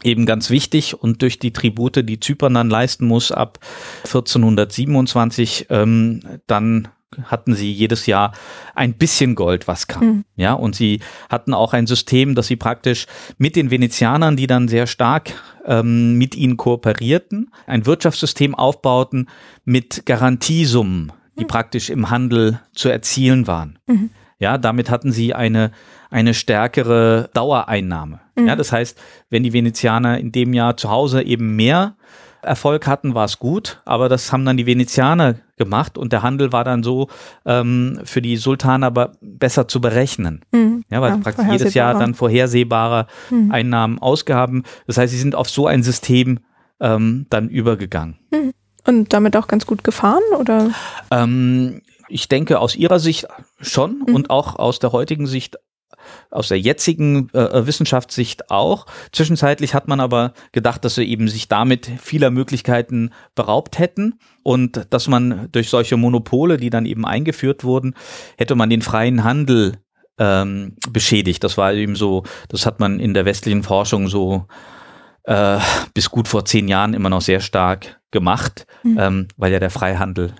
eben ganz wichtig und durch die Tribute, die Zypern dann leisten muss ab 1427, ähm, dann hatten sie jedes Jahr ein bisschen Gold, was kam. Mhm. Ja, und sie hatten auch ein System, dass sie praktisch mit den Venezianern, die dann sehr stark ähm, mit ihnen kooperierten, ein Wirtschaftssystem aufbauten mit Garantiesummen, die mhm. praktisch im Handel zu erzielen waren. Mhm. Ja, damit hatten sie eine, eine stärkere Dauereinnahme. Ja, mhm. das heißt, wenn die Venezianer in dem Jahr zu Hause eben mehr Erfolg hatten, war es gut, aber das haben dann die Venezianer gemacht und der Handel war dann so ähm, für die Sultane aber besser zu berechnen. Mhm. Ja, weil ja, praktisch jedes Jahr dann vorhersehbare mhm. Einnahmen, Ausgaben. Das heißt, sie sind auf so ein System ähm, dann übergegangen. Mhm. Und damit auch ganz gut gefahren, oder? Ähm, ich denke aus ihrer Sicht schon mhm. und auch aus der heutigen Sicht aus der jetzigen äh, äh, Wissenschaftssicht auch. Zwischenzeitlich hat man aber gedacht, dass sie eben sich damit vieler Möglichkeiten beraubt hätten und dass man durch solche Monopole, die dann eben eingeführt wurden, hätte man den freien Handel ähm, beschädigt. Das war eben so, das hat man in der westlichen Forschung so äh, bis gut vor zehn Jahren immer noch sehr stark gemacht, mhm. ähm, weil ja der Freihandel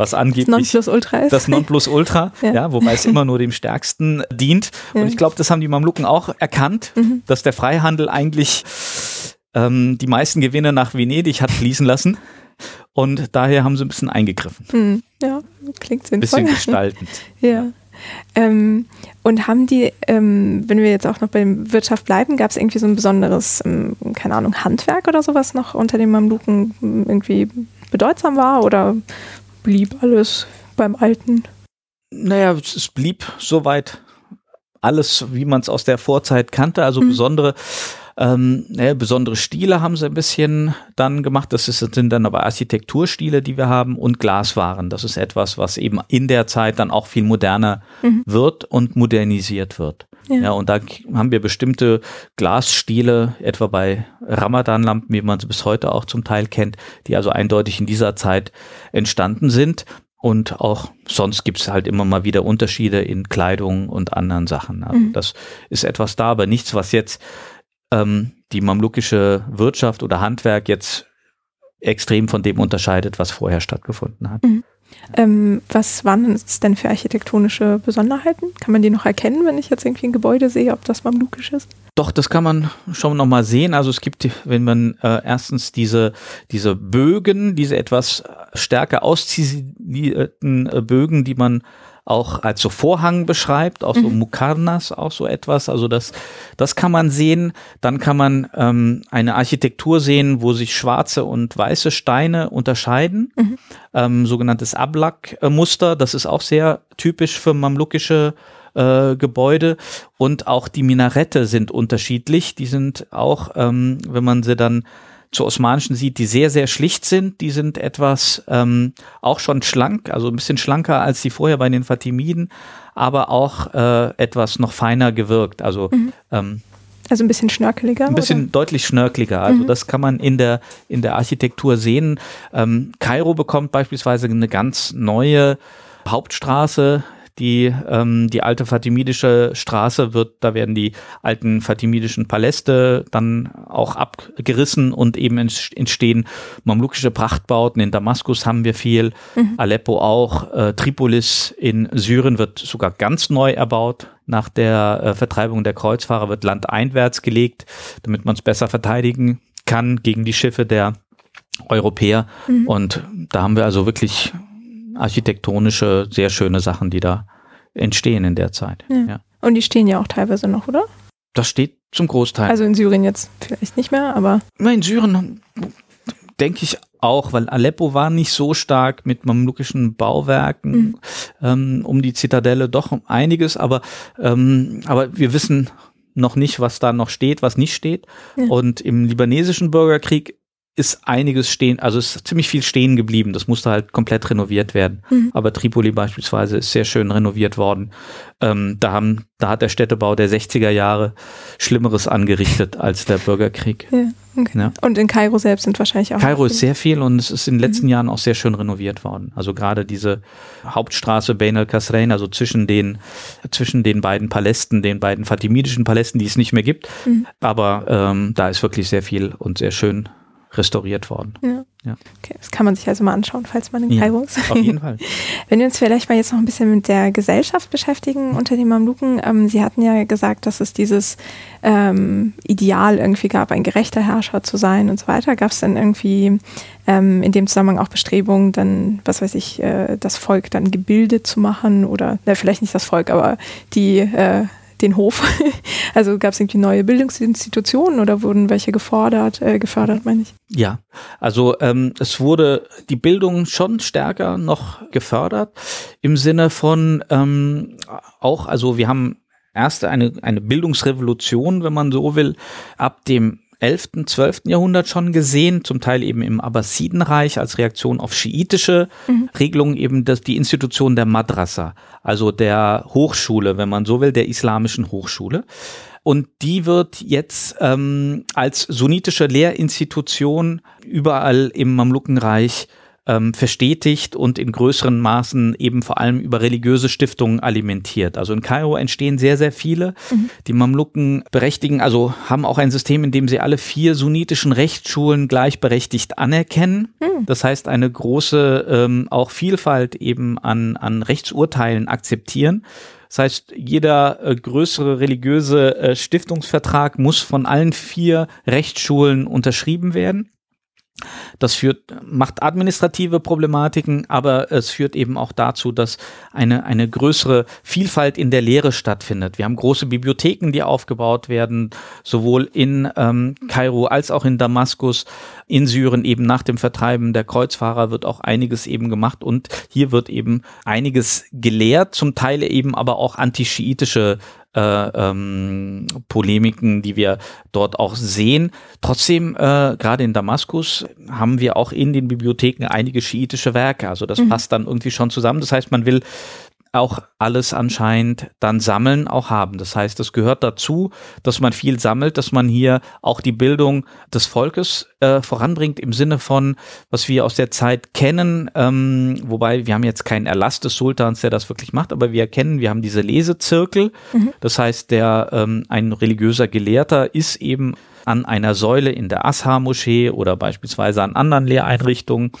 was angeblich das Nonplusultra ist. Das Nonplusultra, ja. ja, wobei es immer nur dem Stärksten dient. Ja. Und ich glaube, das haben die Mamluken auch erkannt, mhm. dass der Freihandel eigentlich ähm, die meisten Gewinne nach Venedig hat fließen lassen. Und daher haben sie ein bisschen eingegriffen. Mhm. Ja, klingt sinnvoll. Ein bisschen gestaltend. ja. Ähm, und haben die, ähm, wenn wir jetzt auch noch bei der Wirtschaft bleiben, gab es irgendwie so ein besonderes, ähm, keine Ahnung, Handwerk oder sowas noch unter den Mamluken irgendwie bedeutsam war? Oder blieb alles beim Alten? Naja, es blieb soweit alles, wie man es aus der Vorzeit kannte. Also mhm. besondere, ähm, naja, besondere Stile haben sie ein bisschen dann gemacht. Das ist, sind dann aber Architekturstile, die wir haben und Glaswaren. Das ist etwas, was eben in der Zeit dann auch viel moderner mhm. wird und modernisiert wird. Ja. ja. und da haben wir bestimmte Glasstile, etwa bei Ramadan-Lampen, wie man sie bis heute auch zum Teil kennt, die also eindeutig in dieser Zeit entstanden sind. Und auch sonst gibt es halt immer mal wieder Unterschiede in Kleidung und anderen Sachen. Also mhm. Das ist etwas da, aber nichts, was jetzt ähm, die mamlukische Wirtschaft oder Handwerk jetzt extrem von dem unterscheidet, was vorher stattgefunden hat. Mhm. Ähm, was waren es denn für architektonische Besonderheiten? Kann man die noch erkennen, wenn ich jetzt irgendwie ein Gebäude sehe, ob das mamlukisch ist? Doch, das kann man schon nochmal sehen. Also es gibt, wenn man äh, erstens diese, diese Bögen, diese etwas stärker ausziselierten äh, Bögen, die man auch als so Vorhang beschreibt, auch so mhm. Mukarnas, auch so etwas. Also das, das kann man sehen. Dann kann man ähm, eine Architektur sehen, wo sich schwarze und weiße Steine unterscheiden. Mhm. Ähm, sogenanntes Ablak-Muster. Das ist auch sehr typisch für mamlukische äh, Gebäude und auch die Minarette sind unterschiedlich. Die sind auch, ähm, wenn man sie dann zu osmanischen sieht, die sehr, sehr schlicht sind. Die sind etwas ähm, auch schon schlank, also ein bisschen schlanker als die vorher bei den Fatimiden, aber auch äh, etwas noch feiner gewirkt. Also mhm. ähm, also ein bisschen schnörkeliger? Ein bisschen oder? deutlich schnörkeliger. Also mhm. das kann man in der, in der Architektur sehen. Ähm, Kairo bekommt beispielsweise eine ganz neue Hauptstraße, die, ähm, die alte fatimidische Straße wird, da werden die alten fatimidischen Paläste dann auch abgerissen und eben entstehen mamlukische Prachtbauten. In Damaskus haben wir viel, mhm. Aleppo auch, äh, Tripolis in Syrien wird sogar ganz neu erbaut. Nach der äh, Vertreibung der Kreuzfahrer wird Land einwärts gelegt, damit man es besser verteidigen kann gegen die Schiffe der Europäer. Mhm. Und da haben wir also wirklich architektonische, sehr schöne Sachen, die da entstehen in der Zeit. Ja. ja. Und die stehen ja auch teilweise noch, oder? Das steht zum Großteil. Also in Syrien jetzt vielleicht nicht mehr, aber. In Syrien denke ich auch, weil Aleppo war nicht so stark mit mamlukischen Bauwerken mhm. ähm, um die Zitadelle, doch um einiges, aber, ähm, aber wir wissen noch nicht, was da noch steht, was nicht steht. Ja. Und im libanesischen Bürgerkrieg ist einiges stehen, also ist ziemlich viel stehen geblieben. Das musste halt komplett renoviert werden. Mhm. Aber Tripoli beispielsweise ist sehr schön renoviert worden. Ähm, da haben, da hat der Städtebau der 60er Jahre Schlimmeres angerichtet als der Bürgerkrieg. Ja, okay. ja. Und in Kairo selbst sind wahrscheinlich auch. Kairo ist sehr viel und es ist in den letzten mhm. Jahren auch sehr schön renoviert worden. Also gerade diese Hauptstraße Bain al-Kasrain, also zwischen den, zwischen den beiden Palästen, den beiden fatimidischen Palästen, die es nicht mehr gibt. Mhm. Aber ähm, da ist wirklich sehr viel und sehr schön restauriert worden. Ja. ja. Okay, das kann man sich also mal anschauen, falls man in ja, Kairo ist. Auf jeden Fall. Wenn wir uns vielleicht mal jetzt noch ein bisschen mit der Gesellschaft beschäftigen unter den Mamluken. Ähm, Sie hatten ja gesagt, dass es dieses ähm, Ideal irgendwie gab, ein gerechter Herrscher zu sein und so weiter. Gab es dann irgendwie ähm, in dem Zusammenhang auch Bestrebungen, dann, was weiß ich, äh, das Volk dann gebildet zu machen oder, na, vielleicht nicht das Volk, aber die äh, den Hof? Also gab es irgendwie neue Bildungsinstitutionen oder wurden welche gefordert, äh, gefördert, meine ich? Ja, also ähm, es wurde die Bildung schon stärker noch gefördert im Sinne von ähm, auch, also wir haben erst eine, eine Bildungsrevolution, wenn man so will, ab dem 11., 12. Jahrhundert schon gesehen, zum Teil eben im Abbasidenreich als Reaktion auf schiitische mhm. Regelungen eben das, die Institution der Madrasa, also der Hochschule, wenn man so will, der islamischen Hochschule. Und die wird jetzt ähm, als sunnitische Lehrinstitution überall im Mamlukenreich ähm, verstetigt und in größeren Maßen eben vor allem über religiöse Stiftungen alimentiert. Also in Kairo entstehen sehr, sehr viele. Mhm. Die Mamluken berechtigen, also haben auch ein System, in dem sie alle vier sunnitischen Rechtsschulen gleichberechtigt anerkennen. Mhm. Das heißt, eine große ähm, auch Vielfalt eben an, an Rechtsurteilen akzeptieren. Das heißt, jeder äh, größere religiöse äh, Stiftungsvertrag muss von allen vier Rechtsschulen unterschrieben werden. Das führt, macht administrative Problematiken, aber es führt eben auch dazu, dass eine, eine größere Vielfalt in der Lehre stattfindet. Wir haben große Bibliotheken, die aufgebaut werden, sowohl in ähm, Kairo als auch in Damaskus, in Syrien eben nach dem Vertreiben der Kreuzfahrer wird auch einiges eben gemacht und hier wird eben einiges gelehrt, zum Teil eben aber auch antischiitische äh, ähm, Polemiken, die wir dort auch sehen. Trotzdem, äh, gerade in Damaskus haben wir auch in den Bibliotheken einige schiitische Werke. Also das mhm. passt dann irgendwie schon zusammen. Das heißt, man will auch alles anscheinend dann sammeln, auch haben. Das heißt, es gehört dazu, dass man viel sammelt, dass man hier auch die Bildung des Volkes äh, voranbringt im Sinne von, was wir aus der Zeit kennen, ähm, wobei wir haben jetzt keinen Erlass des Sultans, der das wirklich macht, aber wir erkennen, wir haben diese Lesezirkel. Mhm. Das heißt, der ähm, ein religiöser Gelehrter ist eben an einer Säule in der Ashar-Moschee oder beispielsweise an anderen Lehreinrichtungen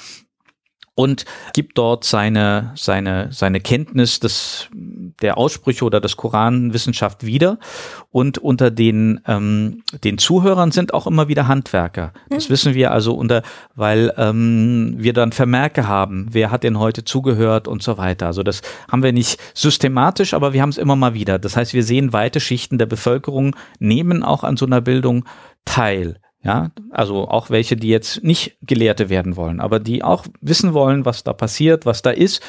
und gibt dort seine, seine, seine Kenntnis des, der Aussprüche oder des Koranwissenschaft wieder. Und unter den, ähm, den Zuhörern sind auch immer wieder Handwerker. Das mhm. wissen wir also unter, weil ähm, wir dann Vermerke haben, wer hat denn heute zugehört und so weiter. Also das haben wir nicht systematisch, aber wir haben es immer mal wieder. Das heißt, wir sehen weite Schichten der Bevölkerung nehmen auch an so einer Bildung teil. Ja, also auch welche, die jetzt nicht Gelehrte werden wollen, aber die auch wissen wollen, was da passiert, was da ist.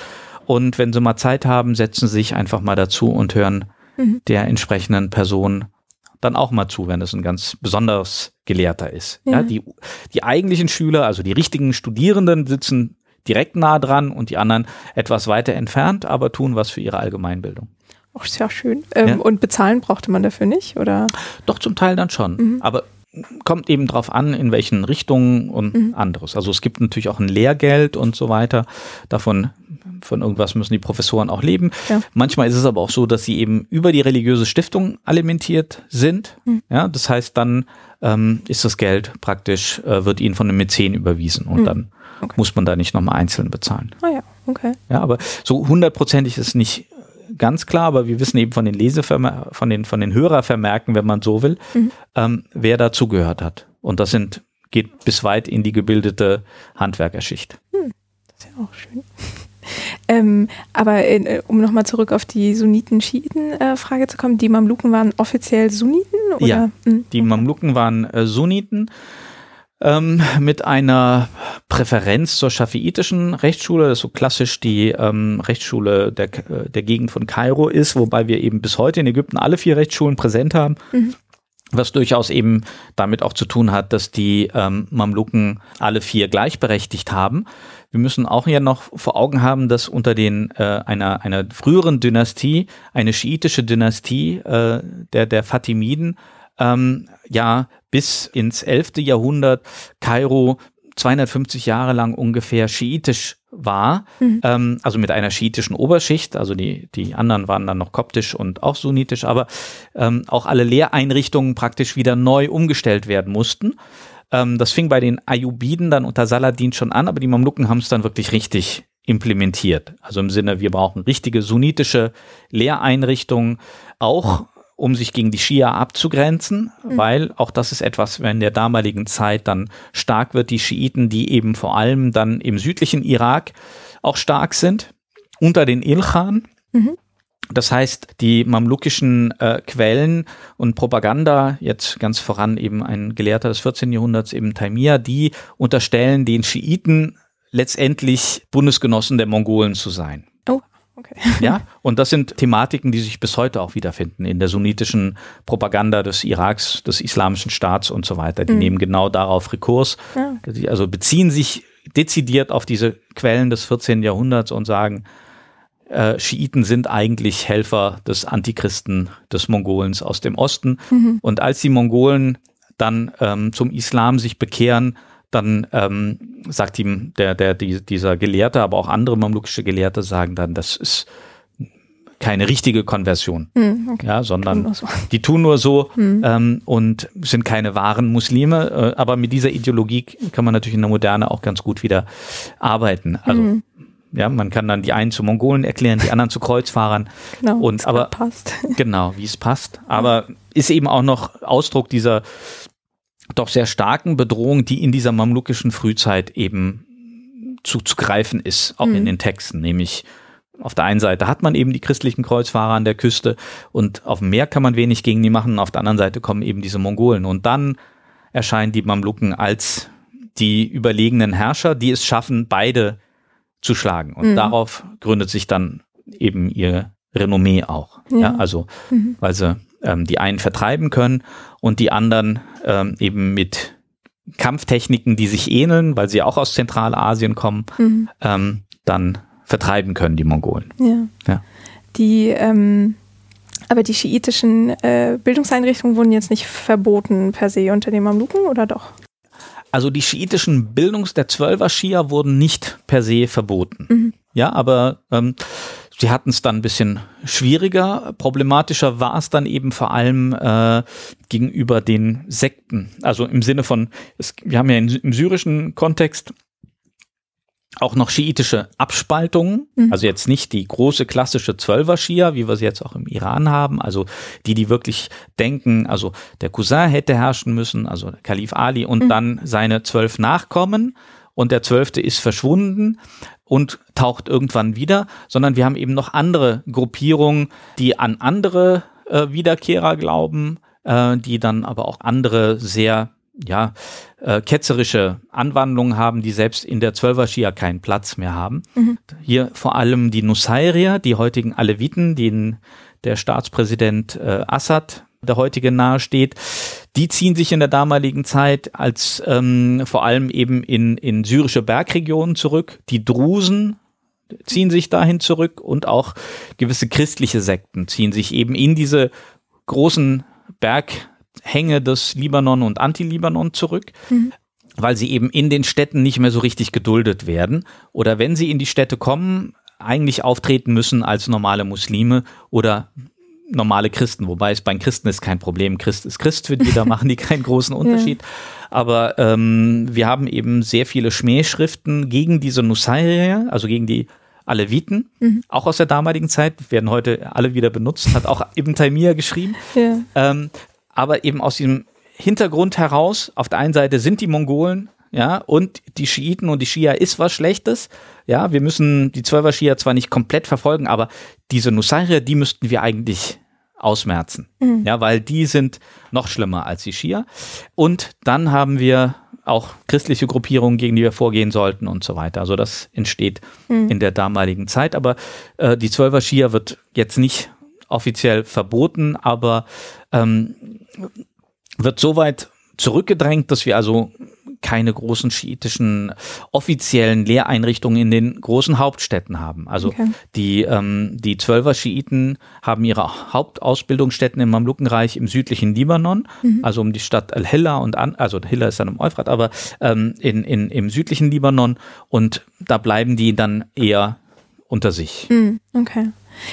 Und wenn sie mal Zeit haben, setzen sie sich einfach mal dazu und hören mhm. der entsprechenden Person dann auch mal zu, wenn es ein ganz besonders Gelehrter ist. Ja. ja, die, die eigentlichen Schüler, also die richtigen Studierenden sitzen direkt nah dran und die anderen etwas weiter entfernt, aber tun was für ihre Allgemeinbildung. Ach, ist ja schön. Ähm, ja. Und bezahlen brauchte man dafür nicht, oder? Doch, zum Teil dann schon. Mhm. Aber kommt eben drauf an, in welchen Richtungen und mhm. anderes. Also es gibt natürlich auch ein Lehrgeld und so weiter. Davon von irgendwas müssen die Professoren auch leben. Ja. Manchmal ist es aber auch so, dass sie eben über die religiöse Stiftung alimentiert sind. Mhm. Ja, das heißt, dann ähm, ist das Geld praktisch, äh, wird ihnen von einem Mäzen überwiesen und Mhm. dann Okay. muss man da nicht nochmal einzeln bezahlen. Ah ja, okay. Ja, aber so hundertprozentig ist nicht ganz klar, aber wir wissen eben von den Lesevermer von den, von den Hörervermerken, wenn man so will, Mhm. ähm, wer dazugehört hat. Und das sind, geht bis weit in die gebildete Handwerkerschicht. Das ist ja auch schön. Ähm, aber äh, um nochmal zurück auf die Sunniten-Schiiten-Frage zu kommen, die Mamluken waren offiziell Sunniten? Oder? Ja. Mhm. Die Mamluken waren äh, Sunniten ähm, mit einer Präferenz zur schafiitischen Rechtsschule, das so klassisch die ähm, Rechtsschule der, äh, der Gegend von Kairo ist, wobei wir eben bis heute in Ägypten alle vier Rechtsschulen präsent haben. Mhm. Was durchaus eben damit auch zu tun hat, dass die ähm, Mamluken alle vier gleichberechtigt haben. Wir müssen auch ja noch vor Augen haben, dass unter den äh, einer einer früheren Dynastie, eine schiitische Dynastie äh, der der Fatimiden, ähm, ja bis ins 11. Jahrhundert Kairo 250 Jahre lang ungefähr schiitisch war, Mhm. ähm, also mit einer schiitischen Oberschicht, also die, die anderen waren dann noch koptisch und auch sunnitisch, aber ähm, auch alle Lehreinrichtungen praktisch wieder neu umgestellt werden mussten. Ähm, das fing bei den Ayyubiden dann unter Saladin schon an, aber die Mamluken haben es dann wirklich richtig implementiert. Also im Sinne, wir brauchen richtige sunnitische Lehreinrichtungen, auch um sich gegen die Schia abzugrenzen, weil auch das ist etwas, wenn in der damaligen Zeit dann stark wird, die Schiiten, die eben vor allem dann im südlichen Irak auch stark sind, unter den Ilchan. Mhm. Das heißt, die mamlukischen äh, Quellen und Propaganda, jetzt ganz voran eben ein Gelehrter des 14. Jahrhunderts, eben Taimir, die unterstellen den Schiiten letztendlich Bundesgenossen der Mongolen zu sein. Oh, okay. Ja, und das sind Thematiken, die sich bis heute auch wiederfinden in der sunnitischen Propaganda des Iraks, des islamischen Staats und so weiter. Die Mhm. nehmen genau darauf Rekurs. Ja. Also beziehen sich dezidiert auf diese Quellen des 14. Jahrhunderts und sagen, äh, Schiiten sind eigentlich Helfer des Antichristen des Mongolens aus dem Osten. Mhm. Und als die Mongolen dann ähm, zum Islam sich bekehren, dann ähm, sagt ihm der, der, die, dieser Gelehrte, aber auch andere mamlukische Gelehrte sagen dann, das ist keine richtige Konversion, Mhm, okay. ja, sondern Nur so. die tun nur so Mhm. ähm, und sind keine wahren Muslime. Äh, aber mit dieser Ideologie kann man natürlich in der Moderne auch ganz gut wieder arbeiten. Also Mhm. Ja, man kann dann die einen zu Mongolen erklären, die anderen zu Kreuzfahrern. Genau. Und aber- passt. Genau, wie es passt. Aber ist eben auch noch Ausdruck dieser doch sehr starken Bedrohung, die in dieser mamlukischen Frühzeit eben zu, zu greifen ist, auch in Mhm. den Texten. Nämlich auf der einen Seite hat man eben die christlichen Kreuzfahrer an der Küste und auf dem Meer kann man wenig gegen die machen. Auf der anderen Seite kommen eben diese Mongolen. Und dann erscheinen die Mamluken als die überlegenen Herrscher, die es schaffen, beide zu schlagen. Und Mhm. darauf gründet sich dann eben ihr Renommee auch. Ja, Ja. also Mhm. weil sie ähm, die einen vertreiben können und die anderen ähm, eben mit Kampftechniken, die sich ähneln, weil sie auch aus Zentralasien kommen, Mhm. ähm, dann vertreiben können, die Mongolen. Ja. Ja. Die, ähm, aber die schiitischen äh, Bildungseinrichtungen wurden jetzt nicht verboten per se unter den Mamluken oder doch? Also die schiitischen Bildungs- der Zwölfer Schia wurden nicht per se verboten. Mhm. Ja, aber ähm, sie hatten es dann ein bisschen schwieriger. Problematischer war es dann eben vor allem äh, gegenüber den Sekten. Also im Sinne von, es, wir haben ja in, im syrischen Kontext auch noch schiitische Abspaltungen, Mhm. also jetzt nicht die große klassische Zwölfer Schia, wie wir sie jetzt auch im Iran haben, also die, die wirklich denken, also der Cousin hätte herrschen müssen, also Kalif Ali und Mhm. dann seine zwölf Nachkommen und der zwölfte ist verschwunden und taucht irgendwann wieder, sondern wir haben eben noch andere Gruppierungen, die an andere äh, Wiederkehrer glauben, äh, die dann aber auch andere sehr ja, äh, ketzerische Anwandlungen haben, die selbst in der Zwölfer Schia keinen Platz mehr haben. Mhm. Hier vor allem die Nusairier, die heutigen Aleviten, denen der Staatspräsident äh, Assad, der heutige nahesteht, die ziehen sich in der damaligen Zeit als ähm, vor allem eben in, in syrische Bergregionen zurück. Die Drusen ziehen sich dahin zurück und auch gewisse christliche Sekten ziehen sich eben in diese großen Berghänge des Libanon und Anti-Libanon zurück. Mhm. Weil sie eben in den Städten nicht mehr so richtig geduldet werden. Oder wenn sie in die Städte kommen, eigentlich auftreten müssen als normale Muslime oder normale Christen, wobei es bei Christen ist kein Problem. Christ ist Christ für die, da machen die keinen großen Unterschied. Ja. Aber ähm, wir haben eben sehr viele Schmähschriften gegen diese Nusayrier, also gegen die Aleviten, mhm. auch aus der damaligen Zeit, werden heute alle wieder benutzt, hat auch Ibn Taymiyyah geschrieben. Ja. Ähm, aber eben aus diesem Hintergrund heraus, auf der einen Seite sind die Mongolen, ja, und die Schiiten und die Schia ist was Schlechtes. Ja, wir müssen die Zwölfer Schia zwar nicht komplett verfolgen, aber diese Nusayrier, die müssten wir eigentlich ausmerzen. Mhm. Ja, weil die sind noch schlimmer als die Schia. Und dann haben wir auch christliche Gruppierungen, gegen die wir vorgehen sollten und so weiter. Also das entsteht mhm. in der damaligen Zeit. Aber äh, die Zwölfer Schia wird jetzt nicht offiziell verboten, aber ähm, wird soweit zurückgedrängt, dass wir also keine großen schiitischen offiziellen Lehreinrichtungen in den großen Hauptstädten haben. Also okay. die, ähm, die Zwölfer Schiiten haben ihre Hauptausbildungsstätten im Mamlukenreich im südlichen Libanon, mhm. also um die Stadt Al-Hilla und an, also Hilla ist dann im Euphrat, aber ähm, in, in, im südlichen Libanon und da bleiben die dann eher unter sich. Mhm. Okay.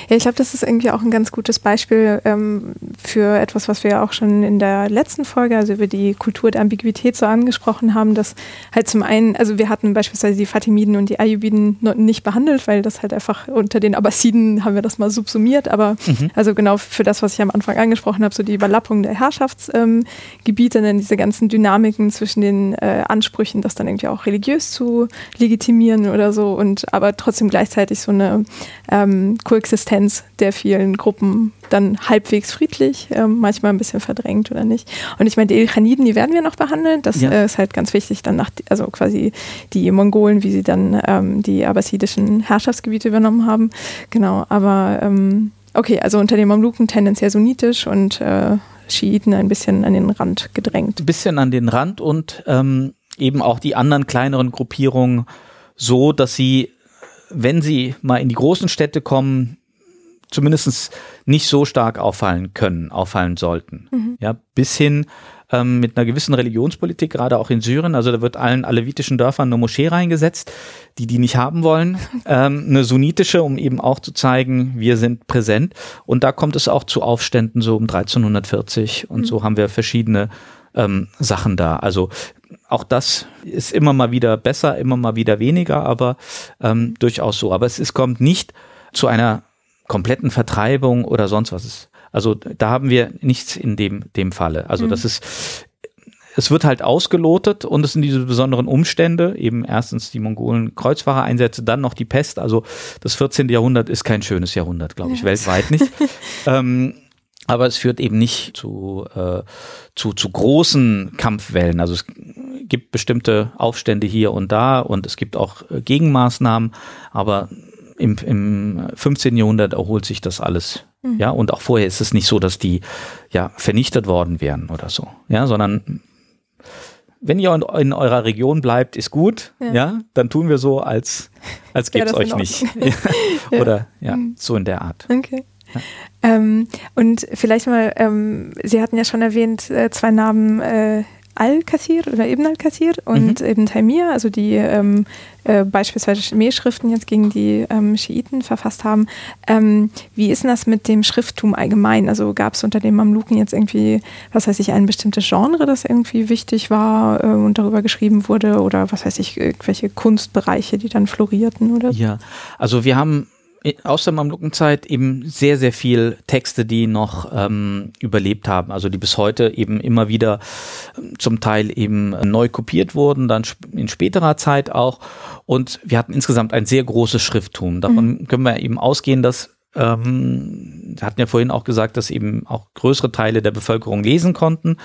Ja, ich glaube, das ist irgendwie auch ein ganz gutes Beispiel ähm, für etwas, was wir ja auch schon in der letzten Folge, also über die Kultur der Ambiguität so angesprochen haben, dass halt zum einen, also wir hatten beispielsweise die Fatimiden und die Ayyubiden nicht behandelt, weil das halt einfach unter den Abbasiden haben wir das mal subsumiert, aber mhm. also genau für das, was ich am Anfang angesprochen habe, so die Überlappung der Herrschaftsgebiete, ähm, dann diese ganzen Dynamiken zwischen den äh, Ansprüchen, das dann irgendwie auch religiös zu legitimieren oder so und aber trotzdem gleichzeitig so eine ähm, Koexistenz Existenz der vielen Gruppen dann halbwegs friedlich, äh, manchmal ein bisschen verdrängt oder nicht. Und ich meine, die Ilkhaniden, die werden wir noch behandeln. Das ja. äh, ist halt ganz wichtig, dann nach, also quasi die Mongolen, wie sie dann ähm, die abbasidischen Herrschaftsgebiete übernommen haben. Genau, aber ähm, okay, also unter den Mamluken tendenziell sunnitisch und äh, Schiiten ein bisschen an den Rand gedrängt. Ein bisschen an den Rand und ähm, eben auch die anderen kleineren Gruppierungen so, dass sie, wenn sie mal in die großen Städte kommen, zumindest nicht so stark auffallen können, auffallen sollten. Mhm. Ja, bis hin ähm, mit einer gewissen Religionspolitik, gerade auch in Syrien. Also da wird allen alevitischen Dörfern eine Moschee reingesetzt, die die nicht haben wollen. Ähm, eine sunnitische, um eben auch zu zeigen, wir sind präsent. Und da kommt es auch zu Aufständen so um 1340 und mhm. so haben wir verschiedene ähm, Sachen da. Also auch das ist immer mal wieder besser, immer mal wieder weniger, aber ähm, durchaus so. Aber es, es kommt nicht zu einer kompletten Vertreibung oder sonst was. Also da haben wir nichts in dem, dem Falle. Also mhm. das ist, es wird halt ausgelotet und es sind diese besonderen Umstände, eben erstens die Mongolen Kreuzfahrereinsätze, dann noch die Pest. Also das 14. Jahrhundert ist kein schönes Jahrhundert, glaube ich, ja. weltweit nicht. ähm, aber es führt eben nicht zu, äh, zu, zu großen Kampfwellen. Also es gibt bestimmte Aufstände hier und da und es gibt auch äh, Gegenmaßnahmen, aber im, im 15. Jahrhundert erholt sich das alles. Mhm. Ja, und auch vorher ist es nicht so, dass die ja vernichtet worden wären oder so. Ja, sondern wenn ihr in, in eurer Region bleibt, ist gut, ja, ja dann tun wir so, als, als gäbe es euch nicht. ja. Oder ja, mhm. so in der Art. Okay. Ja. Ähm, und vielleicht mal, ähm, Sie hatten ja schon erwähnt, äh, zwei Namen äh, Al-Kathir oder Ibn al-Kathir und mhm. Ibn Taymiyyah, also die ähm, äh, beispielsweise Schmähschriften jetzt gegen die ähm, Schiiten verfasst haben. Ähm, wie ist denn das mit dem Schrifttum allgemein? Also gab es unter den Mamluken jetzt irgendwie, was weiß ich, ein bestimmtes Genre, das irgendwie wichtig war äh, und darüber geschrieben wurde oder was weiß ich, irgendwelche Kunstbereiche, die dann florierten oder? Ja, also wir haben aus der Mamlukenzeit eben sehr, sehr viel Texte, die noch ähm, überlebt haben, also die bis heute eben immer wieder ähm, zum Teil eben neu kopiert wurden, dann in späterer Zeit auch. Und wir hatten insgesamt ein sehr großes Schrifttum. Davon mhm. können wir eben ausgehen, dass ähm, wir hatten ja vorhin auch gesagt, dass eben auch größere Teile der Bevölkerung lesen konnten.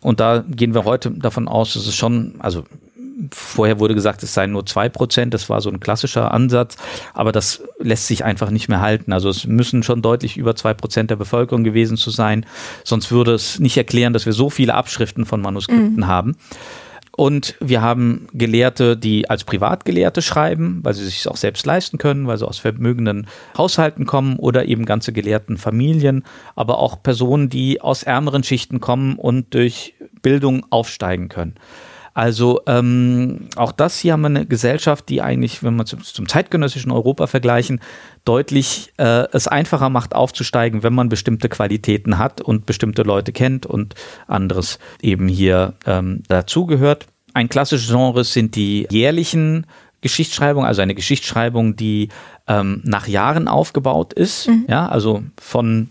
Und da gehen wir heute davon aus, dass es schon, also vorher wurde gesagt, es seien nur zwei Prozent. Das war so ein klassischer Ansatz. Aber das lässt sich einfach nicht mehr halten. Also es müssen schon deutlich über zwei Prozent der Bevölkerung gewesen zu sein. Sonst würde es nicht erklären, dass wir so viele Abschriften von Manuskripten mhm. haben. Und wir haben Gelehrte, die als Privatgelehrte schreiben, weil sie sich auch selbst leisten können, weil sie aus vermögenden Haushalten kommen oder eben ganze gelehrten Familien, aber auch Personen, die aus ärmeren Schichten kommen und durch Bildung aufsteigen können. Also ähm, auch das hier haben wir eine Gesellschaft, die eigentlich, wenn wir zum, zum zeitgenössischen Europa vergleichen, deutlich äh, es einfacher macht aufzusteigen, wenn man bestimmte Qualitäten hat und bestimmte Leute kennt und anderes eben hier ähm, dazugehört. Ein klassisches Genre sind die jährlichen Geschichtsschreibungen, also eine Geschichtsschreibung, die ähm, nach Jahren aufgebaut ist. Mhm. Ja, also von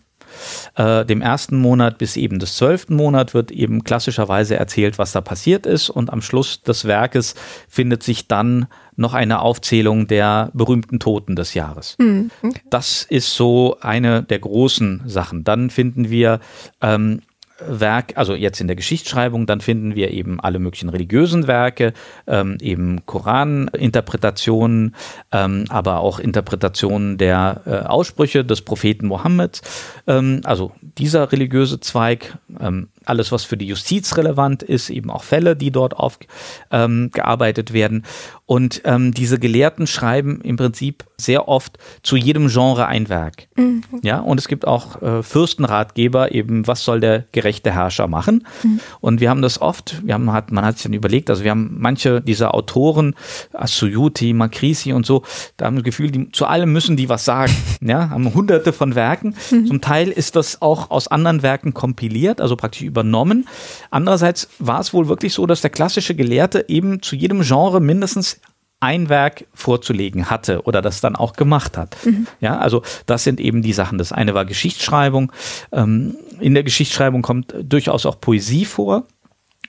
äh, dem ersten Monat bis eben des zwölften Monat wird eben klassischerweise erzählt, was da passiert ist und am Schluss des Werkes findet sich dann noch eine Aufzählung der berühmten Toten des Jahres. Mhm, okay. Das ist so eine der großen Sachen. Dann finden wir ähm, Werk, also jetzt in der Geschichtsschreibung, dann finden wir eben alle möglichen religiösen Werke, ähm, eben Koraninterpretationen, ähm, aber auch Interpretationen der äh, Aussprüche des Propheten Mohammed. Ähm, also dieser religiöse Zweig, ähm, alles, was für die Justiz relevant ist, eben auch Fälle, die dort aufgearbeitet ähm, werden. Und ähm, diese Gelehrten schreiben im Prinzip sehr oft zu jedem Genre ein Werk. Mhm. Ja, und es gibt auch äh, Fürstenratgeber, eben, was soll der gerechte Herrscher machen? Mhm. Und wir haben das oft, wir haben, hat, man hat sich dann überlegt, also wir haben manche dieser Autoren, Asuyuti, Makrisi und so, da haben wir das Gefühl, die, zu allem müssen die was sagen. ja, haben hunderte von Werken. Mhm. Zum Teil ist das auch aus anderen Werken kompiliert, also praktisch übernommen. Andererseits war es wohl wirklich so, dass der klassische Gelehrte eben zu jedem Genre mindestens ein Werk vorzulegen hatte oder das dann auch gemacht hat. Mhm. Ja, also das sind eben die Sachen. Das eine war Geschichtsschreibung. Ähm, in der Geschichtsschreibung kommt durchaus auch Poesie vor.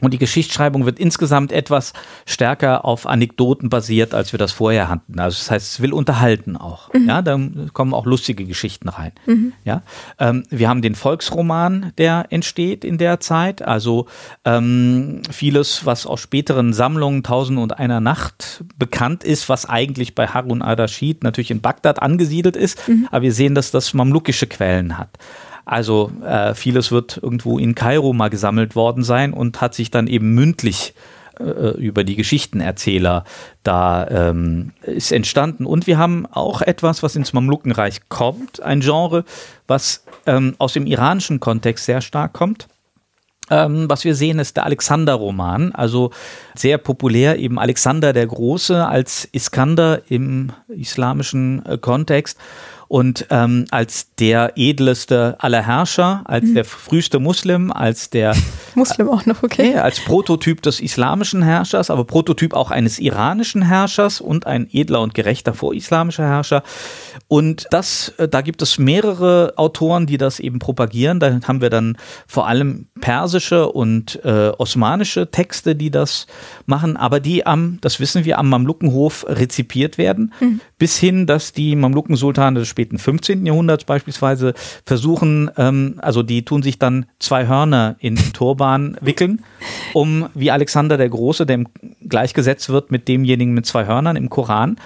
Und die Geschichtsschreibung wird insgesamt etwas stärker auf Anekdoten basiert, als wir das vorher hatten. Also das heißt, es will unterhalten auch. Mhm. Ja, da kommen auch lustige Geschichten rein. Mhm. Ja, ähm, wir haben den Volksroman, der entsteht in der Zeit. Also ähm, vieles, was aus späteren Sammlungen Tausend und einer Nacht bekannt ist, was eigentlich bei Harun al-Rashid natürlich in Bagdad angesiedelt ist. Mhm. Aber wir sehen, dass das mamlukische Quellen hat. Also äh, vieles wird irgendwo in Kairo mal gesammelt worden sein und hat sich dann eben mündlich äh, über die Geschichtenerzähler da ähm, ist entstanden. Und wir haben auch etwas, was ins Mamlukenreich kommt, ein Genre, was ähm, aus dem iranischen Kontext sehr stark kommt. Ähm, was wir sehen, ist der Alexander-Roman, also sehr populär, eben Alexander der Große als Iskander im islamischen äh, Kontext und ähm, als der edleste aller Herrscher, als mhm. der früheste Muslim, als der Muslim auch noch, okay. Nee, als Prototyp des islamischen Herrschers, aber Prototyp auch eines iranischen Herrschers und ein edler und gerechter vorislamischer Herrscher. Und das, äh, da gibt es mehrere Autoren, die das eben propagieren. Da haben wir dann vor allem persische und äh, osmanische Texte, die das machen, aber die am, das wissen wir, am Mamlukenhof rezipiert werden, mhm. Bis hin, dass die Mamlukensultane des späten 15. Jahrhunderts beispielsweise versuchen, ähm, also die tun sich dann zwei Hörner in den Turban wickeln, um wie Alexander der Große, der gleichgesetzt wird mit demjenigen mit zwei Hörnern im Koran.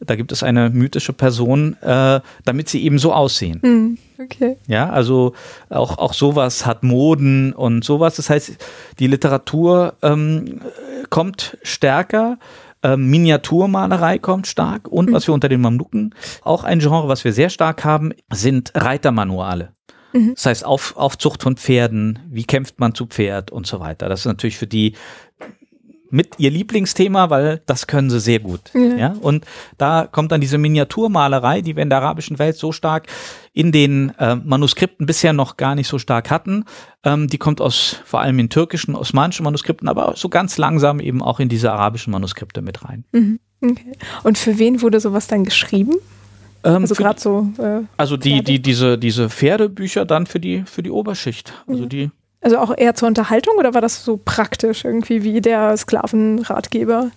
Da gibt es eine mythische Person, äh, damit sie eben so aussehen. Mhm. Okay. Ja, also auch, auch sowas hat Moden und sowas. Das heißt, die Literatur ähm, kommt stärker ähm, Miniaturmalerei kommt stark und was wir unter den Mamluken auch ein Genre, was wir sehr stark haben, sind Reitermanuale. Mhm. Das heißt, auf, Aufzucht von Pferden, wie kämpft man zu Pferd und so weiter. Das ist natürlich für die mit ihr Lieblingsthema, weil das können sie sehr gut. Ja. ja. Und da kommt dann diese Miniaturmalerei, die wir in der arabischen Welt so stark in den äh, Manuskripten bisher noch gar nicht so stark hatten. Ähm, die kommt aus vor allem in türkischen, osmanischen Manuskripten, aber so ganz langsam eben auch in diese arabischen Manuskripte mit rein. Mhm. Okay. Und für wen wurde sowas dann geschrieben? Ähm, also gerade so. Äh, also die, die, diese, diese Pferdebücher dann für die, für die Oberschicht. Also die also auch eher zur Unterhaltung oder war das so praktisch irgendwie wie der Sklavenratgeber?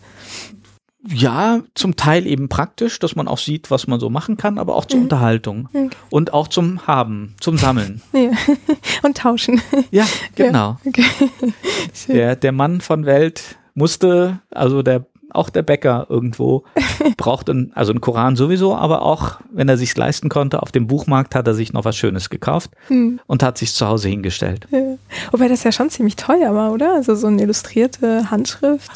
Ja, zum Teil eben praktisch, dass man auch sieht, was man so machen kann, aber auch zur mhm. Unterhaltung okay. und auch zum Haben, zum Sammeln. Ja. Und tauschen. Ja, genau. Ja, okay. Der, der Mann von Welt musste, also der auch der Bäcker irgendwo braucht einen, also einen Koran sowieso, aber auch, wenn er sich leisten konnte, auf dem Buchmarkt hat er sich noch was Schönes gekauft hm. und hat sich zu Hause hingestellt. Ja. Wobei das ja schon ziemlich teuer war, oder? Also so eine illustrierte Handschrift.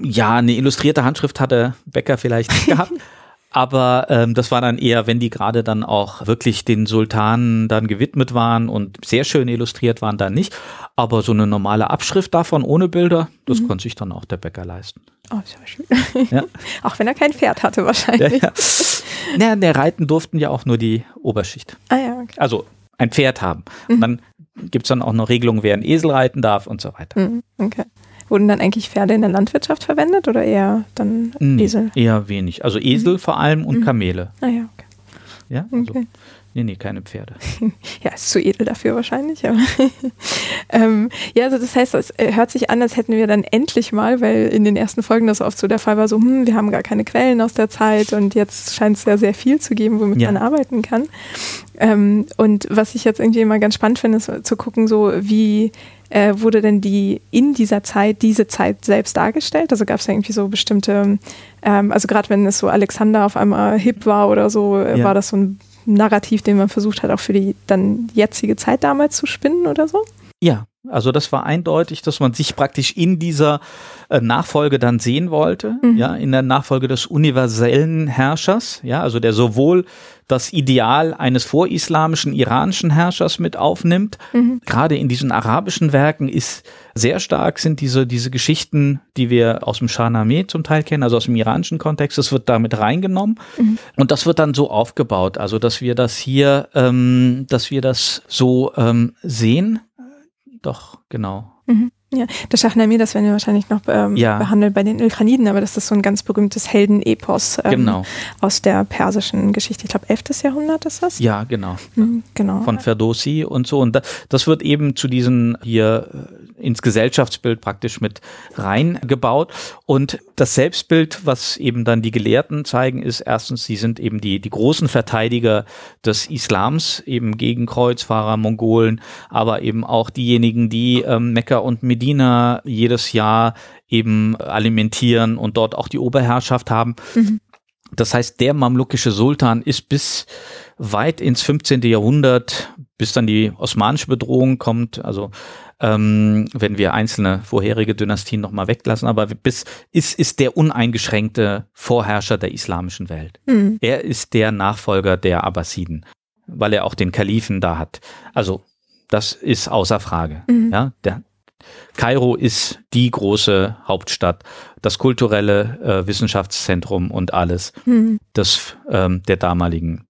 Ja, eine illustrierte Handschrift hat der Bäcker vielleicht nicht gehabt. Aber ähm, das war dann eher, wenn die gerade dann auch wirklich den Sultanen dann gewidmet waren und sehr schön illustriert waren, dann nicht. Aber so eine normale Abschrift davon ohne Bilder, das mhm. konnte sich dann auch der Bäcker leisten. Oh, das war schön. Ja. auch wenn er kein Pferd hatte wahrscheinlich. Ja, ja. ja, der Reiten durften ja auch nur die Oberschicht. Ah ja, okay. Also ein Pferd haben. Mhm. Und dann gibt es dann auch noch Regelungen, wer einen Esel reiten darf und so weiter. Mhm, okay. Wurden dann eigentlich Pferde in der Landwirtschaft verwendet oder eher dann nee, Esel? Eher wenig. Also Esel mhm. vor allem und mhm. Kamele. Ah ja, okay. Ja, also okay. Nee, nee, keine Pferde. ja, ist zu edel dafür wahrscheinlich. Aber ähm, ja, also das heißt, es äh, hört sich an, als hätten wir dann endlich mal, weil in den ersten Folgen das oft so der Fall war, so, hm, wir haben gar keine Quellen aus der Zeit und jetzt scheint es ja sehr viel zu geben, womit ja. man arbeiten kann. Ähm, und was ich jetzt irgendwie immer ganz spannend finde, ist zu gucken, so wie äh, wurde denn die in dieser Zeit, diese Zeit selbst dargestellt? Also gab es irgendwie so bestimmte, ähm, also gerade wenn es so Alexander auf einmal hip war oder so, äh, ja. war das so ein Narrativ, den man versucht hat, auch für die dann jetzige Zeit damals zu spinnen oder so? Ja, also das war eindeutig, dass man sich praktisch in dieser äh, Nachfolge dann sehen wollte, mhm. ja, in der Nachfolge des universellen Herrschers, ja, also der sowohl das Ideal eines vorislamischen iranischen Herrschers mit aufnimmt. Mhm. Gerade in diesen arabischen Werken ist sehr stark sind diese, diese Geschichten, die wir aus dem Shahnameh zum Teil kennen, also aus dem iranischen Kontext, das wird damit reingenommen mhm. und das wird dann so aufgebaut, also dass wir das hier, ähm, dass wir das so ähm, sehen. Doch, genau. Mhm. Ja, das Shahnameh, das werden wir wahrscheinlich noch ähm, ja. behandeln bei den Ilkhaniden, aber das ist so ein ganz berühmtes Heldenepos ähm, genau. aus der persischen Geschichte. Ich glaube, 11. Jahrhundert ist das. Ja, genau. Mhm, genau. Von Ferdowsi und so. Und das wird eben zu diesen hier äh, ins Gesellschaftsbild praktisch mit reingebaut. Und das Selbstbild, was eben dann die Gelehrten zeigen, ist erstens, sie sind eben die, die großen Verteidiger des Islams, eben gegen Kreuzfahrer, Mongolen, aber eben auch diejenigen, die ähm, Mekka und Medina jedes Jahr eben alimentieren und dort auch die Oberherrschaft haben. Mhm. Das heißt, der mamlukische Sultan ist bis weit ins 15. Jahrhundert, bis dann die osmanische Bedrohung kommt, also ähm, wenn wir einzelne vorherige Dynastien nochmal weglassen, aber bis ist, ist der uneingeschränkte Vorherrscher der islamischen Welt. Mhm. Er ist der Nachfolger der Abbasiden, weil er auch den Kalifen da hat. Also das ist außer Frage. Mhm. Ja, der, Kairo ist die große Hauptstadt, das kulturelle äh, Wissenschaftszentrum und alles mhm. des, ähm, der damaligen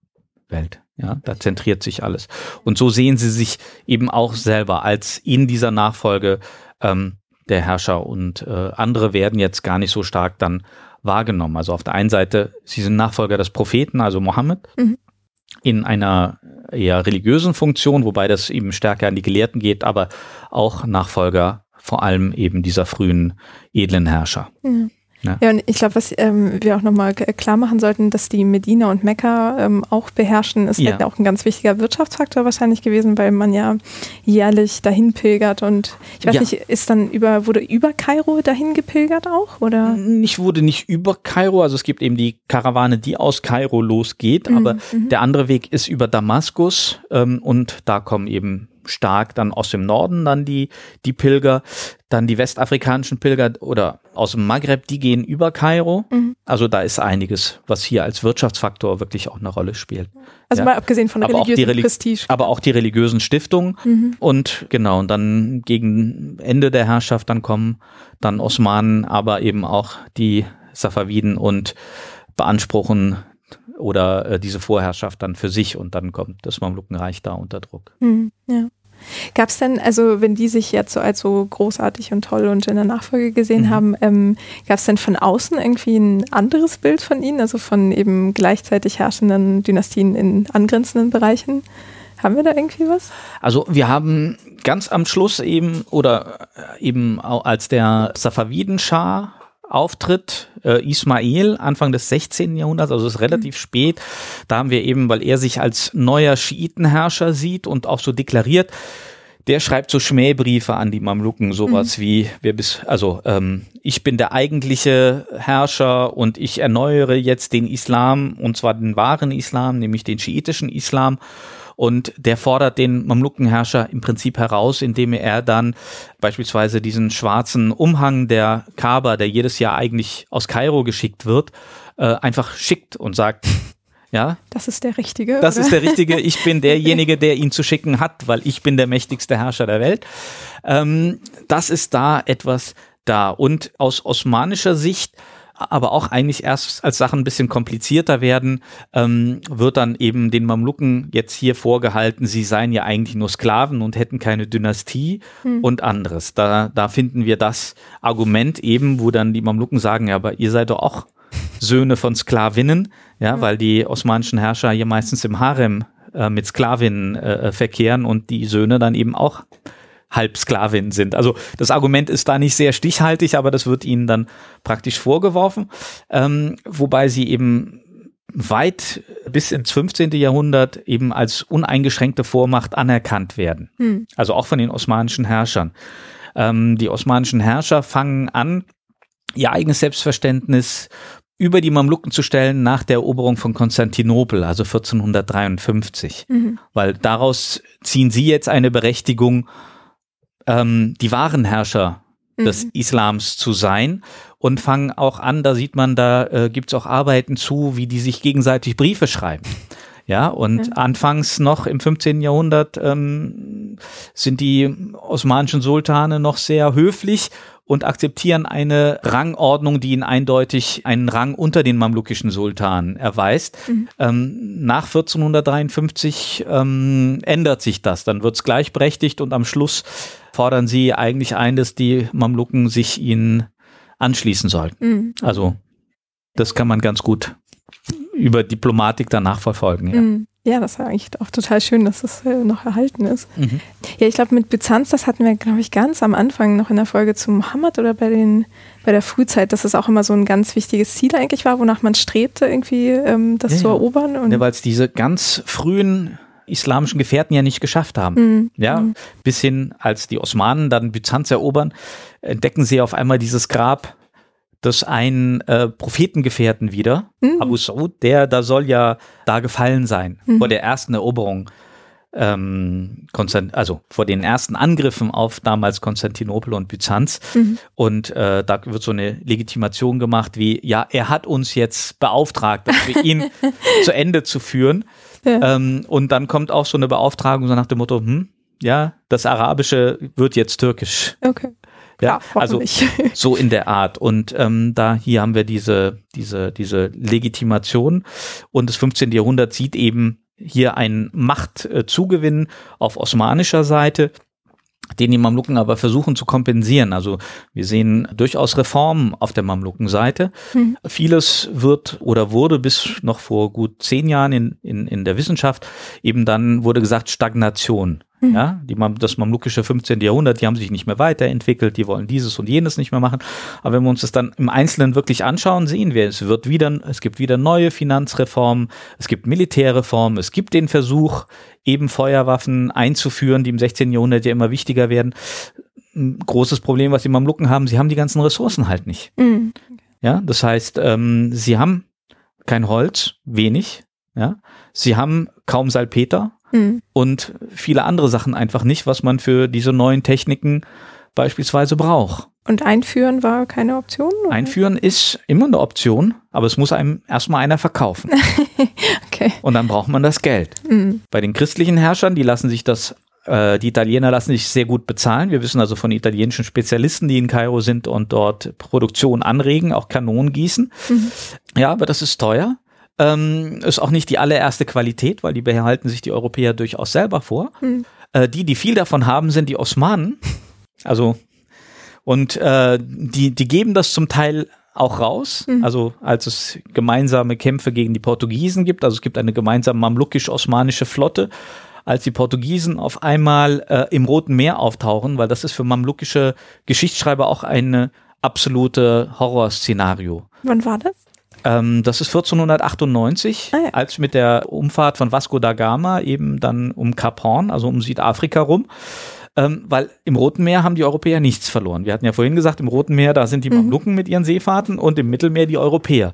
Welt. Ja, da zentriert sich alles. Und so sehen sie sich eben auch selber als in dieser Nachfolge ähm, der Herrscher und äh, andere werden jetzt gar nicht so stark dann wahrgenommen. Also auf der einen Seite, sie sind Nachfolger des Propheten, also Mohammed, mhm. in einer eher religiösen Funktion, wobei das eben stärker an die Gelehrten geht, aber auch Nachfolger vor allem eben dieser frühen edlen Herrscher. Ja. Ja. ja, und ich glaube, was ähm, wir auch nochmal klar machen sollten, dass die Medina und Mekka ähm, auch beherrschen, ist ja. halt auch ein ganz wichtiger Wirtschaftsfaktor wahrscheinlich gewesen, weil man ja jährlich dahin pilgert und ich weiß ja. nicht, ist dann über, wurde über Kairo dahin gepilgert auch? Oder? Ich wurde nicht über Kairo, also es gibt eben die Karawane, die aus Kairo losgeht, mhm. aber mhm. der andere Weg ist über Damaskus ähm, und da kommen eben stark dann aus dem Norden dann die, die Pilger, dann die westafrikanischen Pilger oder aus dem Maghreb, die gehen über Kairo. Mhm. Also da ist einiges, was hier als Wirtschaftsfaktor wirklich auch eine Rolle spielt. Also ja. mal abgesehen von aber religiösen Reli Prestige. Aber auch die religiösen Stiftungen. Mhm. Und genau, und dann gegen Ende der Herrschaft, dann kommen dann Osmanen, aber eben auch die Safaviden und beanspruchen oder äh, diese Vorherrschaft dann für sich und dann kommt das Mamlukenreich da unter Druck. Mhm, ja. Gab es denn, also wenn die sich jetzt so als so großartig und toll und in der Nachfolge gesehen mhm. haben, ähm, gab es denn von außen irgendwie ein anderes Bild von ihnen, also von eben gleichzeitig herrschenden Dynastien in angrenzenden Bereichen? Haben wir da irgendwie was? Also wir haben ganz am Schluss eben oder äh, eben als der Safaviden-Schah auftritt, äh, Ismail, Anfang des 16. Jahrhunderts, also ist relativ mhm. spät. Da haben wir eben, weil er sich als neuer Schiitenherrscher sieht und auch so deklariert, der schreibt so Schmähbriefe an die Mamluken, sowas mhm. wie, wir bis, also ähm, ich bin der eigentliche Herrscher und ich erneuere jetzt den Islam, und zwar den wahren Islam, nämlich den schiitischen Islam. Und der fordert den Mamlukenherrscher im Prinzip heraus, indem er dann beispielsweise diesen schwarzen Umhang der Kaaba, der jedes Jahr eigentlich aus Kairo geschickt wird, äh, einfach schickt und sagt, ja. Das ist der Richtige. Das oder? ist der Richtige. Ich bin derjenige, der ihn zu schicken hat, weil ich bin der mächtigste Herrscher der Welt. Ähm, das ist da etwas da. Und aus osmanischer Sicht aber auch eigentlich erst als Sachen ein bisschen komplizierter werden, ähm, wird dann eben den Mamluken jetzt hier vorgehalten, sie seien ja eigentlich nur Sklaven und hätten keine Dynastie hm. und anderes. Da, da finden wir das Argument eben, wo dann die Mamluken sagen, ja, aber ihr seid doch auch Söhne von Sklavinnen, ja, mhm. weil die osmanischen Herrscher hier meistens im Harem äh, mit Sklavinnen äh, verkehren und die Söhne dann eben auch Halbsklavin sind. Also das Argument ist da nicht sehr stichhaltig, aber das wird ihnen dann praktisch vorgeworfen, ähm, wobei sie eben weit bis ins 15. Jahrhundert eben als uneingeschränkte Vormacht anerkannt werden. Hm. Also auch von den osmanischen Herrschern. Ähm, die osmanischen Herrscher fangen an, ihr eigenes Selbstverständnis über die Mamluken zu stellen nach der Eroberung von Konstantinopel, also 1453. Mhm. Weil daraus ziehen sie jetzt eine Berechtigung, ähm, die wahren Herrscher mhm. des Islams zu sein und fangen auch an, da sieht man, da äh, gibt es auch Arbeiten zu, wie die sich gegenseitig Briefe schreiben. Ja, und ja. anfangs noch im 15. Jahrhundert ähm, sind die osmanischen Sultane noch sehr höflich und akzeptieren eine Rangordnung, die ihnen eindeutig einen Rang unter den mamlukischen Sultanen erweist. Mhm. Ähm, nach 1453 ähm, ändert sich das. Dann wird es gleichberechtigt und am Schluss fordern sie eigentlich ein, dass die Mamluken sich ihnen anschließen sollten. Mhm. Also das kann man ganz gut über Diplomatik danach verfolgen. Ja. Mhm. Ja, das war eigentlich auch total schön, dass das äh, noch erhalten ist. Mhm. Ja, ich glaube, mit Byzanz, das hatten wir, glaube ich, ganz am Anfang noch in der Folge zu Muhammad oder bei, den, bei der Frühzeit, dass es auch immer so ein ganz wichtiges Ziel eigentlich war, wonach man strebte, irgendwie ähm, das ja, zu erobern. Und ja, weil es diese ganz frühen islamischen Gefährten ja nicht geschafft haben. Mhm. Ja, mhm. bis hin, als die Osmanen dann Byzanz erobern, entdecken sie auf einmal dieses Grab des einen äh, Prophetengefährten wieder, mhm. Abu Saud, der da soll ja da gefallen sein mhm. vor der ersten Eroberung, ähm, also vor den ersten Angriffen auf damals Konstantinopel und Byzanz. Mhm. Und äh, da wird so eine Legitimation gemacht, wie ja, er hat uns jetzt beauftragt, dass wir ihn zu Ende zu führen. Ja. Ähm, und dann kommt auch so eine Beauftragung so nach dem Motto, hm, ja, das Arabische wird jetzt türkisch. Okay. Ja, also so in der Art. Und ähm, da hier haben wir diese, diese, diese Legitimation. Und das 15. Jahrhundert sieht eben hier einen Machtzugewinn auf osmanischer Seite den die Mamluken aber versuchen zu kompensieren. Also wir sehen durchaus Reformen auf der Mamlukenseite. Mhm. Vieles wird oder wurde bis noch vor gut zehn Jahren in, in, in der Wissenschaft eben dann wurde gesagt Stagnation. Mhm. Ja, die, das mamlukische 15. Jahrhundert, die haben sich nicht mehr weiterentwickelt, die wollen dieses und jenes nicht mehr machen. Aber wenn wir uns das dann im Einzelnen wirklich anschauen, sehen wir, es wird wieder, es gibt wieder neue Finanzreformen, es gibt Militärreformen, es gibt den Versuch, eben Feuerwaffen einzuführen, die im 16. Jahrhundert ja immer wichtiger werden. Ein großes Problem, was die Mamluken haben, sie haben die ganzen Ressourcen halt nicht. Mhm. Ja, das heißt, ähm, sie haben kein Holz, wenig. Ja, sie haben kaum Salpeter, mhm. und viele andere Sachen einfach nicht, was man für diese neuen Techniken beispielsweise braucht. Und einführen war keine Option? Oder? Einführen ist immer eine Option, aber es muss einem erstmal einer verkaufen. okay. Und dann braucht man das Geld. Mhm. Bei den christlichen Herrschern, die lassen sich das äh, die Italiener lassen sich sehr gut bezahlen. Wir wissen also von italienischen Spezialisten, die in Kairo sind und dort Produktion anregen, auch Kanonen gießen. Mhm. Ja, aber das ist teuer. Ähm, ist auch nicht die allererste Qualität, weil die behalten sich die Europäer durchaus selber vor. Mhm. Äh, die, die viel davon haben, sind die Osmanen. Also, und äh, die, die geben das zum Teil auch raus, mhm. also als es gemeinsame Kämpfe gegen die Portugiesen gibt, also es gibt eine gemeinsame mamlukisch-osmanische Flotte, als die Portugiesen auf einmal äh, im Roten Meer auftauchen, weil das ist für mamlukische Geschichtsschreiber auch ein absolute Horrorszenario. Wann war das? Ähm, das ist 1498, ah, ja. als mit der Umfahrt von Vasco da Gama eben dann um Kap Horn, also um Südafrika rum. Ähm, weil im Roten Meer haben die Europäer nichts verloren. Wir hatten ja vorhin gesagt, im Roten Meer, da sind die mhm. Mamluken mhm. mit ihren Seefahrten und im Mittelmeer die Europäer.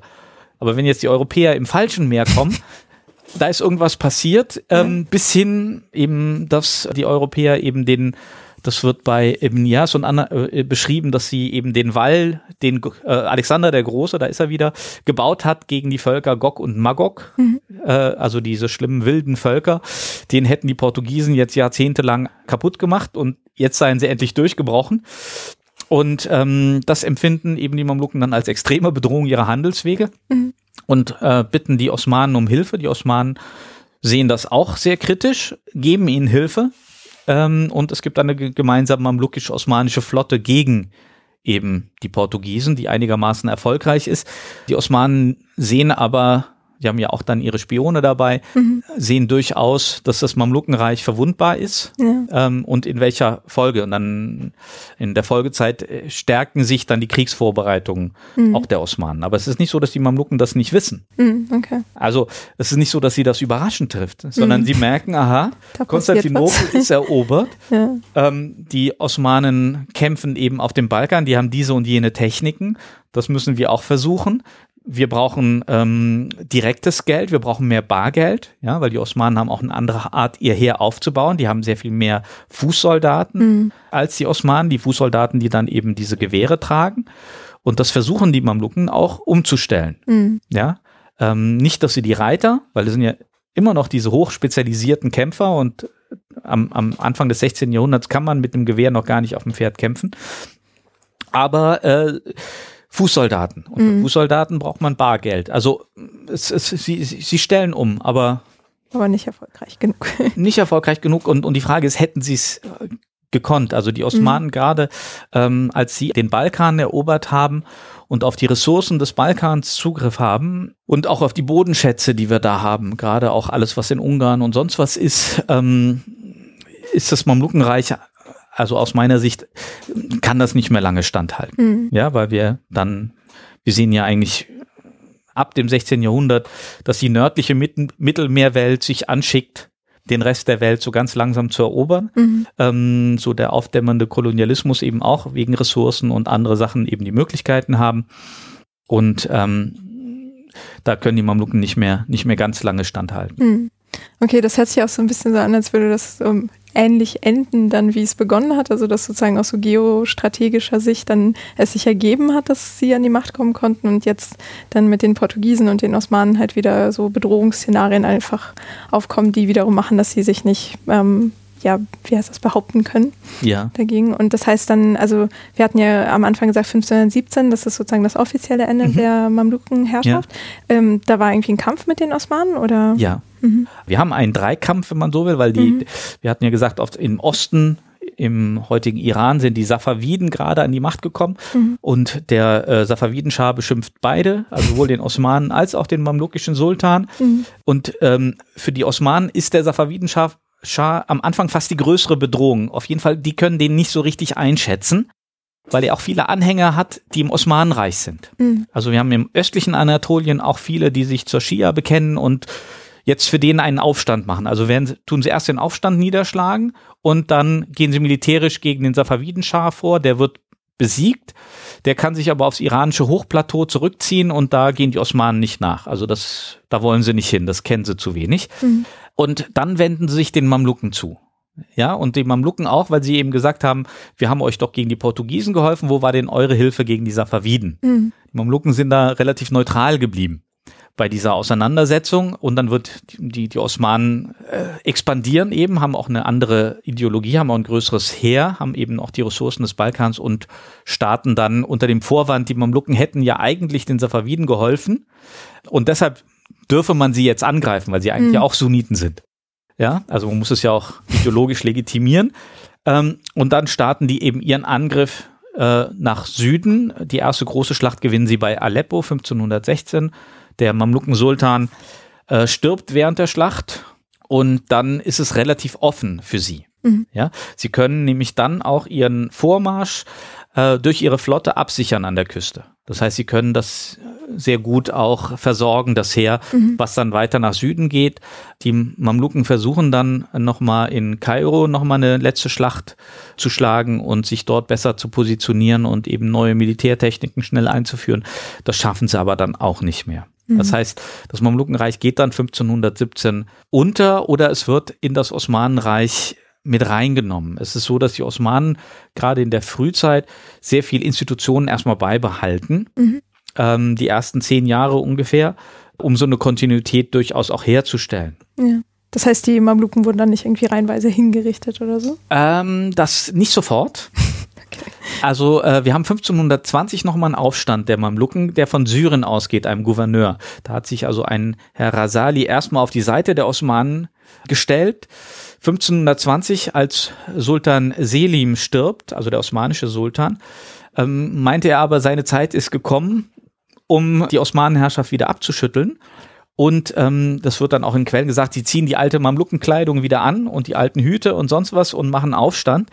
Aber wenn jetzt die Europäer im falschen Meer kommen, da ist irgendwas passiert, ähm, ja. bis hin eben, dass die Europäer eben den Das wird bei Ibn Yas und Anna, äh, beschrieben, dass sie eben den Wall, den äh, Alexander der Große, da ist er wieder, gebaut hat gegen die Völker Gog und Magog, mhm. äh, also diese schlimmen wilden Völker. Den hätten die Portugiesen jetzt jahrzehntelang kaputt gemacht und jetzt seien sie endlich durchgebrochen. Und ähm, das empfinden eben die Mamluken dann als extreme Bedrohung ihrer Handelswege mhm. und äh, bitten die Osmanen um Hilfe. Die Osmanen sehen das auch sehr kritisch, geben ihnen Hilfe ähm, und es gibt eine gemeinsame mamlukisch-osmanische Flotte gegen eben die Portugiesen, die einigermaßen erfolgreich ist. Die Osmanen sehen aber die haben ja auch dann ihre Spione dabei, mhm. sehen durchaus, dass das Mamlukenreich verwundbar ist ja. ähm, und in welcher Folge. Und dann in der Folgezeit äh, stärken sich dann die Kriegsvorbereitungen mhm. auch der Osmanen. Aber es ist nicht so, dass die Mamluken das nicht wissen. Mhm, okay. Also es ist nicht so, dass sie das überraschend trifft, sondern mhm. sie merken, aha, Konstantinopel ist erobert. ja. ähm, die Osmanen kämpfen eben auf dem Balkan, die haben diese und jene Techniken. Das müssen wir auch versuchen wir brauchen ähm, direktes Geld, wir brauchen mehr Bargeld, ja, weil die Osmanen haben auch eine andere Art, ihr Heer aufzubauen. Die haben sehr viel mehr Fußsoldaten mhm. als die Osmanen, die Fußsoldaten, die dann eben diese Gewehre tragen. Und das versuchen die Mamluken auch umzustellen. Mhm. Ja, ähm, nicht, dass sie die Reiter, weil das sind ja immer noch diese hochspezialisierten Kämpfer und am, am Anfang des 16. Jahrhunderts kann man mit dem Gewehr noch gar nicht auf dem Pferd kämpfen. Aber äh, Fußsoldaten. Und mhm. für Fußsoldaten braucht man Bargeld. Also es, es, sie, sie stellen um, aber aber nicht erfolgreich genug. nicht erfolgreich genug. Und, und die Frage ist, hätten sie es äh, gekonnt? Also die Osmanen mhm. gerade, ähm, als sie den Balkan erobert haben und auf die Ressourcen des Balkans Zugriff haben und auch auf die Bodenschätze, die wir da haben, gerade auch alles, was in Ungarn und sonst was ist, ähm, ist das Mamlukenreich also aus meiner Sicht kann das nicht mehr lange standhalten. Mhm. Ja, weil wir dann, wir sehen ja eigentlich ab dem 16. Jahrhundert, dass die nördliche Mittelmeerwelt sich anschickt, den Rest der Welt so ganz langsam zu erobern. Mhm. Ähm, so der aufdämmernde Kolonialismus eben auch wegen Ressourcen und andere Sachen eben die Möglichkeiten haben. Und ähm, da können die Mamluken nicht mehr, nicht mehr ganz lange standhalten. Mhm. Okay, das hört sich auch so ein bisschen so an, als würde das um, ähnlich enden, dann wie es begonnen hat. Also dass sozusagen aus so geostrategischer Sicht dann es sich ergeben hat, dass sie an die Macht kommen konnten und jetzt dann mit den Portugiesen und den Osmanen halt wieder so Bedrohungsszenarien einfach aufkommen, die wiederum machen, dass sie sich nicht ähm, ja, wie heißt das, behaupten können ja. dagegen. Und das heißt dann, also wir hatten ja am Anfang gesagt 1517, das ist sozusagen das offizielle Ende mhm. der Mamlukenherrschaft. Ja. Ähm, da war irgendwie ein Kampf mit den Osmanen oder? Ja. Mhm. Wir haben einen Dreikampf, wenn man so will, weil die, mhm. wir hatten ja gesagt, oft im Osten im heutigen Iran sind die Safaviden gerade an die Macht gekommen mhm. und der äh, Safavidenschah beschimpft beide, also sowohl den Osmanen als auch den mamlukischen Sultan. Mhm. Und ähm, für die Osmanen ist der Safavidenschah Schah am Anfang fast die größere Bedrohung. Auf jeden Fall, die können den nicht so richtig einschätzen, weil er auch viele Anhänger hat, die im Osmanenreich sind. Mhm. Also wir haben im östlichen Anatolien auch viele, die sich zur Schia bekennen und jetzt für den einen Aufstand machen. Also werden, tun sie erst den Aufstand niederschlagen und dann gehen sie militärisch gegen den Safaviden-Schah vor, der wird besiegt. Der kann sich aber aufs iranische Hochplateau zurückziehen und da gehen die Osmanen nicht nach. Also das, da wollen sie nicht hin, das kennen sie zu wenig. Mhm. Und dann wenden sie sich den Mamluken zu. Ja, und die Mamluken auch, weil sie eben gesagt haben, wir haben euch doch gegen die Portugiesen geholfen, wo war denn eure Hilfe gegen die Safaviden? Mhm. Die Mamluken sind da relativ neutral geblieben bei dieser Auseinandersetzung und dann wird die, die Osmanen äh, expandieren eben, haben auch eine andere Ideologie, haben auch ein größeres Heer, haben eben auch die Ressourcen des Balkans und starten dann unter dem Vorwand, die Mamluken hätten ja eigentlich den Safaviden geholfen und deshalb dürfe man sie jetzt angreifen, weil sie eigentlich mhm. ja auch Sunniten sind. Ja, also man muss es ja auch ideologisch legitimieren. Ähm, und dann starten die eben ihren Angriff äh, nach Süden. Die erste große Schlacht gewinnen sie bei Aleppo 1516. Der Mamluken-Sultan äh, stirbt während der Schlacht und dann ist es relativ offen für sie. Mhm. Ja, sie können nämlich dann auch ihren Vormarsch äh, durch ihre Flotte absichern an der Küste. Das heißt, sie können das sehr gut auch versorgen, das Heer, mhm. was dann weiter nach Süden geht. Die Mamluken versuchen dann nochmal in Kairo nochmal eine letzte Schlacht zu schlagen und sich dort besser zu positionieren und eben neue Militärtechniken schnell einzuführen. Das schaffen sie aber dann auch nicht mehr. Das mhm. heißt, das Mamlukenreich geht dann 1517 unter oder es wird in das Osmanenreich mit reingenommen. Es ist so, dass die Osmanen gerade in der Frühzeit sehr viel Institutionen erstmal beibehalten. Mhm. Ähm, die ersten zehn Jahre ungefähr, um so eine Kontinuität durchaus auch herzustellen. Ja. Das heißt, die Mamluken wurden dann nicht irgendwie reinweise hingerichtet oder so? Ähm, das nicht sofort. Also äh, wir haben 1520 nochmal einen Aufstand der Mamluken, der von Syrien ausgeht, einem Gouverneur. Da hat sich also ein Herr Rasali erstmal auf die Seite der Osmanen gestellt. 1520, als Sultan Selim stirbt, also der osmanische Sultan, ähm, meinte er aber, seine Zeit ist gekommen, um die Osmanenherrschaft wieder abzuschütteln. Und ähm, das wird dann auch in Quellen gesagt, sie ziehen die alte Mamlukenkleidung wieder an und die alten Hüte und sonst was und machen Aufstand.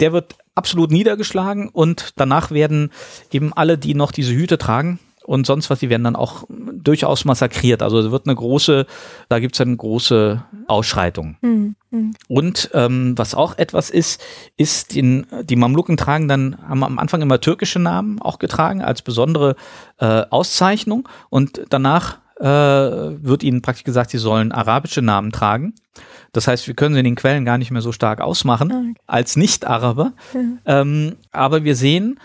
Der wird absolut niedergeschlagen und danach werden eben alle, die noch diese Hüte tragen, und sonst was, die werden dann auch durchaus massakriert. Also es wird eine große, da gibt es eine große Ausschreitung. Mhm. Und ähm, was auch etwas ist, ist, den, die Mamluken tragen dann, haben am Anfang immer türkische Namen auch getragen als besondere äh, Auszeichnung und danach äh, wird ihnen praktisch gesagt, sie sollen arabische Namen tragen. Das heißt, wir können sie in den Quellen gar nicht mehr so stark ausmachen ah, okay. als Nicht-Araber. Ja. Ähm, aber wir sehen,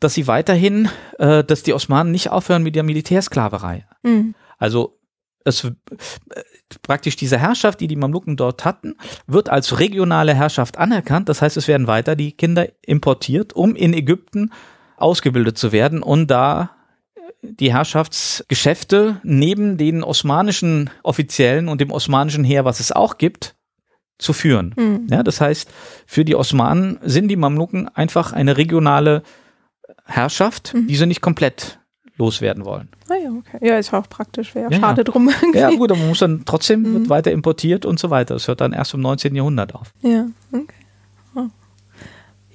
dass sie weiterhin, äh, dass die Osmanen nicht aufhören mit der Militärsklaverei. Mhm. Also es äh, praktisch diese Herrschaft, die die Mamluken dort hatten, wird als regionale Herrschaft anerkannt. Das heißt, es werden weiter die Kinder importiert, um in Ägypten ausgebildet zu werden und da die Herrschaftsgeschäfte neben den osmanischen Offiziellen und dem osmanischen Heer, was es auch gibt, zu führen. Mhm. Ja, das heißt, für die Osmanen sind die Mamluken einfach eine regionale Herrschaft, mhm. die sie nicht komplett loswerden wollen. Ah ja, okay. Ja, ist auch praktisch, wäre ja, schade ja. drum. Irgendwie. Ja, gut, aber man muss dann trotzdem mhm. wird weiter importiert und so weiter. Das hört dann erst im 19. Jahrhundert auf. Ja, okay.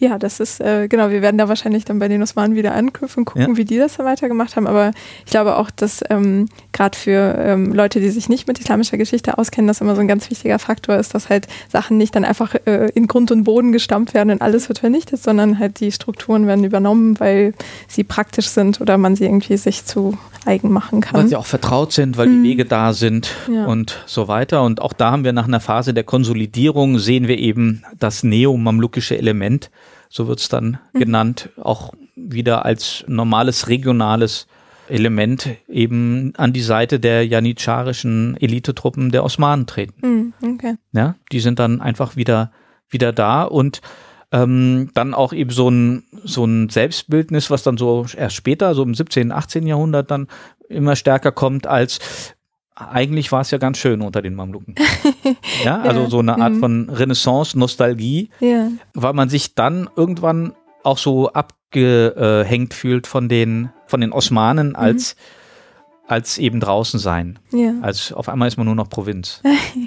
Ja, das ist, äh, genau, wir werden da wahrscheinlich dann bei den Osmanen wieder anknüpfen, gucken, ja. wie die das dann weitergemacht haben. Aber ich glaube auch, dass ähm, gerade für ähm, Leute, die sich nicht mit islamischer Geschichte auskennen, das immer so ein ganz wichtiger Faktor ist, dass halt Sachen nicht dann einfach äh, in Grund und Boden gestampft werden und alles wird vernichtet, sondern halt die Strukturen werden übernommen, weil sie praktisch sind oder man sie irgendwie sich zu eigen machen kann. Weil sie auch vertraut sind, weil mhm. die Wege da sind ja. und so weiter. Und auch da haben wir nach einer Phase der Konsolidierung sehen wir eben das neo-mamlukische Element so wird es dann mhm. genannt, auch wieder als normales regionales Element eben an die Seite der janitscharischen Elitetruppen der Osmanen treten. Mhm, okay. Ja, die sind dann einfach wieder, wieder da und ähm, dann auch eben so ein, so ein Selbstbildnis, was dann so erst später, so im 17., 18. Jahrhundert dann immer stärker kommt als eigentlich war es ja ganz schön unter den Mamluken. ja, also so eine Art mhm. von Renaissance, Nostalgie, ja. weil man sich dann irgendwann auch so abgehängt fühlt von den, von den Osmanen als mhm als eben draußen sein. Ja. Als auf einmal ist man nur noch Provinz.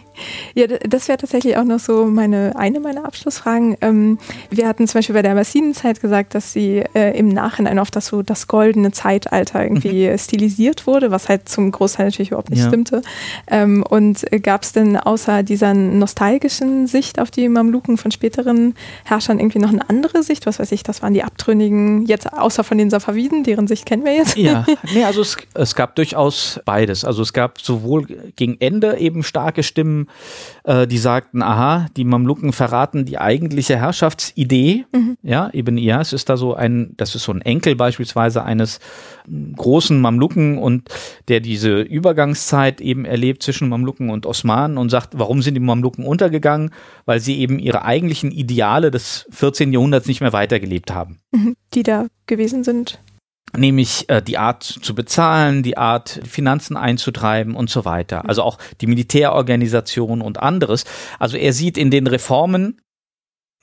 ja, das wäre tatsächlich auch noch so meine eine meiner Abschlussfragen. Ähm, wir hatten zum Beispiel bei der Abassinenzeit gesagt, dass sie äh, im Nachhinein auf das so das goldene Zeitalter irgendwie mhm. stilisiert wurde, was halt zum Großteil natürlich überhaupt nicht ja. stimmte. Ähm, und gab es denn außer dieser nostalgischen Sicht auf die Mamluken von späteren Herrschern irgendwie noch eine andere Sicht? Was weiß ich, das waren die Abtrünnigen, jetzt außer von den Safaviden, deren Sicht kennen wir jetzt. Ja, nee, also es, es gab durch durchaus beides. Also es gab sowohl gegen Ende eben starke Stimmen, äh, die sagten, aha, die Mamluken verraten die eigentliche Herrschaftsidee. Mhm. Ja, Ibn Iyas ist da so ein, das ist so ein Enkel beispielsweise eines großen Mamluken und der diese Übergangszeit eben erlebt zwischen Mamluken und Osmanen und sagt, warum sind die Mamluken untergegangen? Weil sie eben ihre eigentlichen Ideale des 14. Jahrhunderts nicht mehr weitergelebt haben. Mhm. Die da gewesen sind nämlich äh, die Art zu bezahlen, die Art Finanzen einzutreiben und so weiter. Also auch die Militärorganisation und anderes. Also er sieht in den Reformen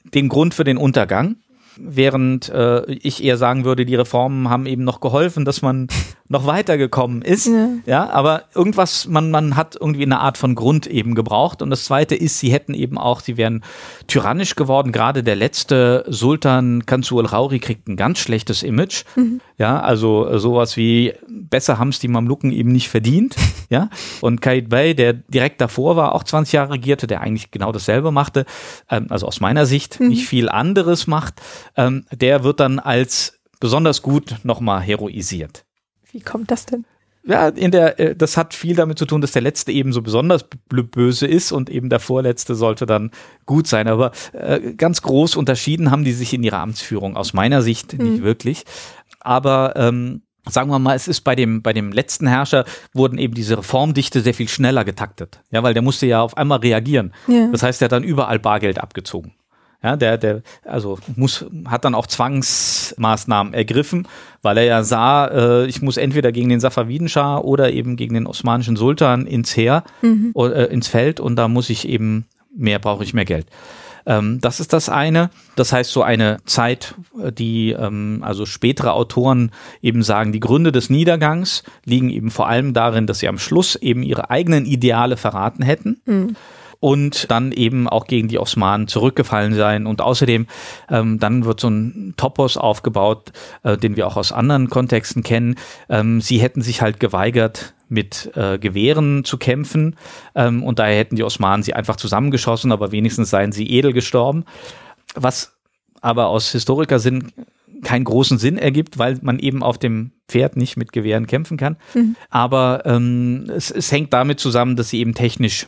den Grund für den Untergang während äh, ich eher sagen würde, die Reformen haben eben noch geholfen, dass man noch weitergekommen ist. Ja. ja, aber irgendwas, man, man hat irgendwie eine Art von Grund eben gebraucht. Und das zweite ist, sie hätten eben auch, sie wären tyrannisch geworden. Gerade der letzte Sultan Kansu al-Rauri kriegt ein ganz schlechtes Image. Mhm. Ja, also sowas wie, besser haben es die Mamluken eben nicht verdient. ja, und Kaid Bey, der direkt davor war, auch 20 Jahre regierte, der eigentlich genau dasselbe machte, ähm, also aus meiner Sicht mhm. nicht viel anderes macht, ähm, der wird dann als besonders gut nochmal heroisiert. Wie kommt das denn? Ja, in der, äh, das hat viel damit zu tun, dass der letzte eben so besonders böse ist und eben der vorletzte sollte dann gut sein. Aber äh, ganz groß unterschieden haben die sich in ihrer Amtsführung aus meiner Sicht mhm. nicht wirklich. Aber ähm, sagen wir mal, es ist bei dem, bei dem letzten Herrscher wurden eben diese Reformdichte sehr viel schneller getaktet. Ja, weil der musste ja auf einmal reagieren. Ja. Das heißt, er hat dann überall Bargeld abgezogen. Ja, der, der, also muss, hat dann auch Zwangsmaßnahmen ergriffen, weil er ja sah, äh, ich muss entweder gegen den Safavidenschah oder eben gegen den osmanischen Sultan ins Heer, mhm. äh, ins Feld und da muss ich eben mehr, brauche ich mehr Geld. Ähm, das ist das eine. Das heißt, so eine Zeit, äh, die ähm, also spätere Autoren eben sagen, die Gründe des Niedergangs liegen eben vor allem darin, dass sie am Schluss eben ihre eigenen Ideale verraten hätten. Mhm und dann eben auch gegen die Osmanen zurückgefallen sein. Und außerdem, ähm, dann wird so ein Topos aufgebaut, äh, den wir auch aus anderen Kontexten kennen. Ähm, sie hätten sich halt geweigert, mit äh, Gewehren zu kämpfen ähm, und daher hätten die Osmanen sie einfach zusammengeschossen, aber wenigstens seien sie edel gestorben. Was aber aus Historikersinn keinen großen Sinn ergibt, weil man eben auf dem Pferd nicht mit Gewehren kämpfen kann. Mhm. Aber ähm, es, es hängt damit zusammen, dass sie eben technisch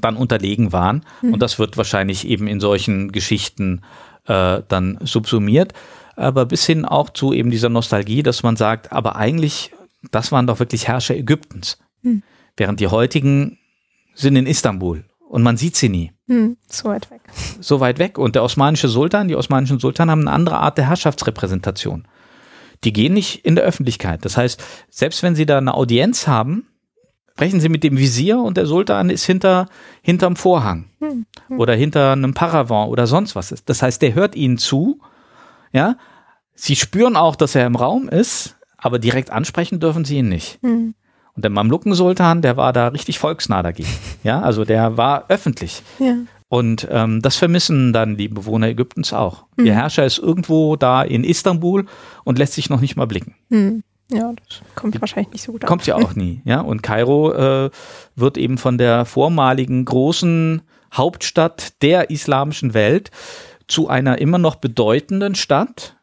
dann unterlegen waren. Mhm. Und das wird wahrscheinlich eben in solchen Geschichten äh, dann subsumiert. Aber bis hin auch zu eben dieser Nostalgie, dass man sagt, aber eigentlich, das waren doch wirklich Herrscher Ägyptens. Mhm. Während die heutigen sind in Istanbul und man sieht sie nie. Mhm, so weit weg. So weit weg. Und der osmanische Sultan, die osmanischen Sultan haben eine andere Art der Herrschaftsrepräsentation. Die gehen nicht in der Öffentlichkeit. Das heißt, selbst wenn sie da eine Audienz haben, sprechen Sie mit dem Visier und der Sultan ist hinter, hinterm Vorhang hm, hm. oder hinter einem Paravent oder sonst was ist. Das heißt, der hört Ihnen zu, ja. Sie spüren auch, dass er im Raum ist, aber direkt ansprechen dürfen Sie ihn nicht. Hm. Und der Mamluken-Sultan, der war da richtig volksnah dagegen. Ja, also der war öffentlich. Ja. Und ähm, das vermissen dann die Bewohner Ägyptens auch. Mhm. Ihr Herrscher ist irgendwo da in Istanbul und lässt sich noch nicht mal blicken. Mhm. Ja, das kommt wahrscheinlich nicht so gut Kommt ja auch nie, ja. Und Kairo äh, wird eben von der vormaligen großen Hauptstadt der islamischen Welt zu einer immer noch bedeutenden Stadt,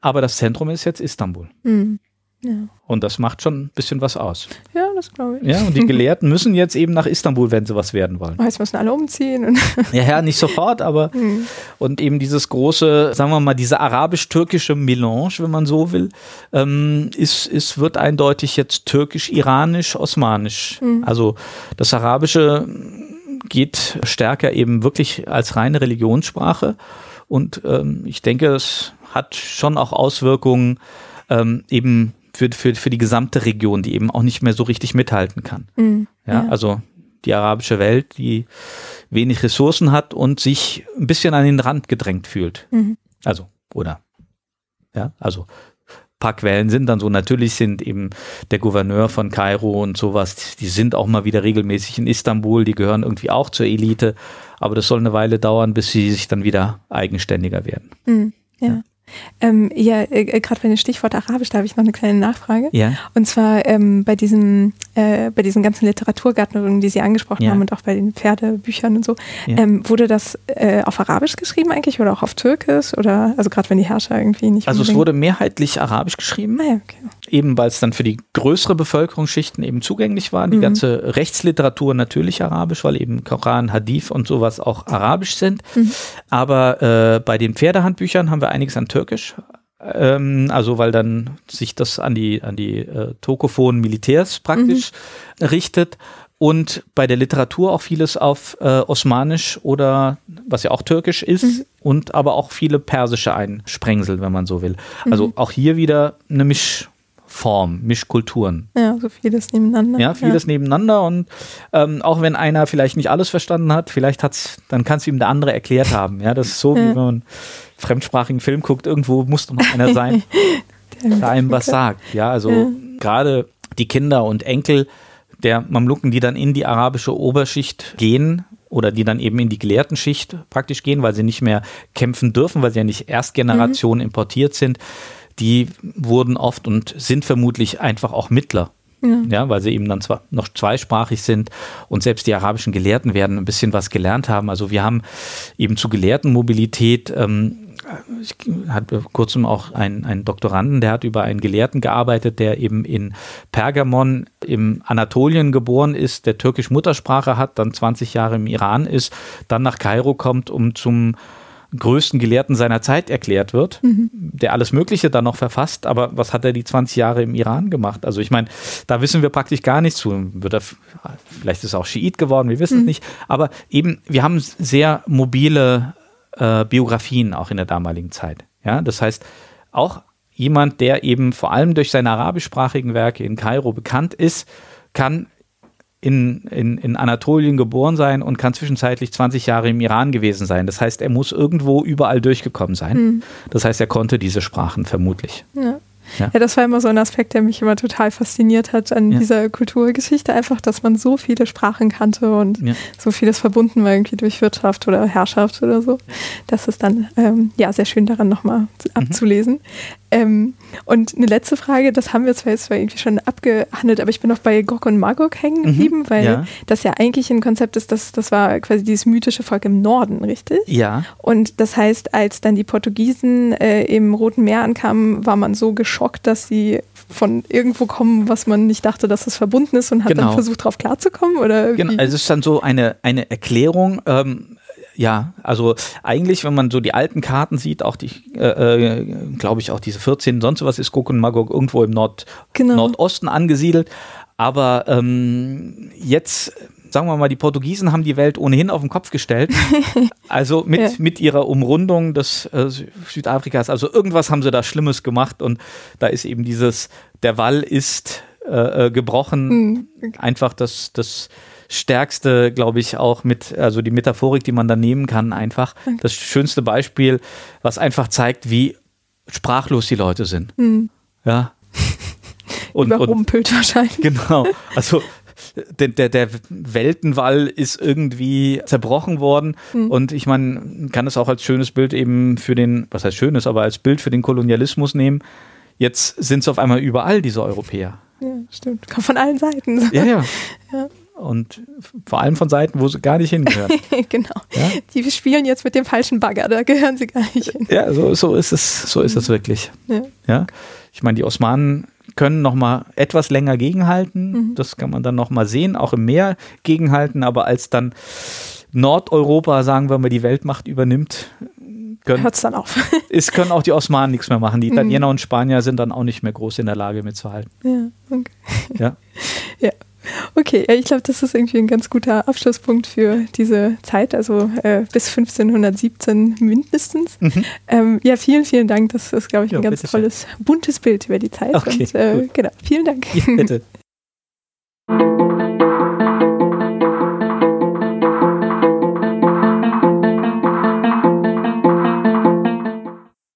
aber das Zentrum ist jetzt Istanbul. Mhm. Ja. Und das macht schon ein bisschen was aus. Ja, das glaube ich. Ja, und die Gelehrten müssen jetzt eben nach Istanbul, wenn sie was werden wollen. Jetzt müssen alle umziehen. ja, ja, nicht sofort, aber mhm. und eben dieses große, sagen wir mal, diese arabisch-türkische Melange, wenn man so will, ähm, ist, ist, wird eindeutig jetzt türkisch-iranisch-osmanisch. Mhm. Also das Arabische geht stärker eben wirklich als reine Religionssprache. Und ähm, ich denke, es hat schon auch Auswirkungen ähm, eben für, für, für die gesamte Region, die eben auch nicht mehr so richtig mithalten kann. Mhm, ja, ja, also die arabische Welt, die wenig Ressourcen hat und sich ein bisschen an den Rand gedrängt fühlt. Mhm. Also, oder? Ja, also paar Quellen sind dann so. Natürlich sind eben der Gouverneur von Kairo und sowas, die sind auch mal wieder regelmäßig in Istanbul, die gehören irgendwie auch zur Elite, aber das soll eine Weile dauern, bis sie sich dann wieder eigenständiger werden. Mhm, ja. ja. Ähm, ja, äh, äh gerade bei dem Stichwort Arabisch, da habe ich noch eine kleine Nachfrage. Ja. Und zwar ähm, bei diesem, äh, bei diesen ganzen Literaturgattungen, die Sie angesprochen ja. haben und auch bei den Pferdebüchern und so, ja. ähm, wurde das äh, auf Arabisch geschrieben eigentlich oder auch auf Türkisch oder also gerade wenn die Herrscher irgendwie nicht. Also es wurde mehrheitlich Arabisch geschrieben. Ah, okay. Eben weil es dann für die größere Bevölkerungsschichten eben zugänglich war. Die mhm. ganze Rechtsliteratur natürlich Arabisch, weil eben Koran, Hadith und sowas auch Arabisch sind. Mhm. Aber äh, bei den Pferdehandbüchern haben wir einiges an Türkisch. Ähm, also weil dann sich das an die, an die äh, tokophonen Militärs praktisch mhm. richtet. Und bei der Literatur auch vieles auf äh, Osmanisch oder was ja auch Türkisch ist mhm. und aber auch viele persische Einsprengsel, wenn man so will. Also mhm. auch hier wieder eine Mischform, Mischkulturen. Ja, so vieles nebeneinander. Ja, vieles ja. nebeneinander und ähm, auch wenn einer vielleicht nicht alles verstanden hat, vielleicht hat's, dann kann es ihm der andere erklärt haben. Ja, das ist so, ja. wie wenn man fremdsprachigen Film guckt, irgendwo muss doch noch einer sein, der einem was sagt. Ja, also ja. gerade die Kinder und Enkel der Mamluken, die dann in die arabische Oberschicht gehen oder die dann eben in die Gelehrtenschicht praktisch gehen, weil sie nicht mehr kämpfen dürfen, weil sie ja nicht Erstgeneration mhm. importiert sind, die wurden oft und sind vermutlich einfach auch Mittler ja. ja. weil sie eben dann zwar noch zweisprachig sind und selbst die arabischen Gelehrten werden ein bisschen was gelernt haben. Also wir haben eben zu Gelehrtenmobilität ähm, ich hatte vor kurzem auch einen, einen Doktoranden, der hat über einen Gelehrten gearbeitet, der eben in Pergamon im Anatolien geboren ist, der türkisch Muttersprache hat, dann 20 Jahre im Iran ist, dann nach Kairo kommt, um zum größten Gelehrten seiner Zeit erklärt wird, mhm. der alles Mögliche dann noch verfasst, aber was hat er die 20 Jahre im Iran gemacht? Also ich meine, da wissen wir praktisch gar nichts zu. Wird er, vielleicht ist er auch Schiit geworden, wir wissen mhm. es nicht, aber eben, wir haben sehr mobile äh, Biografien auch in der damaligen Zeit. Ja, das heißt, auch jemand, der eben vor allem durch seine arabischsprachigen Werke in Kairo bekannt ist, kann in, in, in Anatolien geboren sein und kann zwischenzeitlich 20 Jahre im Iran gewesen sein. Das heißt, er muss irgendwo überall durchgekommen sein. Mhm. Das heißt, er konnte diese Sprachen vermutlich. Ja. Ja. ja. das war immer so ein Aspekt, der mich immer total fasziniert hat an ja. dieser Kulturgeschichte. Einfach, dass man so viele Sprachen kannte und ja. so vieles verbunden war irgendwie durch Wirtschaft oder Herrschaft oder so. Das ist dann ähm, ja sehr schön daran nochmal mhm. abzulesen. Ähm, und eine letzte Frage, das haben wir zwar jetzt irgendwie schon abgehandelt, aber ich bin noch bei Gog und Magog hängen mhm. geblieben, mhm, weil das ja eigentlich ein Konzept ist, das, das war quasi dieses mythische Volk im Norden, richtig? Ja. Und das heißt, als dann die Portugiesen äh, im Roten Meer ankamen, war man so geschockt, dass sie von irgendwo kommen, was man nicht dachte, dass es verbunden ist und hat genau. dann versucht, darauf klarzukommen? Oder genau, also es ist dann so eine, eine Erklärung. Ähm, ja, also eigentlich, wenn man so die alten Karten sieht, auch die, äh, äh, glaube ich, auch diese 14, sonst was ist und Magog irgendwo im Nord genau. Nordosten angesiedelt. Aber ähm, jetzt, sagen wir mal, die Portugiesen haben die Welt ohnehin auf den Kopf gestellt. Also mit, ja. mit ihrer Umrundung des äh, Südafrikas. Also irgendwas haben sie da Schlimmes gemacht und da ist eben dieses, der Wall ist äh, äh gebrochen. Mhm. Einfach das, das stärkste, glaube ich, auch mit, also die Metaphorik, die man da nehmen kann, einfach. Das schönste Beispiel, was einfach zeigt, wie sprachlos die Leute sind. Mhm. Ja. Und, Überrumpelt und, wahrscheinlich. Genau. Also der, der, der Weltenwall ist irgendwie zerbrochen worden. Mhm. Und ich meine, kann es auch als schönes Bild eben für den, was heißt schönes, aber als Bild für den Kolonialismus nehmen. Jetzt sind es auf einmal überall diese Europäer. Ja, stimmt. Kommt von allen Seiten. Ja, ja. ja und vor allem von Seiten, wo sie gar nicht hingehören. genau. Ja? Die spielen jetzt mit dem falschen Bagger, da gehören sie gar nicht hin. Ja, so, so ist es, so ist es wirklich. Ja. ja? Ich meine, die Osmanen können noch mal etwas länger gegenhalten. Mhm. Das kann man dann noch mal sehen, auch im Meer gegenhalten. Aber als dann Nordeuropa, sagen wir mal, die Weltmacht übernimmt, hört es dann auf. es können auch die Osmanen nichts mehr machen. Die Italiener mhm. und Spanier sind dann auch nicht mehr groß in der Lage mitzuhalten. Ja, okay. Ja. ja. Okay, ich glaube, das ist irgendwie ein ganz guter Abschlusspunkt für diese Zeit, also äh, bis 1517 mindestens. Mhm. Ähm, ja, vielen, vielen Dank. Das ist, glaube ich, ein ja, ganz tolles, schön. buntes Bild über die Zeit. Okay, Und, äh, genau, vielen Dank. Ja, bitte.